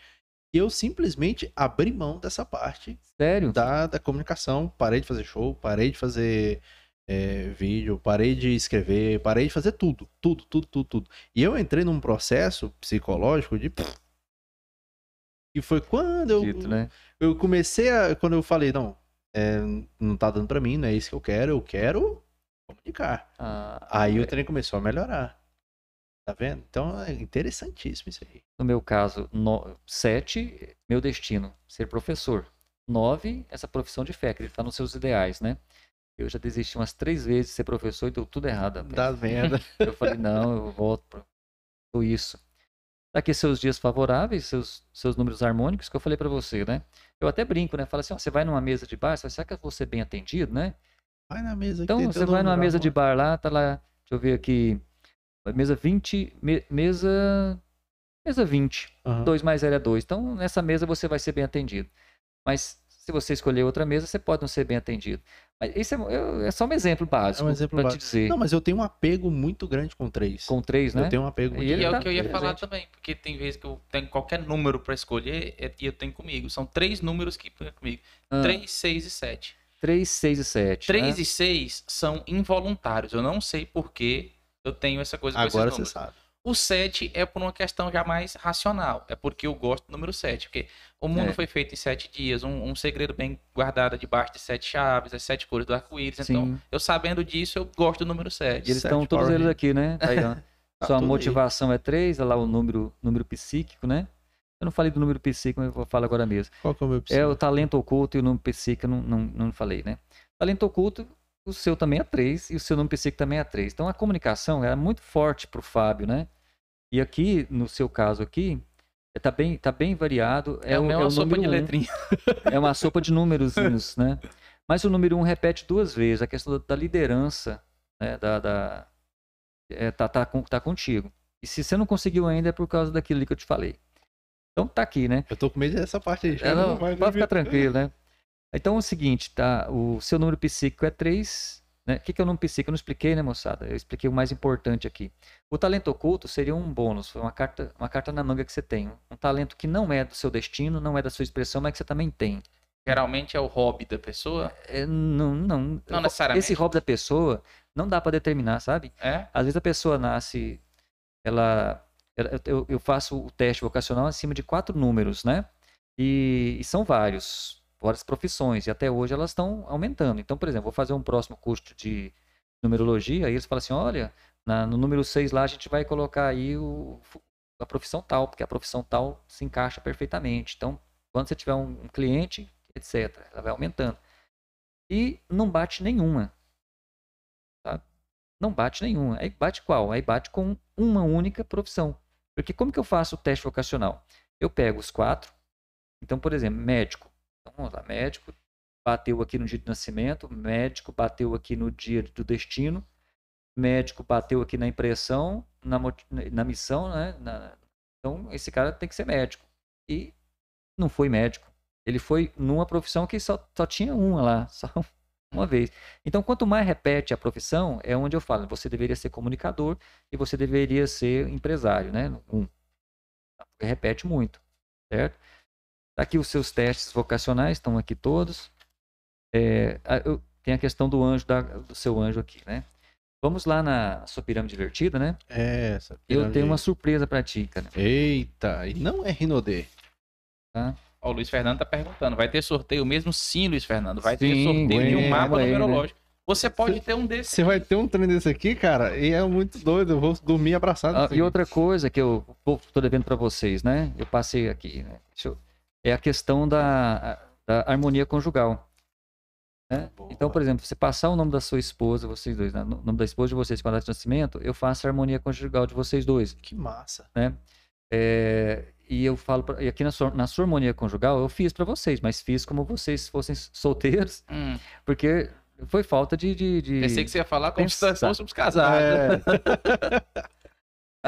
que eu simplesmente abri mão dessa parte Sério? da, da comunicação. Parei de fazer show, parei de fazer é, vídeo, parei de escrever, parei de fazer tudo. Tudo, tudo, tudo, tudo. E eu entrei num processo psicológico de. E foi quando eu, Dito, né? eu comecei a. Quando eu falei, não, é, não tá dando pra mim, não é isso que eu quero, eu quero comunicar. Ah, Aí é. o trem começou a melhorar. Tá vendo? Então é interessantíssimo isso aí. No meu caso, no... sete, meu destino, ser professor. Nove, essa profissão de fé, acreditar nos seus ideais, né? Eu já desisti umas três vezes de ser professor e deu tudo errado. rapaz. Dá merda. <laughs> Eu falei, não, eu volto para isso. Daqui seus dias favoráveis, seus, seus números harmônicos, que eu falei para você, né? Eu até brinco, né? Fala assim, ó, você vai numa mesa de bar, será que eu vou ser bem atendido, né? Vai na mesa que Então, você vai numa mesa de bar lá, tá lá, deixa eu ver aqui, mesa 20, me- mesa, mesa 20, Aham. 2 mais 0 é 2. Então, nessa mesa você vai ser bem atendido. Mas se você escolher outra mesa, você pode não ser bem atendido. Mas isso é, eu- é só um exemplo básico É um exemplo para te básico. dizer. Não, mas eu tenho um apego muito grande com três. Com três, né? Eu tenho um apego E muito E ele é grande. o que eu ia tá falar presente. também, porque tem vezes que eu tenho qualquer número pra escolher é- e eu tenho comigo. São três números que comigo: Ah, 3, 6 e 7. 3, 6 e 7. 3 e 6 são involuntários. Eu não sei por que eu tenho essa coisa com Agora você sabe. O 7 é por uma questão já mais racional. É porque eu gosto do número 7. Porque o mundo É. foi feito em sete dias, um, um segredo bem guardado debaixo de sete chaves, as sete cores do arco-íris. Então, eu sabendo disso, eu gosto do número 7. E eles Sete estão todos Power eles aqui, né? Tá aí, ó. <laughs> Tá Sua tudo aí. motivação é 3, olha lá o número, número psíquico, né? Eu não falei do número psíquico, mas eu vou falar agora mesmo. Qual que é o meu É psico? o talento oculto e o número psíquico, eu não, não, não falei, né? Talento oculto, o seu também é 3 e o seu número psíquico também é 3. Então a comunicação era muito forte pro Fábio, né? E aqui, no seu caso aqui, é, tá bem, tá bem variado. É, É, o, uma é o sopa de um. letrinha. <laughs> É uma sopa de númerozinhos, né? Mas o número um repete duas vezes. A questão da- da liderança, né? Da, da- é, tá, tá, com- tá contigo. E se você não conseguiu ainda é por causa daquilo ali que eu te falei. Então tá aqui, né? Eu tô com medo dessa parte aí. É, não, vai pode ficar tranquilo, né? Então é o seguinte, tá? O seu número psíquico é 3. Né? O que, que é o número psíquico? Eu não expliquei, né, moçada? Eu expliquei o mais importante aqui. O talento oculto seria um bônus, foi uma carta, uma carta na manga que você tem. Um talento que não é do seu destino, não é da sua expressão, mas que você também tem. Geralmente é o hobby da pessoa. É, não, não. Não necessariamente. Esse hobby da pessoa não dá pra determinar, sabe? É? Às vezes a pessoa nasce, ela, ela- eu, eu faço o teste vocacional acima de quatro números, né? E, e são vários, várias profissões, e até hoje elas estão aumentando. Então, por exemplo, vou fazer um próximo curso de numerologia, aí eles falam assim, olha, na- no número 6 lá a gente vai colocar aí o, a profissão tal, porque a profissão tal se encaixa perfeitamente. Então, quando você tiver um, um cliente, etc., ela vai aumentando. E não bate nenhuma. Sabe? Não bate nenhuma. Aí bate qual? Aí bate com uma única profissão. Porque como que eu faço o teste vocacional? Eu pego os quatro. Então, por exemplo, médico. Então, lá, médico bateu aqui no dia de nascimento, médico bateu aqui no dia do destino, médico bateu aqui na impressão, na, na missão, né? Na- então, esse cara tem que ser médico. E não foi médico. Ele foi numa profissão que só, só tinha uma lá, <laughs> só uma vez. Então, quanto mais repete a profissão, é onde eu falo, você deveria ser comunicador e você deveria ser empresário, né? Um. Repete muito, certo? Tá Aqui os seus testes vocacionais estão aqui todos. É, eu- tem a questão do anjo, da- do seu anjo aqui, né? Vamos lá na sua pirâmide invertida, né? É, essa Eu pirâmide tenho aí. uma surpresa pra ti, cara. Eita, e não é Rinodê. Ó, o Luiz Fernando tá perguntando, vai ter sorteio mesmo? Sim, Luiz Fernando. Vai ter Sim, sorteio de um mapa calma aí, né? numerológico. Você pode ter um desses. Você vai ter um trem desse aqui, cara, e é muito doido. Eu vou dormir abraçado. Ah, nisso e outra coisa que eu estou devendo para vocês, né? Eu passei aqui, né? Deixa eu- É a questão da. da harmonia conjugal. né? Então, por exemplo, você passar o nome da sua esposa, vocês dois, né? o nome da esposa de vocês com a data de nascimento, eu faço a harmonia conjugal de vocês dois. Que massa. É, e eu falo, pra, e aqui na sua, na sua harmonia conjugal, eu fiz para vocês, mas fiz como vocês fossem solteiros, Hum, porque foi falta de. de, de- pensei que você ia falar como se Pensar. fôssemos casados. É, <laughs>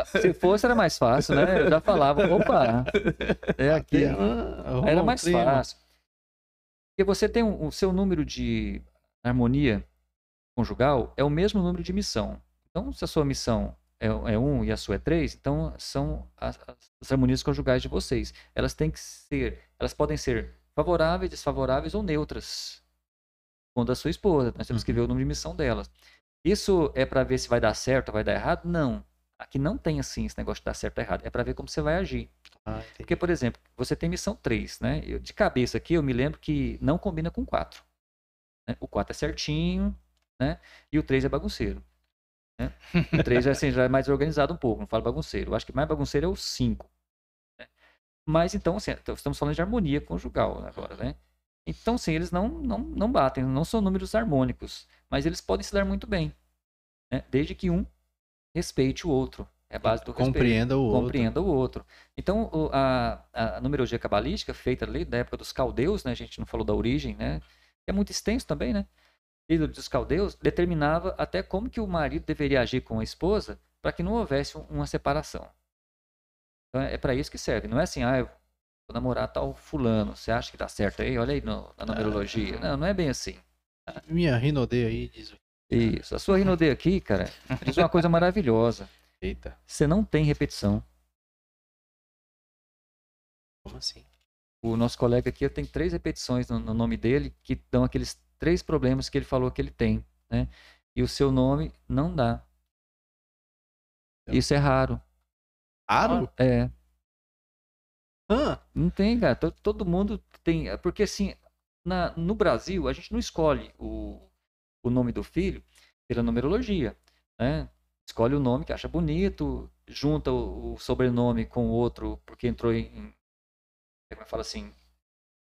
Se fosse, era mais fácil, né? Eu já falava, opa, é aqui. Era mais fácil. Porque você tem um- o seu número de harmonia conjugal é o mesmo número de missão. Então, se a sua missão é, é um e a sua é três, então são as, as harmonias conjugais de vocês. Elas têm que ser, elas podem ser favoráveis, desfavoráveis ou neutras. Com a sua esposa, nós temos que ver o número de missão delas. Isso é para ver se vai dar certo ou vai dar errado? Não. Aqui não tem assim esse negócio de dar certo ou errado. É para ver como você vai agir. Ah. Porque, por exemplo, você tem missão 3, né? Eu, de cabeça aqui, eu me lembro que não combina com 4. né? O 4 é certinho, né? E o 3 é bagunceiro. Né? O 3 já, assim, já é mais organizado um pouco, não falo bagunceiro. Eu acho que mais bagunceiro é o 5. né? Mas, então, assim, então, estamos falando de harmonia conjugal agora, né? Então, sim, eles não, não, não batem, não são números harmônicos, mas eles podem se dar muito bem, né? Desde que um respeite o outro. É a base do respeito Compreenda o outro. compreenda o outro. Então, o- a, a numerologia cabalística, feita ali da época dos caldeus, né? A gente não falou da origem, né? É muito extenso também, né? Do- dos caldeus determinava até como que o marido deveria agir com a esposa para que não houvesse um- uma separação. Então, é para isso que serve. Não é assim, ah, eu vou namorar tal fulano. Você acha que dá certo aí? Olha aí no- na numerologia. Não, não é bem assim. Minha rinode aí diz. Isso. A sua rinode aqui, cara, diz uma coisa maravilhosa. <laughs> Eita, Você não tem repetição. como assim? O nosso colega aqui tem três repetições no, no nome dele que dão aqueles três problemas que ele falou que ele tem, né? E o seu nome não dá. Isso é raro. Aro? É, Ah, não tem, cara. To- Todo mundo tem. é Porque assim, na, no Brasil, a gente não escolhe o, o nome do filho pela numerologia, né? Escolhe o nome que acha bonito, junta o, o sobrenome com o outro, porque entrou em. Como fala assim?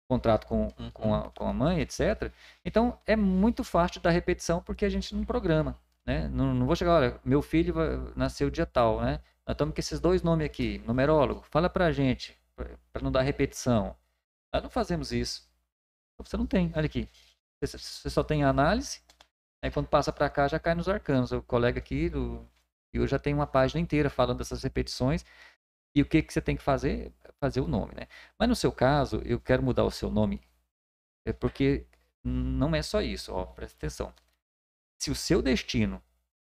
Contrato com, com, a, com a mãe, etc. Então, é muito fácil da repetição porque a gente não programa, né? Não, não vou chegar, olha, meu filho nasceu dia tal, né? Nós estamos com esses dois nomes aqui, numerólogo, fala pra gente, para não dar repetição. Nós não fazemos isso. Você não tem, olha aqui. Você você só tem a análise, aí quando passa para cá já cai nos arcanos. O colega aqui do eu já tem uma página inteira falando dessas repetições e o que que você tem que fazer? Fazer o nome, né? Mas no seu caso, eu quero mudar o seu nome é porque não é só isso, ó, presta atenção. Se o seu destino,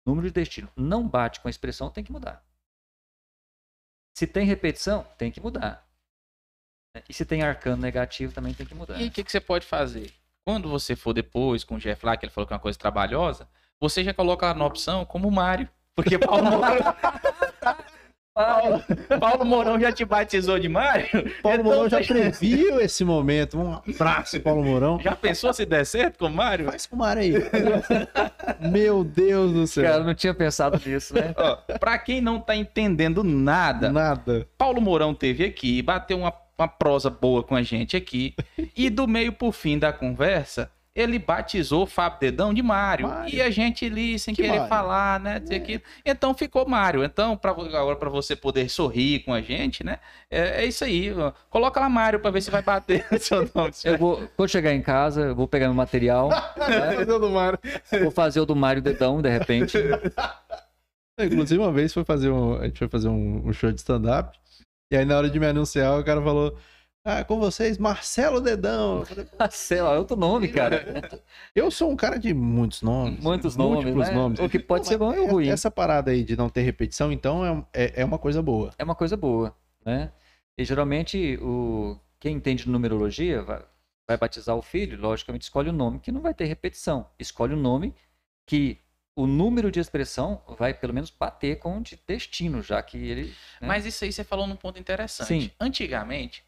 número de destino, não bate com a expressão, tem que mudar. Se tem repetição, tem que mudar. E se tem arcano negativo, também tem que mudar. E o que, que você pode fazer? Quando você for depois com o Jeff lá, que ele falou que é uma coisa trabalhosa, você já coloca lá na opção como o Mário. Porque Paulo Mourão, <laughs> Paulo, Paulo Mourão já te batizou de Mário. Paulo Então, Mourão já previu esse momento. Um abraço, Paulo Mourão. Já pensou se der certo com o Mário? Faz com o mar aí. Meu Deus do céu. Cara, eu não tinha pensado nisso, né? Ó, pra quem não tá entendendo nada, Nada. Paulo Mourão teve aqui, bateu uma, uma prosa boa com a gente aqui, e do meio pro fim da conversa, ele batizou o Fábio Dedão de Mário. E a gente ali, sem Que querer Mário? falar, né? dizer aquilo. Então ficou Mário. Então, pra, agora para você poder sorrir com a gente, né? É, é isso aí. Coloca lá Mário pra ver se vai bater <laughs> seu nome. Eu vou, quando chegar em casa, eu vou pegar meu material, <laughs> né? vou fazer o do Mário Dedão, de repente. <laughs> Inclusive, uma vez foi fazer um, a gente foi fazer um, um show de stand-up. E aí, na hora de me anunciar, o cara falou: Ah, com vocês, Marcelo Dedão. <laughs> Lá, é outro nome, cara. Eu sou um cara de muitos nomes. Muitos nomes, né? nomes. O que pode ser bom e ruim. Essa parada aí de não ter repetição, então, é, é, é uma coisa boa. é uma coisa boa, né? E geralmente o quem entende de numerologia vai, vai batizar o filho, logicamente escolhe um nome que não vai ter repetição. Escolhe um nome que o número de expressão vai pelo menos bater com o de destino, já que ele né? Mas isso aí você falou num ponto interessante. Sim. Antigamente,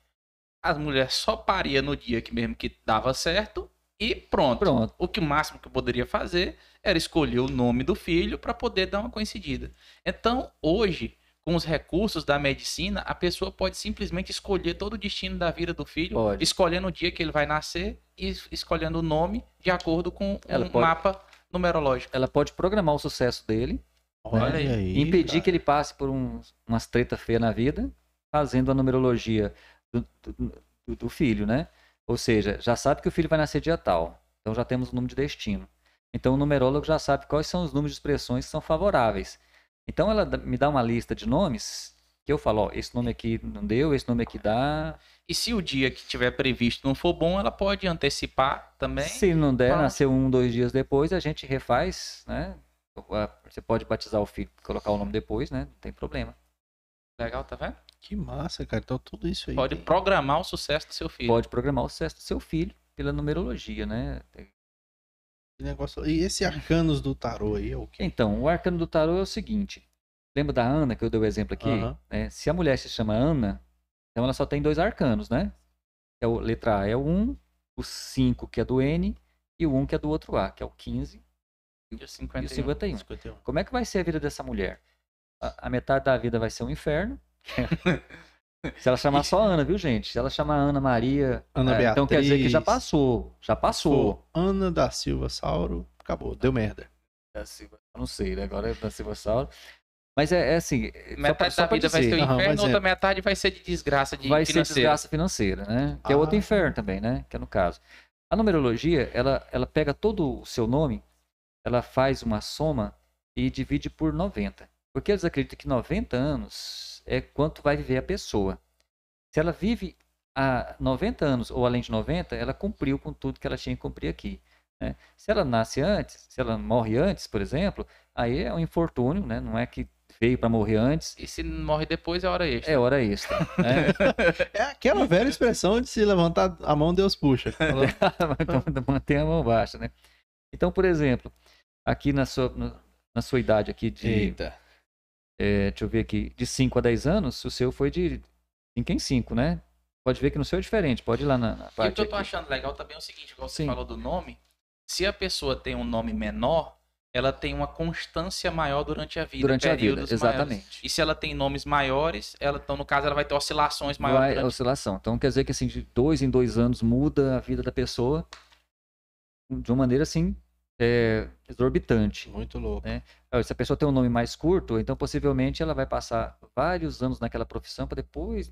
as mulheres só pariam no dia que mesmo que dava certo e pronto. pronto. O que o máximo que eu poderia fazer era escolher o nome do filho para poder dar uma coincidida. Então, hoje, com os recursos da medicina, a pessoa pode simplesmente escolher todo o destino da vida do filho, Pode. escolhendo o dia que ele vai nascer e es- escolhendo o nome de acordo com Ela um pode- mapa numerológico. Ela pode programar o sucesso dele, Olha aí. aí. impedir cara. que ele passe por um, umas treta feia na vida, fazendo a numerologia do, do- do- filho, né? Ou seja, já sabe que o filho vai nascer dia tal. Então já temos o número de destino. Então o numerólogo já sabe quais são os números de expressões que são favoráveis. Então ela me dá uma lista de nomes que eu falo, ó, esse nome aqui não deu, esse nome aqui dá. E se o dia que tiver previsto não for bom, ela pode antecipar também. Se não der, Pronto. nasceu um, dois dias depois, a gente refaz, né? Você pode batizar o filho, colocar o nome depois, né? Não tem problema. Legal, tá vendo? Que massa, cara. Então tudo isso aí. Pode tem- programar o sucesso do seu filho. Pode programar o sucesso do seu filho pela numerologia, né? que negócio... E esse arcanos do tarô aí é o quê? Então, o arcano do tarô é o seguinte. Lembra da Ana que eu dei o exemplo aqui? Né? Se a mulher se chama Ana, então ela só tem dois arcanos, né? É o, letra A é o 1, o 5 que é do N e o 1 que é do outro A, que é o 15 E o e o 51. 51. 51. Como é que vai ser a vida dessa mulher? A, a metade da vida vai ser um inferno. <laughs> Se ela chamar só Ana, viu, gente? Se ela chamar Ana Maria, Ana é, então quer dizer que já Beatriz. passou. Já passou. Ana da Silva Sauro, acabou, deu merda. Da Silva, eu não sei, né? Agora é da Silva Sauro. Mas é, é assim. pra- Metade só da vida vai dizer, ser o Aham, inferno, é- outra metade vai ser de desgraça de vai ser financeira. desgraça financeira, né? Que é outro Ah. inferno também, né? Que é no caso. A numerologia, ela, ela pega todo o seu nome, ela faz uma soma e divide por 90. Porque eles acreditam que 90 anos é quanto vai viver a pessoa. Se ela vive há 90 anos ou além de 90, ela cumpriu com tudo que ela tinha que cumprir aqui. né? Se ela nasce antes, se ela morre antes, por exemplo, aí é um infortúnio, né? Não é que veio para morrer antes, E se morre depois é hora extra. é hora extra. né? É aquela velha expressão de se levantar a mão, Deus puxa. <laughs> Então, mantém a mão baixa, né? Então, por exemplo, aqui na sua, no- na sua idade aqui de, Eita. é, deixa eu ver aqui, de 5 a 10 anos, o seu foi de 5 em 5, né? Pode ver que no seu é diferente, pode ir lá na, na E o parte que eu tô aqui. achando legal também é o seguinte, igual você falou do nome, se a pessoa tem um nome menor, ela tem uma constância maior durante a vida. Durante a vida, períodos maiores. exatamente. E se ela tem nomes maiores, ela, então no caso ela vai ter oscilações maiores Vai durante oscilação. Então, quer dizer que assim, de dois em dois anos muda a vida da pessoa de uma maneira assim, é, exorbitante. Muito louco. É. Ah, Se a pessoa tem um nome mais curto, então possivelmente ela vai passar vários anos naquela profissão para depois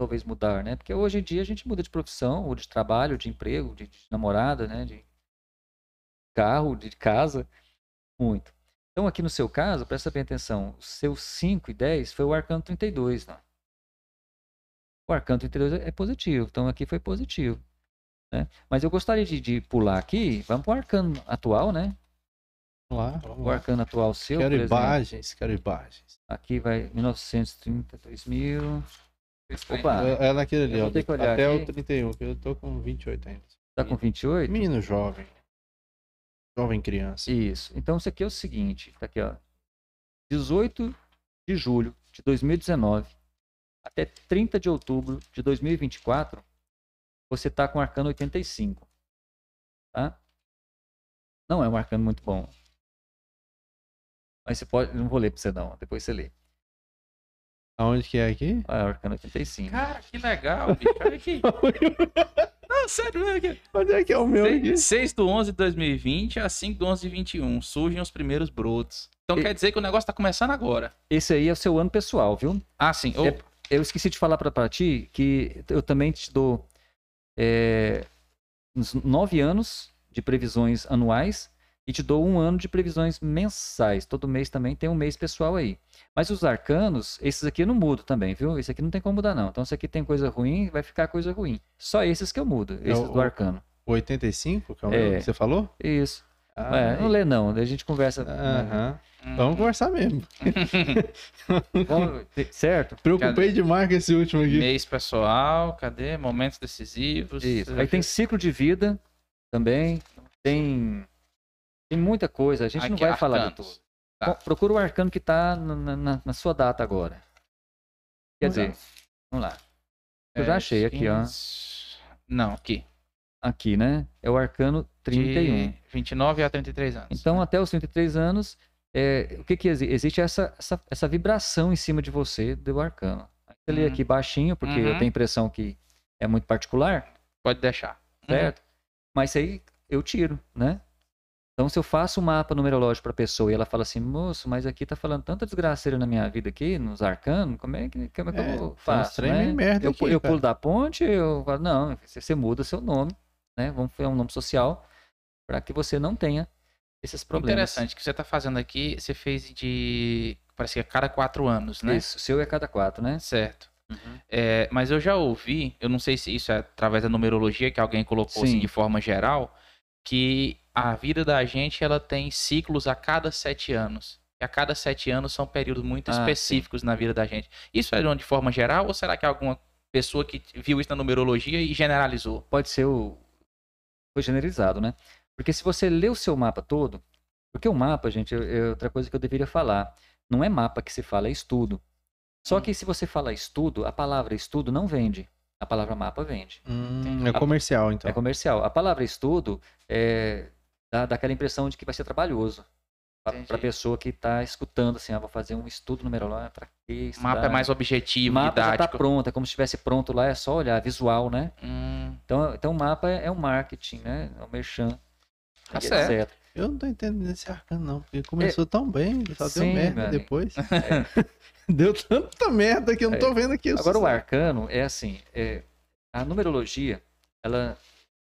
talvez mudar, né? Porque hoje em dia a gente muda de profissão, ou de trabalho, de emprego, de, de namorada, né? De carro, de casa, muito. Então aqui no seu caso, presta bem atenção, os seus 5 e 10 foi o arcano 32, né? O arcano 32 é positivo, então aqui foi positivo. Né? Mas eu gostaria de, de pular aqui, vamos para o arcano atual, né? Vamos lá, vamos O lá. arcano atual seu, Quero imagens, quero imagens. Aqui vai 1930, 2000. Opa, É, é naquele ali, ó. Até aqui. o 31, que eu tô com 28 ainda. tá com 28? Menino jovem. Jovem criança. Isso. Então isso aqui é o seguinte, tá aqui, ó. 18 de julho de 2019 até 30 de outubro de 2024, você tá com arcano 85. Tá? Não é um arcano muito bom. Mas você pode, não vou ler pra você não, depois você lê. Aonde que é aqui? Ah, é o arcano 85. Cara, que legal, bicho. Olha aqui. <laughs> Não, sério, olha aqui. Onde é que é o meu aqui? 6 do 11 de 2020 a 5 do 11 de 21. Surgem os primeiros brotos. Então E- quer dizer que o negócio tá começando agora. Esse aí é o seu ano pessoal, viu? Ah, sim. Ô, É- eu esqueci de falar pra, pra ti que eu também te dou é, uns nove anos de previsões anuais e te dou um ano de previsões mensais. Todo mês também tem um mês pessoal aí. Mas os arcanos, esses aqui eu não mudo também, viu? Esse aqui não tem como mudar, não. Então, se aqui tem coisa ruim, vai ficar coisa ruim. Só esses que eu mudo, esses o- do arcano. O 85, que é o É. meu que você falou? Isso. Ah, É, não lê, não. A gente conversa. Aham. hum, Vamos conversar mesmo. <laughs> Certo? Preocupei demais com esse último aqui. Mês pessoal, cadê? Momentos decisivos. Isso. Aí tem ciclo de vida também. Tem. Tem muita coisa. A gente não Aqui, vai falar de arcanos. tudo. Tá. Procura o arcano que está na, na- na sua data agora. Quer Vamos lá. dizer, vamos lá. Eu já achei aqui, ó. Não, aqui. Aqui, né? É o arcano 31. De 29 a 33 anos. Então, até os 33 anos, é, o que que existe? Existe essa, essa, essa vibração em cima de você do arcano. Lê Uhum. aqui baixinho, porque eu Uhum. tenho a impressão que é muito particular, Pode deixar. Uhum. certo? Mas isso aí eu tiro, né? Então, se eu faço um mapa numerológico para a pessoa e ela fala assim, moço, mas aqui tá falando tanta desgraceira na minha vida aqui, nos arcanos, como é que, como é que É, eu faço, né? merda eu, aqui, eu cara. pulo da ponte, eu falo, não, você, você muda seu nome, né? Vamos fazer um nome social para que você não tenha esses problemas. Interessante, o que você tá fazendo aqui, você fez de. Parece que a cada quatro anos, né? Isso, seu é cada quatro, né? Certo. É, mas eu já ouvi, eu não sei se isso é através da numerologia que alguém colocou assim Sim. de forma geral, que a vida da gente ela tem ciclos a cada sete anos. E a cada sete anos são períodos muito Ah, sim. específicos na vida da gente. Isso é de forma geral ou será que é alguma pessoa que viu isso na numerologia e generalizou? Pode ser o. Foi generalizado, né? Porque se você lê o seu mapa todo. Porque o mapa, gente, é é outra coisa que eu deveria falar. Não é mapa que se fala, é estudo. Só que se você fala estudo, a palavra estudo não vende. A palavra mapa vende. Hum, é comercial, então. É comercial. A palavra estudo é, dá, dá aquela impressão de que vai ser trabalhoso. Para a pessoa que está escutando, assim, ah, vou fazer um estudo numerológico, para quê? O mapa é estudar? mais objetivo, mapa já está didático. pronto, é como se estivesse pronto lá, é só olhar, visual, né? Hum, Então, então o mapa é, é um marketing, né? É um merchan. Tá e certo. etc. Eu não tô entendendo esse arcano, não. Porque começou tão bem, só Sim, deu merda meu amigo. depois. <laughs> deu tanta merda que eu não tô vendo aqui. É. Agora o arcano é assim, é, a numerologia, ela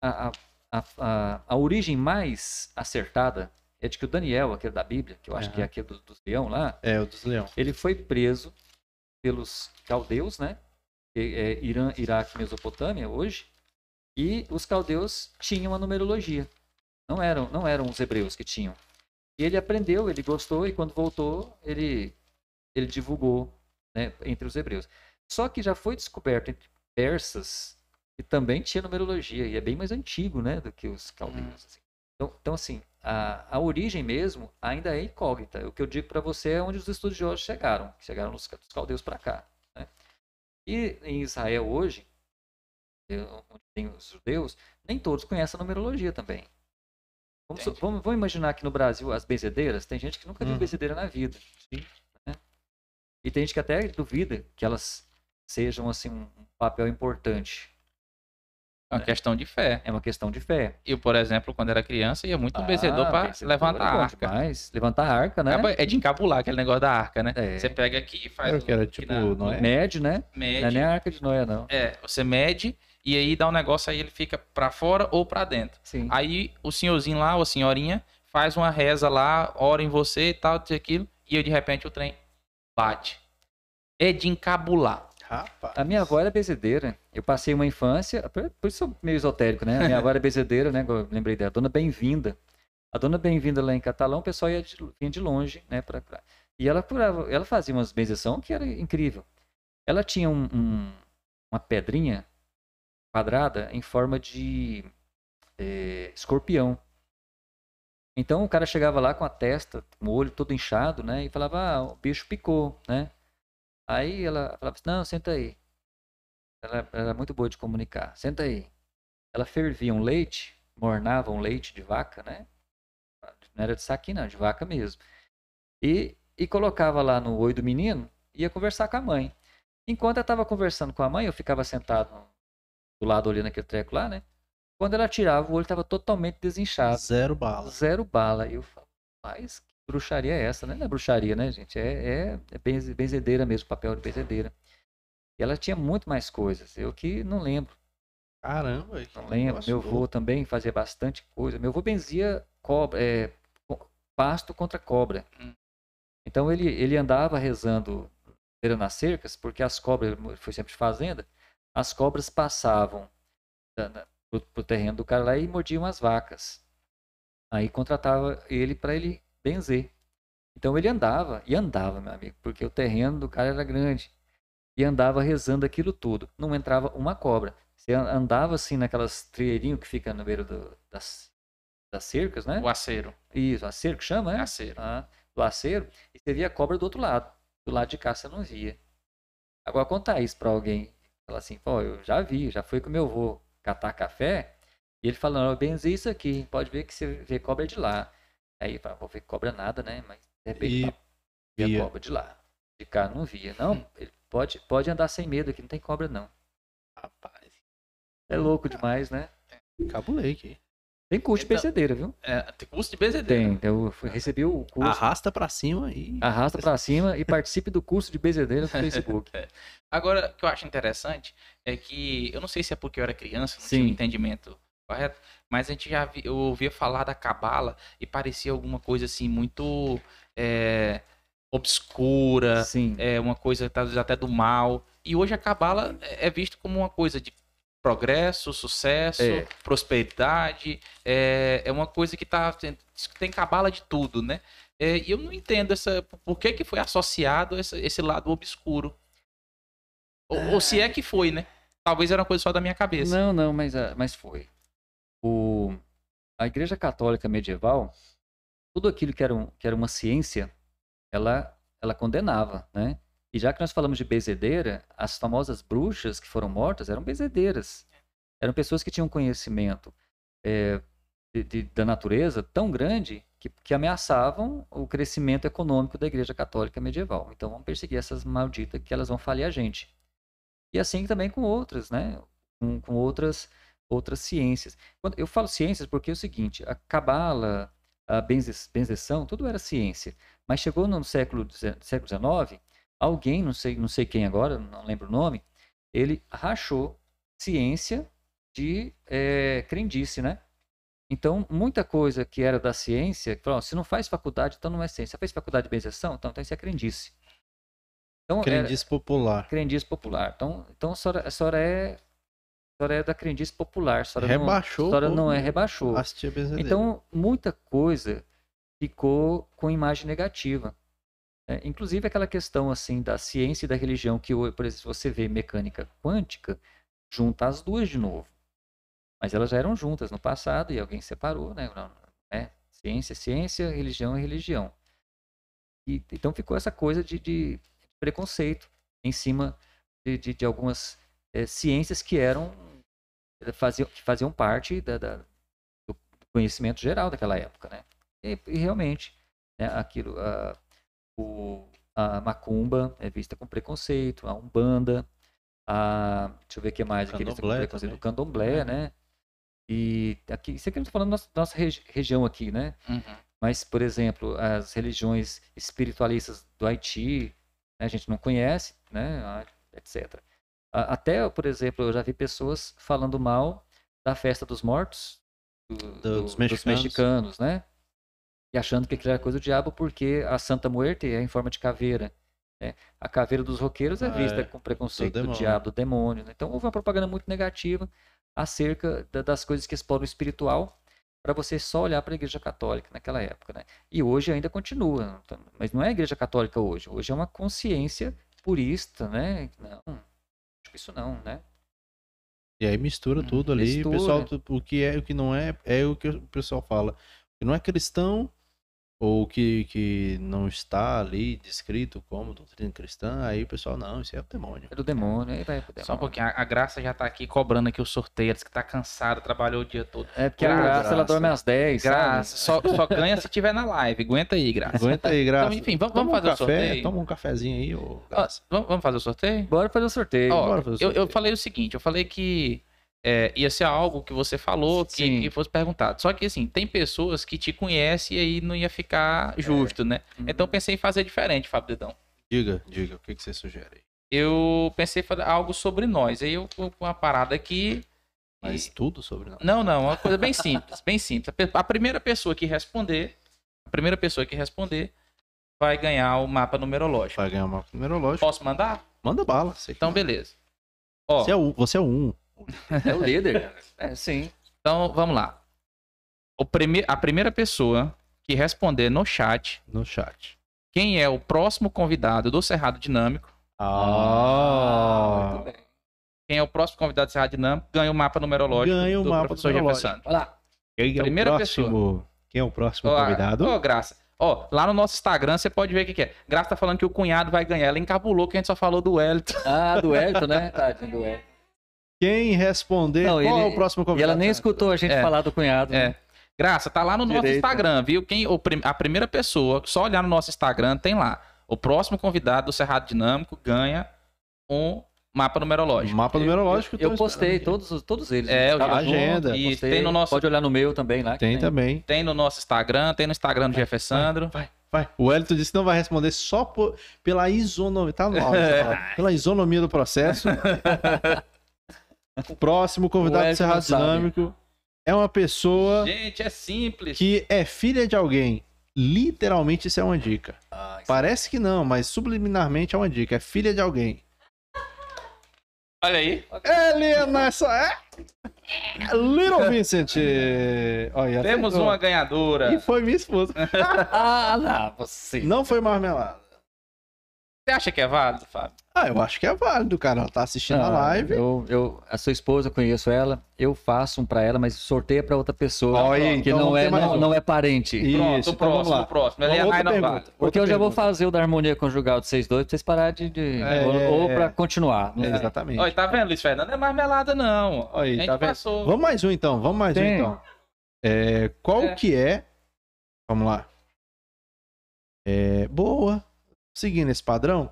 a, a, a, a, a origem mais acertada é de que o Daniel, aquele da Bíblia, que eu acho que é aquele dos, dos leão lá, É, o dos leão. ele foi preso pelos caldeus, né? É Irã, Iraque, Mesopotâmia hoje, e os caldeus tinham a numerologia. Não eram, não eram os hebreus que tinham. E ele aprendeu, ele gostou e quando voltou, ele ele divulgou, né, entre os hebreus. Só que já foi descoberto entre persas que também tinha numerologia e é bem mais antigo, né, do que os caldeus. assim. Então, então, assim, a, a origem mesmo ainda é incógnita. O que eu digo para você é onde os estudiosos chegaram, que chegaram dos caldeus para cá. né? E em Israel hoje, onde tem os judeus, nem todos conhecem a numerologia também. Vamos, vamos, vamos imaginar aqui no Brasil as benzedeiras. Tem gente que nunca viu Uhum. benzedeira na vida. né? E tem gente que até duvida que elas sejam assim um papel importante. é uma questão de fé. É uma questão de fé. Eu, por exemplo, quando era criança, ia muito no Ah, benzedor para levantar é a arca. demais. Levantar a arca, né? É de encabular aquele negócio da arca, né? É. Você pega aqui e faz. Que era, tipo, na- Noé? Mede, né? Mede. Não é nem a arca de Noé, não. É, você mede e aí dá um negócio aí, ele fica pra fora ou pra dentro. Sim. Aí o senhorzinho lá, ou a senhorinha, faz uma reza lá, ora em você e tal, tudo aquilo, e aí de repente o trem bate. É de encabular. Rapaz. A minha avó era benzedeira. Eu passei uma infância, por isso sou meio esotérico, né? A minha avó era benzedeira, né? Eu lembrei dela, Dona Bem-vinda. A Dona Bem-vinda lá em Catalão, o pessoal ia de, vinha de longe, né? Pra, pra- E ela curava, ela fazia umas benzeção que era incrível. Ela tinha um- um- uma pedrinha quadrada em forma de eh, escorpião. Então o cara chegava lá com a testa, com o olho todo inchado, né? E falava, ah, o bicho picou, né? Aí ela falava assim, não, senta aí. Ela era muito boa de comunicar. Senta aí. Ela fervia um leite, mornava um leite de vaca, né? Não era de saquinho, não, de vaca mesmo. E, e colocava lá no oi do menino ia conversar com a mãe. Enquanto eu estava conversando com a mãe, eu ficava sentado do lado olhando aquele treco lá, né? Quando ela tirava, o olho estava totalmente desinchado. Zero bala. Zero bala. E eu falo, mas que bruxaria é essa, né? Não é bruxaria, né, gente? É, é, é benze- benzedeira mesmo, papel de benzedeira. E ela tinha muito mais coisas. Eu que não lembro. Caramba. Não lembro. Meu avô também fazia bastante coisa. Meu avô benzia cobra, é, pasto contra cobra. Hum. Então ele, ele andava rezando beira nas cercas, porque as cobras, foi sempre de fazenda, as cobras passavam pro, pro terreno do cara lá e mordiam as vacas. Aí contratava ele para ele benzer. Então ele andava, e andava, meu amigo, porque o terreno do cara era grande. E andava rezando aquilo tudo. Não entrava uma cobra. Você an- andava assim naquelas trilheirinhos que fica no meio do- das, das cercas, né? O aceiro. Isso, a cerca chama, né? Aceiro. Ah, do aceiro, e você via a cobra do outro lado. Do lado de cá você não via. Agora contar isso pra alguém, falar assim, pô, eu já vi, já fui com meu avô catar café, e ele falando, eu benzi isso aqui, pode ver que você vê cobra de lá. Aí fala, vou ver cobra nada, né? Mas De repente, E via via. cobra de lá. De cá não via. Não, ele pode, pode andar sem medo aqui, não tem cobra não. Rapaz. É louco demais, né? Cabulei aqui. Tem curso de Então- bezedeira, viu? É, tem curso de bezedeira. Tem. Eu fui- recebi o curso. Arrasta pra cima e. Arrasta pra cima e participe do curso de bezedeira no Facebook. <laughs> Agora, o que eu acho interessante é que, eu não sei se é porque eu era criança, não Sim. tinha um entendimento correto, mas a gente já vi- eu ouvia falar da cabala e parecia alguma coisa assim muito é, obscura, Sim. é uma coisa talvez até do mal. E hoje a cabala é é visto como uma coisa de progresso, sucesso, É. prosperidade. É, é uma coisa que tá tem cabala de tudo, né? É, E eu não entendo essa por que que foi associado essa- esse lado obscuro. Ou, ou se é que foi, né? Talvez era uma coisa só da minha cabeça. Não, não, mas, ah, mas foi. O, a Igreja Católica medieval, tudo aquilo que era, um- que era uma ciência, ela, ela condenava, né? E já que nós falamos de bezedeira, as famosas bruxas que foram mortas eram bezedeiras. Eram pessoas que tinham conhecimento eh, de- de- da natureza tão grande que, que ameaçavam o crescimento econômico da Igreja Católica medieval. Então vamos perseguir essas malditas que elas vão falir a gente. E assim também com outras, né? Com, com outras, outras ciências. Quando eu falo ciências porque é o seguinte, a cabala, a benze- benzeção, tudo era ciência. Mas chegou no século século XIX, alguém, não sei, não sei quem agora, não lembro o nome, ele rachou ciência de eh, crendice, né? Então, muita coisa que era da ciência, que falou, "Ó, se não faz faculdade, então não é ciência. Fez faculdade de benzeção, então, então isso é crendice. Então, era- Crendice popular. crendice popular. Então, então a, senhora, a senhora é a senhora é da crendice popular. A senhora não, Rebaixou. a senhora não é rebaixou. Então, muita coisa ficou com imagem negativa. Né? Inclusive aquela questão assim da ciência e da religião, que por exemplo, você vê mecânica quântica, junta as duas de novo. Mas elas já eram juntas no passado e alguém separou, né? Né? Ciência é ciência, religião é religião. E, então ficou essa coisa de, de preconceito em cima de, de, de algumas eh, ciências que eram faziam, que faziam parte da, da- do conhecimento geral daquela época, né? E, e realmente, né, aquilo, a, o, a macumba é vista com preconceito, a umbanda, a, deixa eu ver o que mais aqui, vista com preconceito, o também. candomblé, né? E aqui, isso aqui tô falando da nossa, nossa regi- região aqui, né? Uhum. Mas, por exemplo, as religiões espiritualistas do Haiti, né, a gente não conhece, né, etc. Até, por exemplo, eu já vi pessoas falando mal da festa dos mortos do- do- Dos mexicanos. mexicanos, né? E achando que aquilo era coisa do diabo porque a Santa Muerte é em forma de caveira. né? A caveira dos roqueiros é Ah, vista é. com preconceito do, diabo, do demônio. né? Então houve uma propaganda muito negativa acerca da- das coisas que exploram o espiritual para você só olhar para a Igreja Católica naquela época, né? E hoje ainda continua, então, mas não é a Igreja Católica hoje. Hoje é uma consciência purista, né? Não, acho que isso não, né? E aí mistura tudo ali. mistura. O pessoal, o que é o que não é, é o que o pessoal fala. Que não é cristão, ou que, que não está ali descrito como doutrina cristã, aí o pessoal, não, isso é o demônio. É do demônio, aí vai pro demônio. Só um pouquinho. A, a Graça já tá aqui cobrando aqui o sorteio. Ela disse que tá cansada, trabalhou o dia todo. É porque a Graça, graça, ela dorme às 10, sabe? Graça, só, só ganha se tiver na live. Aguenta aí, Graça. Aguenta aí, graça. Então, enfim, vamos, vamos fazer um o café, sorteio. Toma um cafezinho aí, ô graça. vamos, vamos fazer o sorteio? Bora fazer o sorteio. Ó, Bora fazer o eu, eu sorteio. falei o seguinte, eu falei que é, ia ser algo que você falou que, que fosse perguntado. Só que assim, tem pessoas que te conhecem e aí não ia ficar justo, né? Uhum. Então pensei em fazer diferente, Fábio Dedão. Diga, diga, o que, que você sugere aí? Eu pensei em fazer algo sobre nós. Aí eu com uma parada aqui. Mas e- tudo sobre nós. Não, não, uma coisa bem simples, bem simples. A primeira pessoa que responder, a primeira pessoa que responder vai ganhar o mapa numerológico. Vai ganhar uma numerológico. Posso mandar? Manda bala. Então, manda. beleza. Ó, você, é o, você é o um. É o líder. <laughs> É, sim. então vamos lá. O prime... A primeira pessoa que responder no chat no chat. quem é o próximo convidado do Cerrado Dinâmico, Ah, muito bem. quem é o próximo convidado do Cerrado Dinâmico, ganha o mapa numerológico Ganha o do mapa professor numerológico. Jefferson. Olha lá. Quem é Primeira o próximo? Quem é o próximo convidado? Ó, Graça. Ó, lá no nosso Instagram você pode ver o que, que é. Graça tá falando que o cunhado vai ganhar. Ela encabulou que a gente só falou do Wellington. Ah, do Elton, né? Tadinho do Elton. Quem responder Não, qual ele- é o próximo E convidado? ela nem escutou a gente É. falar do cunhado. É. né? Graça, tá lá no nosso. Instagram, viu? Quem, o a primeira pessoa, só olhar no nosso Instagram, tem lá. O próximo convidado do Cerrado Dinâmico ganha um mapa numerológico. Mapa numerológico. Eu, eu tô postei todos, os- todos eles. É, eu Tava já- agenda. E postei. tem no nosso- Pode olhar no meu também lá. que Tem também. Tem no nosso Instagram, tem no Instagram do Jeffersandro. Vai, vai. O Wellington disse que não vai responder só por- pela isonomia. Tá no áudio, <laughs> É. tá lá. Pela isonomia do processo. <laughs> o próximo convidado do Cerrado. Dinâmico é uma pessoa Gente, é simples. que é filha de alguém. Literalmente, isso é uma dica. Ah, isso- Parece que não, mas subliminarmente é uma dica. É filha de alguém. Olha aí. Helena, essa é. Little Vincent. Olha, Temos acertou. uma ganhadora. E foi minha esposa. <laughs> Ah, não, você. Não foi marmelada. Você acha que é válido, Fábio? Ah, eu acho que é válido, cara. Ela tá assistindo a Não, live. Eu, eu, a sua esposa, eu conheço ela, eu faço um pra ela, mas sorteia pra outra pessoa. Olha que então não, é, não, um. não é parente. Isso, Pronto, o então vamos próximo, o próximo. Ele é vale. Porque Outra eu já vou fazer o da harmonia conjugal de vocês dois pra vocês pararem de. de- É. ou, ou pra continuar. É, exatamente. Olha, tá vendo, Luiz Fernando? Não é marmelada, não. Olha aí, a gente tá vendo? passou. Vamos mais um então, vamos mais um Tem. então. É, qual É. que é? Vamos lá. É, boa. Seguindo esse padrão.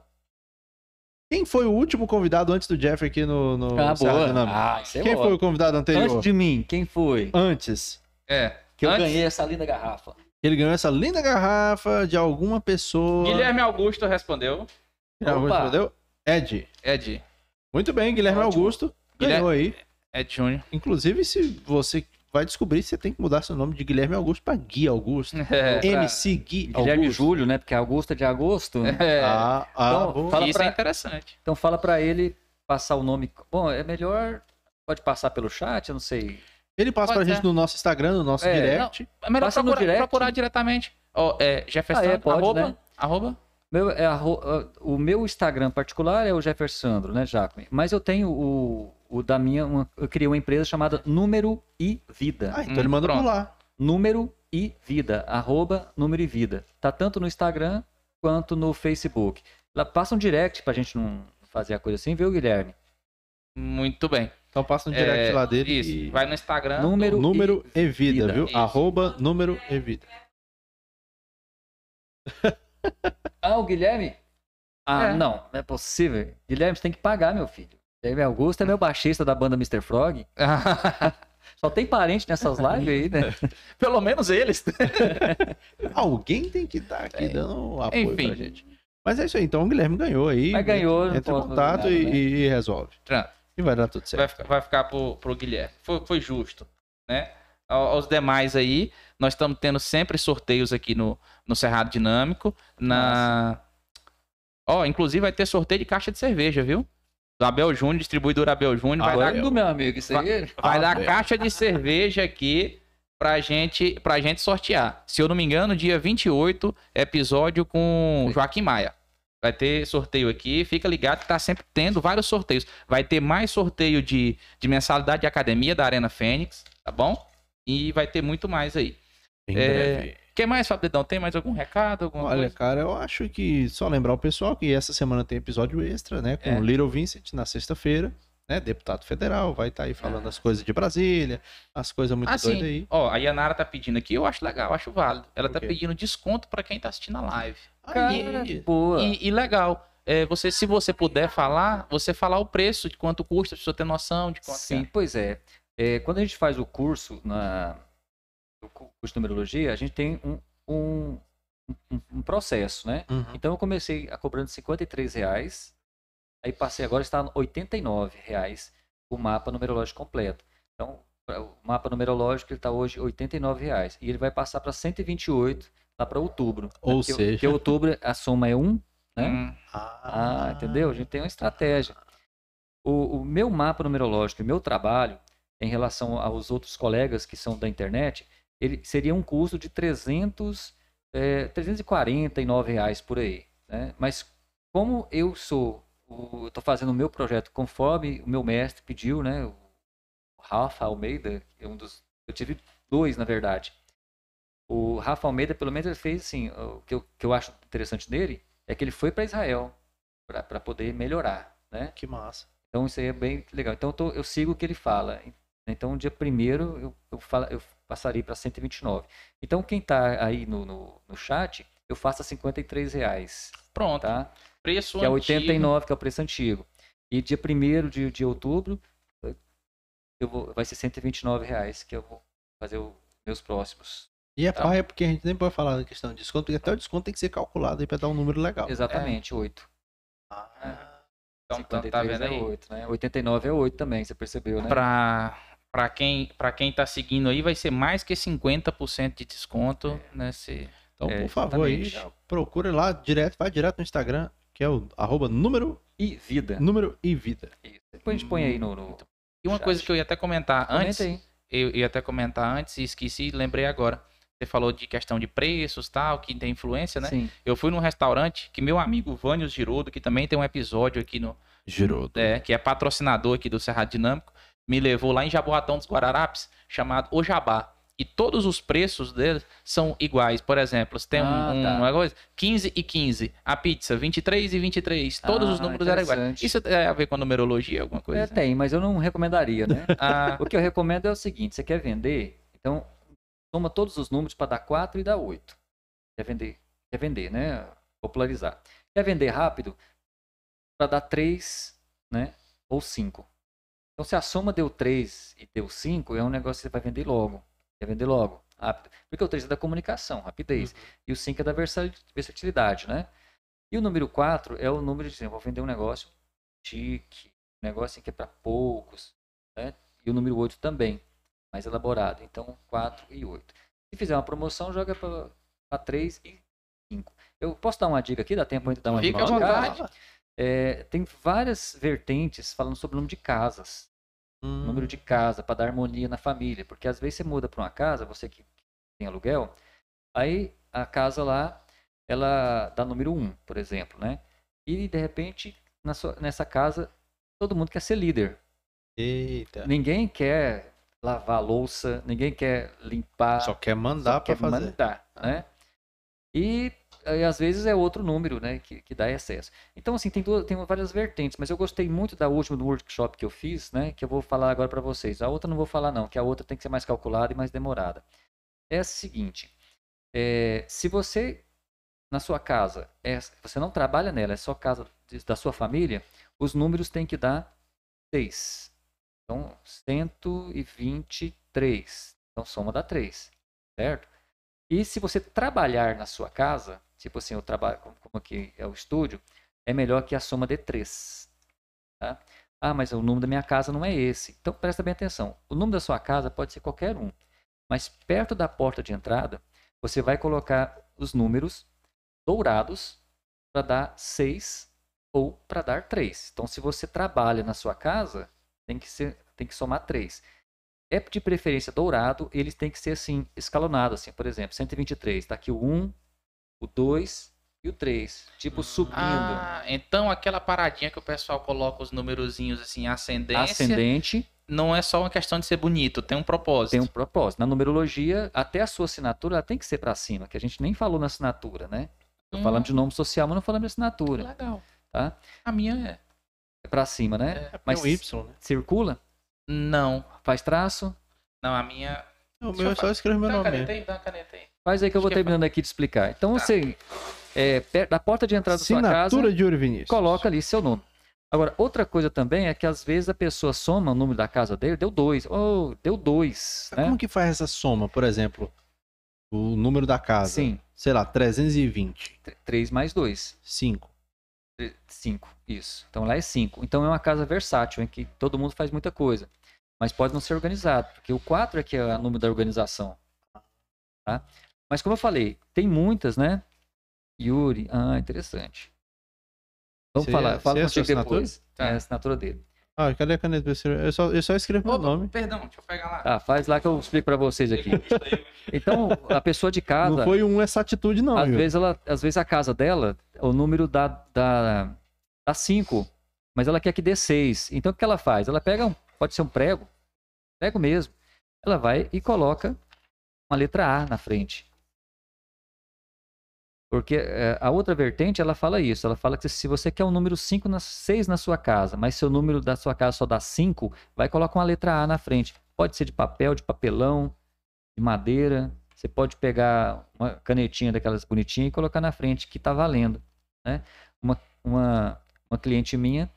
Quem foi o último convidado antes do Jeff aqui no, no Ah, Serra boa. Ah, isso é Quem boa. foi o convidado anterior? Antes de mim, quem foi? Antes. É. Que eu Antes- ganhei essa linda garrafa. Ele ganhou essa linda garrafa de alguma pessoa. Guilherme Augusto respondeu. Guilherme Opa. respondeu? Ed. Ed. Muito bem, Guilherme Ótimo. Augusto. Ganhou aí. Ed Júnior. Inclusive, se você vai descobrir, você tem que mudar seu nome de Guilherme Augusto para Gui Augusto. <laughs> É. Pra- MC Gui Guilherme Augusto. Júlio, né? Porque Augusto é de agosto. <laughs> É. Ah, ah, Então, fala Isso pra- é interessante. Então fala pra ele passar o nome. Bom, é melhor. Pode passar pelo chat, eu não sei. Ele passa Pode pra gente ser. no nosso Instagram, no nosso É, direct. É melhor Passa no procurar, direct. procurar diretamente. Ó, é Jefferson, Ah, é, pode, arroba, né? arroba. Meu, é arro- ah, o meu Instagram particular é o Jeffersandro, né, Jacome? Mas eu tenho o, o da minha. uma- eu criei uma empresa chamada Número e Vida. Ah, então Hum, ele manda por pronto. lá. Número e Vida. Arroba Número e Vida. Tá tanto no Instagram quanto no Facebook. Lá passa um direct pra gente não fazer a coisa assim, viu, Guilherme? Muito bem. Então passa no direct É, lá dele. Isso. e- Vai no Instagram. Número, Número e vida, vida. viu? Isso. Arroba número e vida. Ah, o Guilherme? Ah, É. não, não é possível. Guilherme, você tem que pagar, meu filho. Guilherme Augusto é meu baixista da banda Mr. Frog. <laughs> Só tem parente nessas lives aí, né? <laughs> Pelo menos eles. <laughs> Alguém tem que estar aqui É. dando apoio Enfim. pra gente. Mas é isso aí. Então o Guilherme ganhou aí. Mas ganhou, Entra em contato e, né? e resolve. Pronto. E vai dar tudo Vai certo. ficar, vai ficar pro, pro Guilherme. Foi, foi justo, né? Ao- Aos demais aí, nós estamos tendo sempre sorteios aqui no, no Cerrado Dinâmico. Na. Ó, inclusive vai ter sorteio de caixa de cerveja, viu? Do Abel Júnior, distribuidor Abel Júnior. Vai Abel. dar, meu amigo, isso aí. vai dar caixa de cerveja aqui pra gente, pra gente sortear. Se eu não me engano, dia 28, episódio com Joaquim Maia. Vai ter sorteio aqui, fica ligado que tá sempre tendo vários sorteios. Vai ter mais sorteio de, de mensalidade de academia da Arena Fênix, tá bom? E vai ter muito mais aí. Em É, breve. Quer mais, Fabridão? Tem mais algum recado? Alguma Olha, coisa? cara, eu acho que só lembrar o pessoal que essa semana tem episódio extra, né? Com É. o Little Vincent na sexta-feira, né? Deputado federal, vai estar aí falando as coisas de Brasília, as coisas muito Ah, doidas aí. Ó, a Yanara tá pedindo aqui, eu acho legal, eu acho válido. Ela tá pedindo desconto pra quem tá assistindo a live. Cara, boa. E, e legal. É, você, se você puder falar, você falar o preço, de quanto custa, pra você ter noção de quanto Sim, que pois é. É, Quando a gente faz o curso na o cu- curso de numerologia, a gente tem um, um, um- um processo, né? Uhum. Então eu comecei a cobrando 53 reais, aí passei agora está 89 reais o mapa numerológico completo. Então o mapa numerológico ele está hoje 89 reais e ele vai passar para 128 lá para outubro. né? Ou Porque- seja- porque outubro a soma é 1, né? Hum, Ah, entendeu? A gente tem uma estratégia. O, o meu mapa numerológico, o meu trabalho, em relação aos outros colegas que são da internet, ele seria um custo de 300, é, 349 reais por aí. Né? Mas como eu sou, estou fazendo o meu projeto conforme o meu mestre pediu, né? O Rafa Almeida, que é um dos, eu tive dois na verdade. O Rafa Almeida, pelo menos, ele fez assim, o que eu, que eu acho interessante nele é que ele foi para Israel para poder melhorar, né? Que massa. Então isso aí é bem legal. Então eu, tô- eu sigo o que ele fala. Então dia primeiro eu, eu, falo, eu passaria para 129. Então, quem está aí no, no, no chat, eu faço a 53 reais, Pronto. tá? Preço Que é antigo. 89, que é o preço antigo. E dia 1 de, de outubro, eu vou, vai ser 129 reais, que eu vou fazer os meus próximos. E é Tá. paia porque a gente nem pode falar da questão de desconto, porque até o desconto tem que ser calculado aí pra dar um número legal. Exatamente, 8. Ah, Então, tá, 53 tá vendo é aí? 8, né? 89 é 8 também, você percebeu, né? Pra, pra, quem, pra quem tá seguindo aí, vai ser mais que 50% de desconto nesse. Então, É, por favor, aí, procura lá direto, vai direto no Instagram, que é o arroba número, E vida. número e vida. Isso. Depois a gente põe aí no. no... E uma Chat. coisa que eu ia até comentar Comenta antes, aí. eu ia até comentar antes e esqueci, lembrei agora. Você falou de questão de preços tal, que tem influência, né? Sim. Eu fui num restaurante que meu amigo Vânios Girodo, que também tem um episódio aqui no. Girou. É, que é patrocinador aqui do Cerrado Dinâmico, me levou lá em Jaboatão dos Guararapes, chamado O Jabá. E todos os preços deles são iguais. Por exemplo, você tem Ah, um, tá. uma coisa, 15 e 15. A pizza, 23 e 23. Todos os Ah, números eram iguais. Isso tem a ver com a numerologia, alguma coisa? É, tem, mas eu não recomendaria, né? <laughs> Ah, o que eu recomendo é o seguinte: você quer vender, então toma todos os números para dar 4 e dar 8. Quer vender, quer vender, né? Popularizar. Quer vender rápido para dar 3, né? Ou 5. Então, se a soma deu 3 e deu 5, é um negócio que você vai vender logo. Quer vender logo, rápido. Porque o 3 é da comunicação, rapidez. E o 5 é da versa- versatilidade, né? E o número 4 é o número de, assim, vou vender um negócio chique, um negócio que é para poucos, né? E o número 8 também, mais elaborado. Então, 4 e 8. Se fizer uma promoção, joga para 3 e 5. Eu posso dar uma dica aqui? Dá tempo ainda de dar uma Fica dica? à de casa? É, tem várias vertentes falando sobre o número de casas. Hum, Número de casa, para dar harmonia na família. Porque às vezes você muda para uma casa, você que tem aluguel, aí a casa lá, ela dá número 1, por exemplo, né? E de repente, na sua- nessa casa, todo mundo quer ser líder. Eita. Ninguém quer lavar a louça, ninguém quer limpar, Só quer mandar quer fazer. mandar, né? E, aí, às vezes é outro número, né, que, que dá excesso. Então, assim, tem, duas, tem várias vertentes, mas eu gostei muito da última do workshop que eu fiz, né, que eu vou falar agora para vocês. A outra não vou falar não, que a outra tem que ser mais calculada e mais demorada. É a seguinte, é, se você, na sua casa, é, você não trabalha nela, é só casa da sua família, os números têm que dar 6. Então, 123. Então, soma dá 3, certo? E se você trabalhar na sua casa, tipo assim, eu trabalho, como aqui é o estúdio, é melhor que a soma dê 3. Tá? Ah, mas o número da minha casa não é esse. Então presta bem atenção. O número da sua casa pode ser qualquer um. Mas perto da porta de entrada, você vai colocar os números dourados para dar 6 ou para dar 3. Então, se você trabalha na sua casa, tem que, ser, tem que somar 3 é de preferência dourado, eles têm que ser assim, escalonados, assim, por exemplo, 123, tá aqui o 1, o 2 e o 3, tipo subindo. ah, então aquela paradinha que o pessoal coloca os numerozinhos assim, ascendência, Ascendente não é só uma questão de ser bonito, tem um propósito. tem um propósito. Na numerologia, até a sua assinatura ela tem que ser para cima, que a gente nem falou na assinatura, né? Tô Hum, falando de nome social, mas não falando de assinatura, Legal. tá? A minha é. É para cima, né? é. Mas Mas Y, né? circula, Não. faz traço, Não, a minha. O Deixa meu eu é só escrever meu Dá uma nome. caneta aí, dá uma caneta aí. faz aí que eu vou é terminando aqui de explicar. Então, Tá. você, é, perto da porta de entrada da sua casa, Assinatura de Yuri Vinícius. coloca ali seu nome. Agora, outra coisa também é que às vezes a pessoa soma o número da casa dele, deu dois. Oh, deu dois, né? Como que faz essa soma, por exemplo? O número da casa. Sim, Sei lá, 320. 3 mais 2. 5. 5, isso. Então lá é 5. Então é uma casa versátil, em que todo mundo faz muita coisa. Mas pode não ser organizado, porque o 4 é que é o número da organização. Tá? Mas como eu falei, tem muitas, né? Yuri, ah, interessante. Vamos Você- falar, fala você é a sua contigo assinatura? depois. Tá. É a assinatura dele. Ah, cadê a caneta? Eu só, eu só escrevo meu Opa, nome. Perdão, deixa eu pegar lá. Tá, faz lá que eu explico pra vocês aqui. Então, a pessoa de casa, Não foi um essa atitude, não. às vezes ela, às vezes a casa dela, o número dá dá dá 5, mas ela quer que dê 6. Então o que ela faz? Ela pega um, pode ser um prego, prego mesmo. Ela vai e coloca uma letra A na frente. Porque eh, a outra vertente, ela fala isso. Ela fala que se você quer um número 5, na, 6 na sua casa, mas seu número da sua casa só dá 5, vai colocar uma letra A na frente. Pode ser de papel, de papelão, de madeira. Você pode pegar uma canetinha daquelas bonitinhas e colocar na frente que está valendo. Né? Uma, uma, uma cliente minha,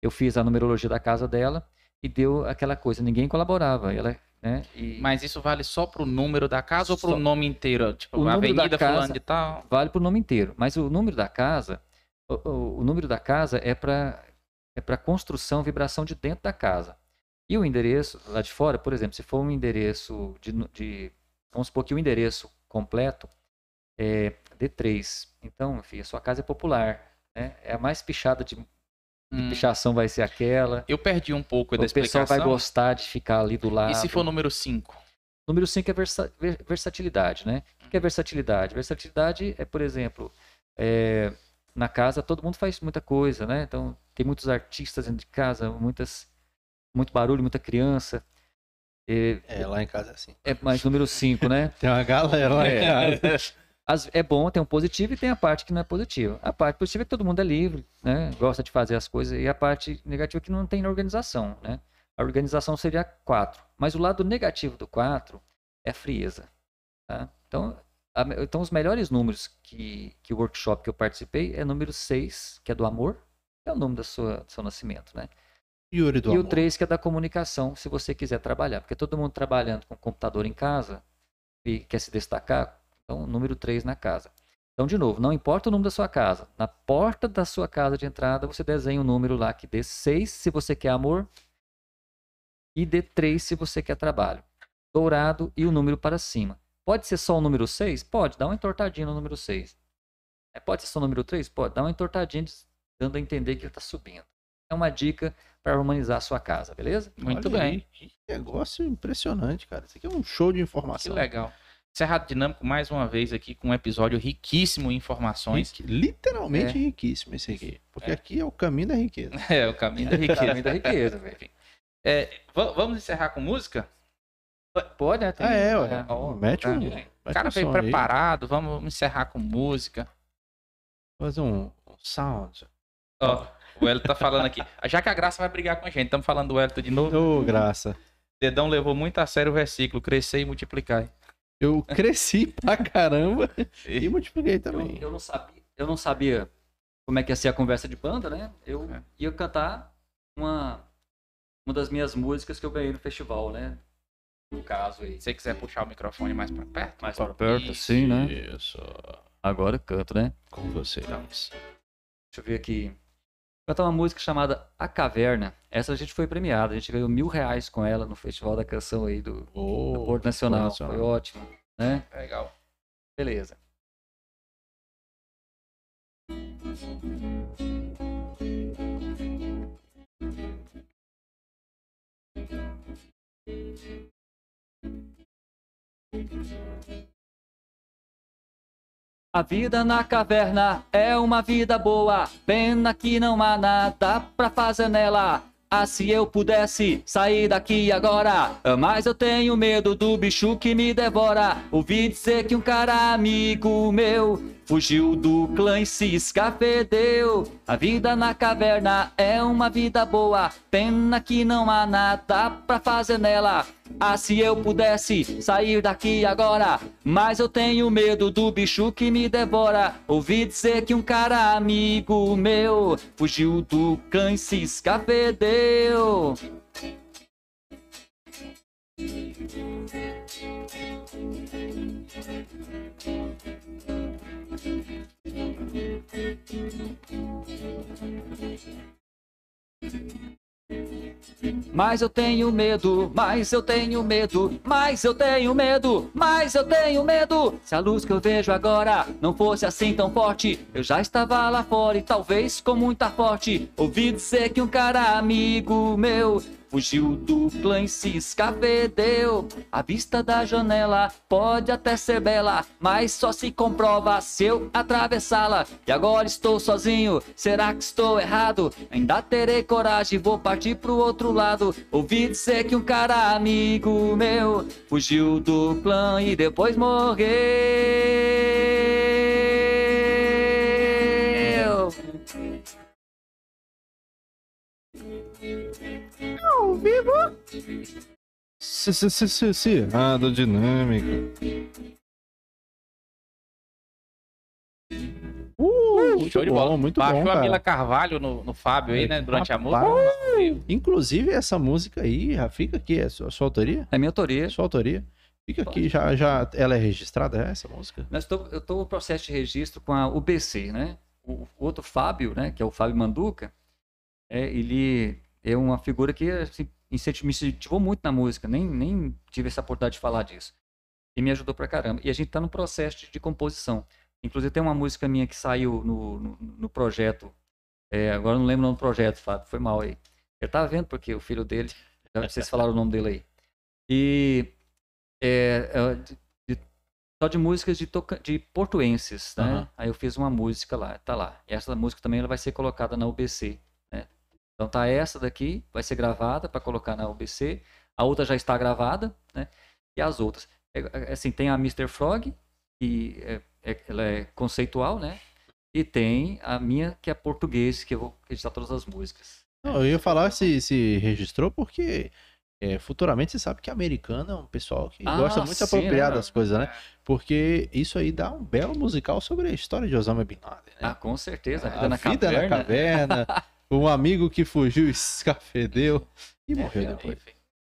eu fiz a numerologia da casa dela e deu aquela coisa, ninguém colaborava. Ela, né? e Mas isso vale só pro número da casa ou pro Só. nome inteiro? Tipo, O Avenida casa- Fulano de Tal? vale para o nome inteiro. Mas o número da casa, o, o- o número da casa é para é para construção, vibração de dentro da casa. E o endereço lá de fora, por exemplo, se for um endereço de, de vamos supor que o endereço completo é D3. Então, enfim, a sua casa é popular, né? É a mais pichada de, de Hum, pichação vai ser aquela. eu perdi um pouco da O pessoal explicação. vai gostar de ficar ali do lado. E se for número 5? Número 5 é versa- ver- versatilidade, né? O que é versatilidade? Versatilidade é, por exemplo, é, na casa todo mundo faz muita coisa, né? Então tem muitos artistas dentro de casa, muitas, muito barulho, muita criança. É, É, lá em casa é assim. é mais número 5, né? <laughs> Tem uma galera lá em É. casa. <laughs> As- é bom, tem um positivo e tem a parte que não é positiva. A parte positiva é que todo mundo é livre, né? Gosta de fazer as coisas. E a parte negativa é que não tem organização, né? A organização seria 4. Mas o lado negativo do 4 é a frieza. Tá? Então, a então, os melhores números que, que o workshop que eu participei é número 6, que é do amor. É o nome da sua, do seu nascimento, né? Yuri do e o amor. 3 que é da comunicação, se você quiser trabalhar. Porque todo mundo trabalhando com computador em casa e quer se destacar, então número 3 na casa. Então, de novo, não importa o número da sua casa. Na porta da sua casa de entrada, você desenha um número lá que dê 6 se você quer amor e dê 3 se você quer trabalho. Dourado e o número para cima. Pode ser só o número 6? Pode, dá uma entortadinha no número 6. É, pode ser só o número 3? Pode, dá uma entortadinha dando a entender que ele está subindo. É uma dica para harmonizar a sua casa, beleza? Muito Olha bem. aí, que negócio impressionante, cara. Isso aqui é um show de Que informação. legal. Cerrado Dinâmico, mais uma vez aqui com um episódio riquíssimo em informações. Rique- literalmente É. riquíssimo esse aqui. Porque É. aqui é o caminho da riqueza. <laughs> É, o caminho da riqueza. Caminho da riqueza, velho. É, va- vamos encerrar com música? Pode, né? Tem- Ah, é, ué. ó, Mete tá. um. O mete cara um veio aí. preparado, vamos encerrar com música. Fazer um, um sound. Ó, o Elton tá falando aqui. <laughs> Já que a Graça vai brigar com a gente, estamos falando do Elton de novo. Ô, graça. Dedão levou muito a sério o versículo, crescer e multiplicar. Eu cresci <laughs> pra caramba e multipliquei Eu, também. eu não sabia, eu não sabia como é que ia ser a conversa de banda, né? Eu É. ia cantar uma, uma das minhas músicas que eu ganhei no festival, né? No caso aí. Se você quiser puxar o microfone mais pra perto. Mais pra perto, assim, né? Isso. Agora eu canto, né? Com vocês. Deixa eu ver aqui. Vou cantar uma música chamada A Caverna. Essa a gente foi premiada. A gente ganhou mil reais com ela no Festival da Canção aí do, Ô, do Porto Nacional. Nacional. Foi ótimo, né? Legal. Beleza. A vida na caverna é uma vida boa, pena que não há nada pra fazer nela. Ah, se eu pudesse sair daqui agora, mas eu tenho medo do bicho que me devora. Ouvi dizer que um cara amigo meu fugiu do clã e se escafedeu. A vida na caverna é uma vida boa, pena que não há nada pra fazer nela. Ah, se eu pudesse sair daqui agora, mas eu tenho medo do bicho que me devora. Ouvi dizer que um cara amigo meu fugiu do clã e se escafedeu. Mas eu tenho medo, mas eu tenho medo, mas eu tenho medo, mas eu tenho medo. Se a luz que eu vejo agora não fosse assim tão forte, eu já estava lá fora e talvez com muita forte. Ouvi dizer que um cara amigo meu fugiu do clã e se escafedeu. A vista da janela pode até ser bela, mas só se comprova se eu atravessá-la. E agora estou sozinho, será que estou errado? Ainda terei coragem, vou partir pro outro lado. Ouvi dizer que um cara amigo meu fugiu do clã e depois morreu. Vivo. Se, se, se, se, se. Ah, do dinâmico. Uh, muito Show de bom, bola. muito Baixou bom, a. Mila Carvalho no, no Fábio aí, né? Durante a música. Inclusive, essa música aí, já fica aqui, é sua, sua autoria? É minha autoria. É sua autoria? Fica aqui, já, já, ela é registrada, essa música? Nós tô, eu estou no processo de registro com a UBC, né? O, o outro Fábio, né? Que é o Fábio Manduca, é, ele é uma figura que assim, me incentivou muito na música. Nem, nem tive essa oportunidade de falar disso. E me ajudou pra caramba. E a gente está no processo de, de composição. Inclusive tem uma música minha que saiu no, no, no projeto. é, agora não lembro o nome do projeto, Fábio. Foi mal aí. Eu tava vendo porque o filho dele. já Vocês falaram o nome dele aí. E é, é, de- de- só de músicas de, toca, de portuenses, né? Aham. Aí eu fiz uma música lá, tá lá. E essa música também ela vai ser colocada na UBC? Então tá essa daqui, vai ser gravada para colocar na UBC. A outra já está gravada, né? E as outras. É, é, assim, tem a Mr. Frog, que é, é- ela é conceitual, né? E tem a minha, que é português, que eu vou registrar todas as músicas. Não, eu ia falar se, se registrou porque é, futuramente você sabe que americano é um pessoal que Ah, gosta muito de apropriar né? das coisas, né? Porque isso aí dá um belo musical sobre a história de Osama Bin Laden, né? Ah, com certeza. A vida, a na, vida caverna. na caverna, <laughs> um amigo que fugiu, escafedeu e morreu É, depois. enfim.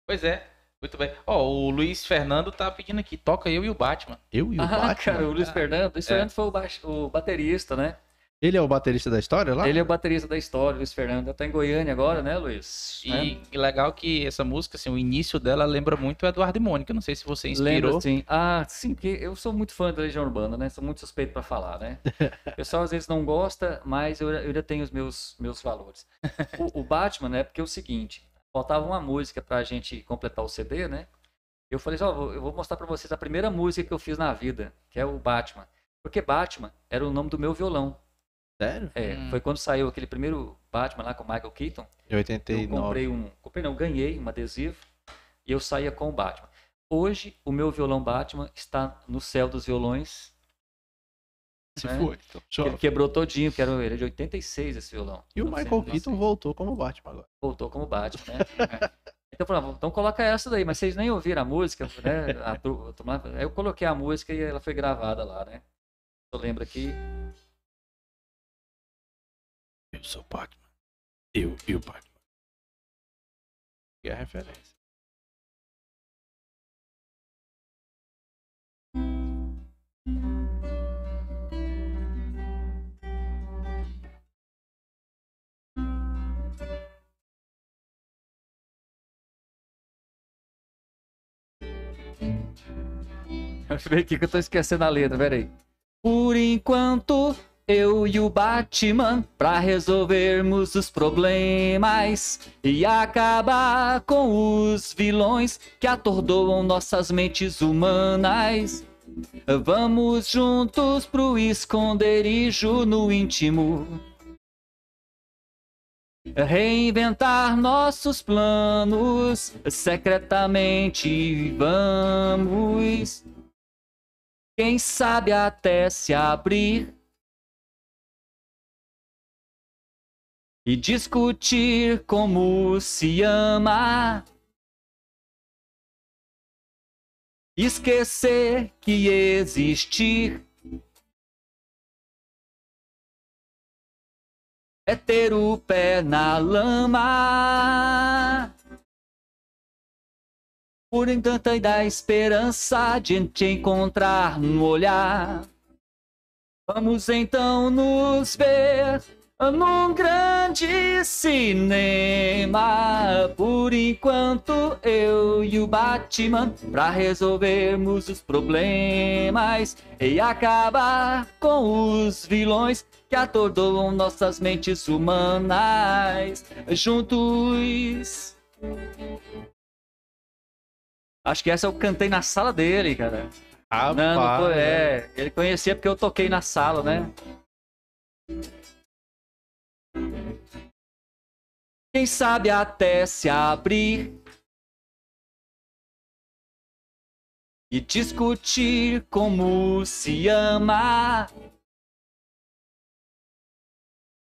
Pois é, muito bem. Ó, o Luiz Fernando tá pedindo aqui, toca eu e o Batman. Eu e o Ah, Batman. cara, o Luiz Ah, Fernando. O Luiz é. Fernando foi o, o baterista, né? Ele é o baterista da história lá? Ele é o baterista da história, Luiz Fernando. Tá em Goiânia agora, né, Luiz? E legal que essa música, assim, o início dela lembra muito o Eduardo e Mônica. Não sei se você Lembra, inspirou. sim. Ah, sim, porque eu sou muito fã da Legião Urbana, né? Sou muito suspeito pra falar, né? <laughs> O pessoal às vezes não gosta, mas eu, eu ainda tenho os meus, meus valores. O, o Batman, né? Porque é o seguinte, faltava uma música pra gente completar o CD, né? Eu falei, assim, ó, vou- eu vou mostrar pra vocês a primeira música que eu fiz na vida, que é o Batman. Porque Batman era o nome do meu violão. Sério? É, Hum. foi quando saiu aquele primeiro Batman lá com o Michael Keaton. Em Eu 89. comprei um. Comprei não, ganhei um adesivo e eu saía com o Batman. Hoje, o meu violão Batman está no céu dos violões. Se né? foi. Então. Ele quebrou todinho, porque era, ele é de 86 esse violão. E o sei, Michael sei. Keaton voltou como Batman agora. voltou como Batman, né? <laughs> então eu falei, ah, então coloca essa daí, mas vocês nem ouviram a música, né? A eu coloquei a música e ela foi gravada lá, né? Eu lembro aqui. Eu sou Batman. Eu e o Batman. Que é a referência. Aqui que eu tô esquecendo a letra, peraí. Por enquanto, eu e o Batman, pra resolvermos os problemas e acabar com os vilões que atordoam nossas mentes humanas. Vamos juntos pro esconderijo no íntimo. Reinventar nossos planos secretamente. Vamos. Quem sabe até se abrir e discutir como se ama. Esquecer que existir é ter o pé na lama. Por enquanto e da esperança de te encontrar no olhar. Vamos então nos ver num grande cinema. Por enquanto eu e o Batman pra resolvermos os problemas e acabar com os vilões que atordoam nossas mentes humanas juntos. Acho que essa eu cantei na sala dele, cara. Rapaz, Não, não foi, é. Ele conhecia porque eu toquei na sala, né? Quem sabe até se abrir e discutir como se ama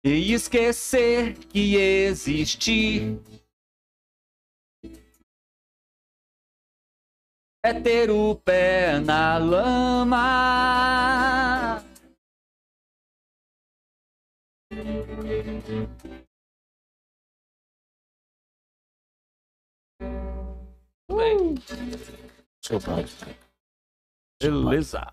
e esquecer que existir é ter o pé na lama. Bem, Batman. beleza.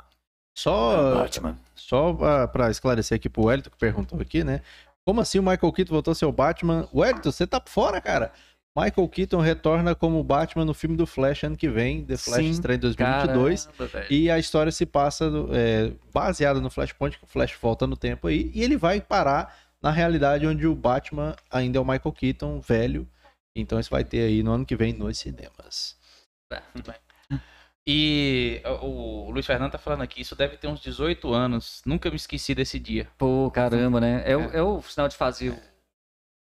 Só, Batman. só pra- pra esclarecer aqui pro Wellington que perguntou aqui, né? Como assim o Michael Keaton voltou a ser o Batman? Wellington, você tá por fora, cara. Michael Keaton retorna como Batman no filme do Flash ano que vem. The Flash Sim, estreia em 2022. Caramba. E a história se passa é, baseada no Flashpoint, que o Flash volta no tempo aí, e ele vai parar na realidade onde o Batman ainda é o Michael Keaton, velho. Então isso vai ter aí no ano que vem nos cinemas. Bem. E o, Luiz Fernando tá falando aqui, isso deve ter uns 18 anos. Nunca me esqueci desse dia. Pô, caramba, né? É, o, é o sinal de fazer. o-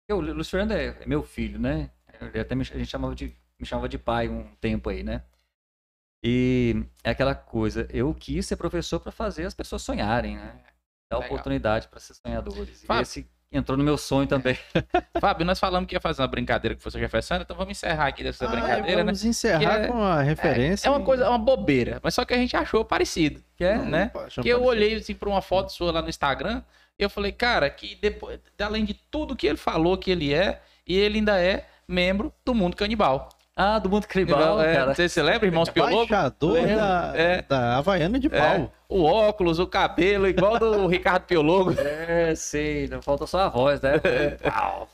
Eu, o Luiz Fernando é, é meu filho, né? Ele até me, a gente chamava de, me chamava de pai um tempo aí, né? E é aquela coisa, eu quis ser professor para fazer as pessoas sonharem, né? Dar Legal. oportunidade para ser sonhadores. E Fábio. esse entrou no meu sonho também. <laughs> Fábio, nós falamos que ia fazer uma brincadeira com professor Jefferson, então vamos encerrar aqui dessa Ah, brincadeira, né? vamos encerrar é- com a referência. É uma coisa, é uma bobeira, mas só que a gente achou parecido, Que é, né? Que eu olhei assim para uma foto sua lá no Instagram e eu falei, cara, que depois, além de tudo que ele falou que ele é, e ele ainda é membro do mundo canibal. Ah, do mundo canibal, é, cara. Não sei se você lembra, irmãos Piologo? Embaixador Lembra? da, É. da Havaiana de É, pau. o óculos, o cabelo, igual do <laughs> Ricardo Piologo. É, sei, não falta só a voz, né? <laughs> Pau.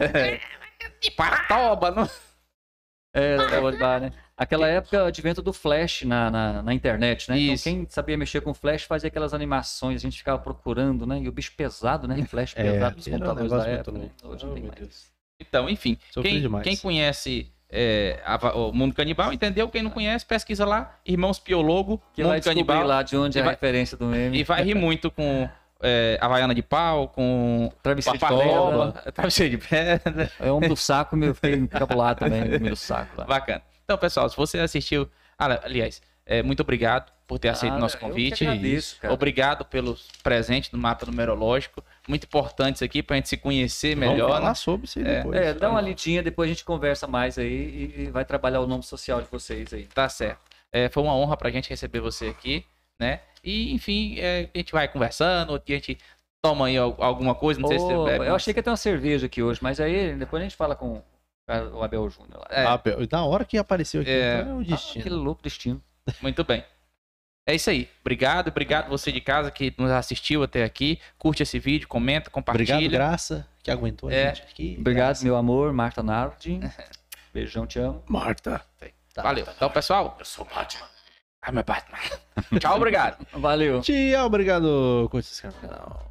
Não? É, da Bola de Bar, né? Aquela época, o advento do Flash na, na, na internet, né? Isso. Então, quem sabia mexer com Flash fazia aquelas animações, a gente ficava procurando, né? E o bicho pesado, né? Flash É, pesado um computadores da época, né? Hoje não Oh, tem meu mais. Deus. Então, enfim, quem, quem conhece é, a- o mundo canibal entendeu, quem não conhece, pesquisa lá, Irmãos Piologo, Que vai mundo descobrir canibal, lá de onde é a vai- referência do meme. e vai rir muito com é, Havaiana de pau, com Travesseiro de pedra. <laughs> travesseiro de pedra. É homem do saco, meu fiquei encabulado também, do saco lá. Bacana. Então, pessoal, se você assistiu. Ah, aliás, é, muito obrigado por ter aceito Ah, nosso eu que convite. agradeço, cara. Obrigado pelos presentes no mapa numerológico. Muito importantes aqui pra gente se conhecer Vamos melhor. falar né? sobre isso aí É. depois. É, dá uma lidinha, depois a gente conversa mais aí e, vai trabalhar o nome social de vocês aí. Tá certo. É, foi uma honra pra gente receber você aqui, né? E, enfim, é, a gente vai conversando, outro dia a gente toma aí al- alguma coisa, não sei se você bebe. eu achei que ia ter uma cerveja aqui hoje, mas aí depois a gente fala com o Abel Júnior lá. É, Ah, na hora que apareceu aqui, É. então é o Ah, destino. aquele louco destino. muito bem. É isso aí. Obrigado, obrigado você de casa que nos assistiu até aqui. Curte esse vídeo, comenta, compartilha. Obrigado, Graça, que aguentou a É. gente aqui. Obrigado, Graça. meu amor, Marta Nardi. <laughs> Beijão, te amo. Marta. Tá. Valeu. Então, pessoal. Eu sou Batman. Ai, meu Batman. <laughs> Tchau, obrigado. Valeu. Tchau, obrigado. Curte esse canal.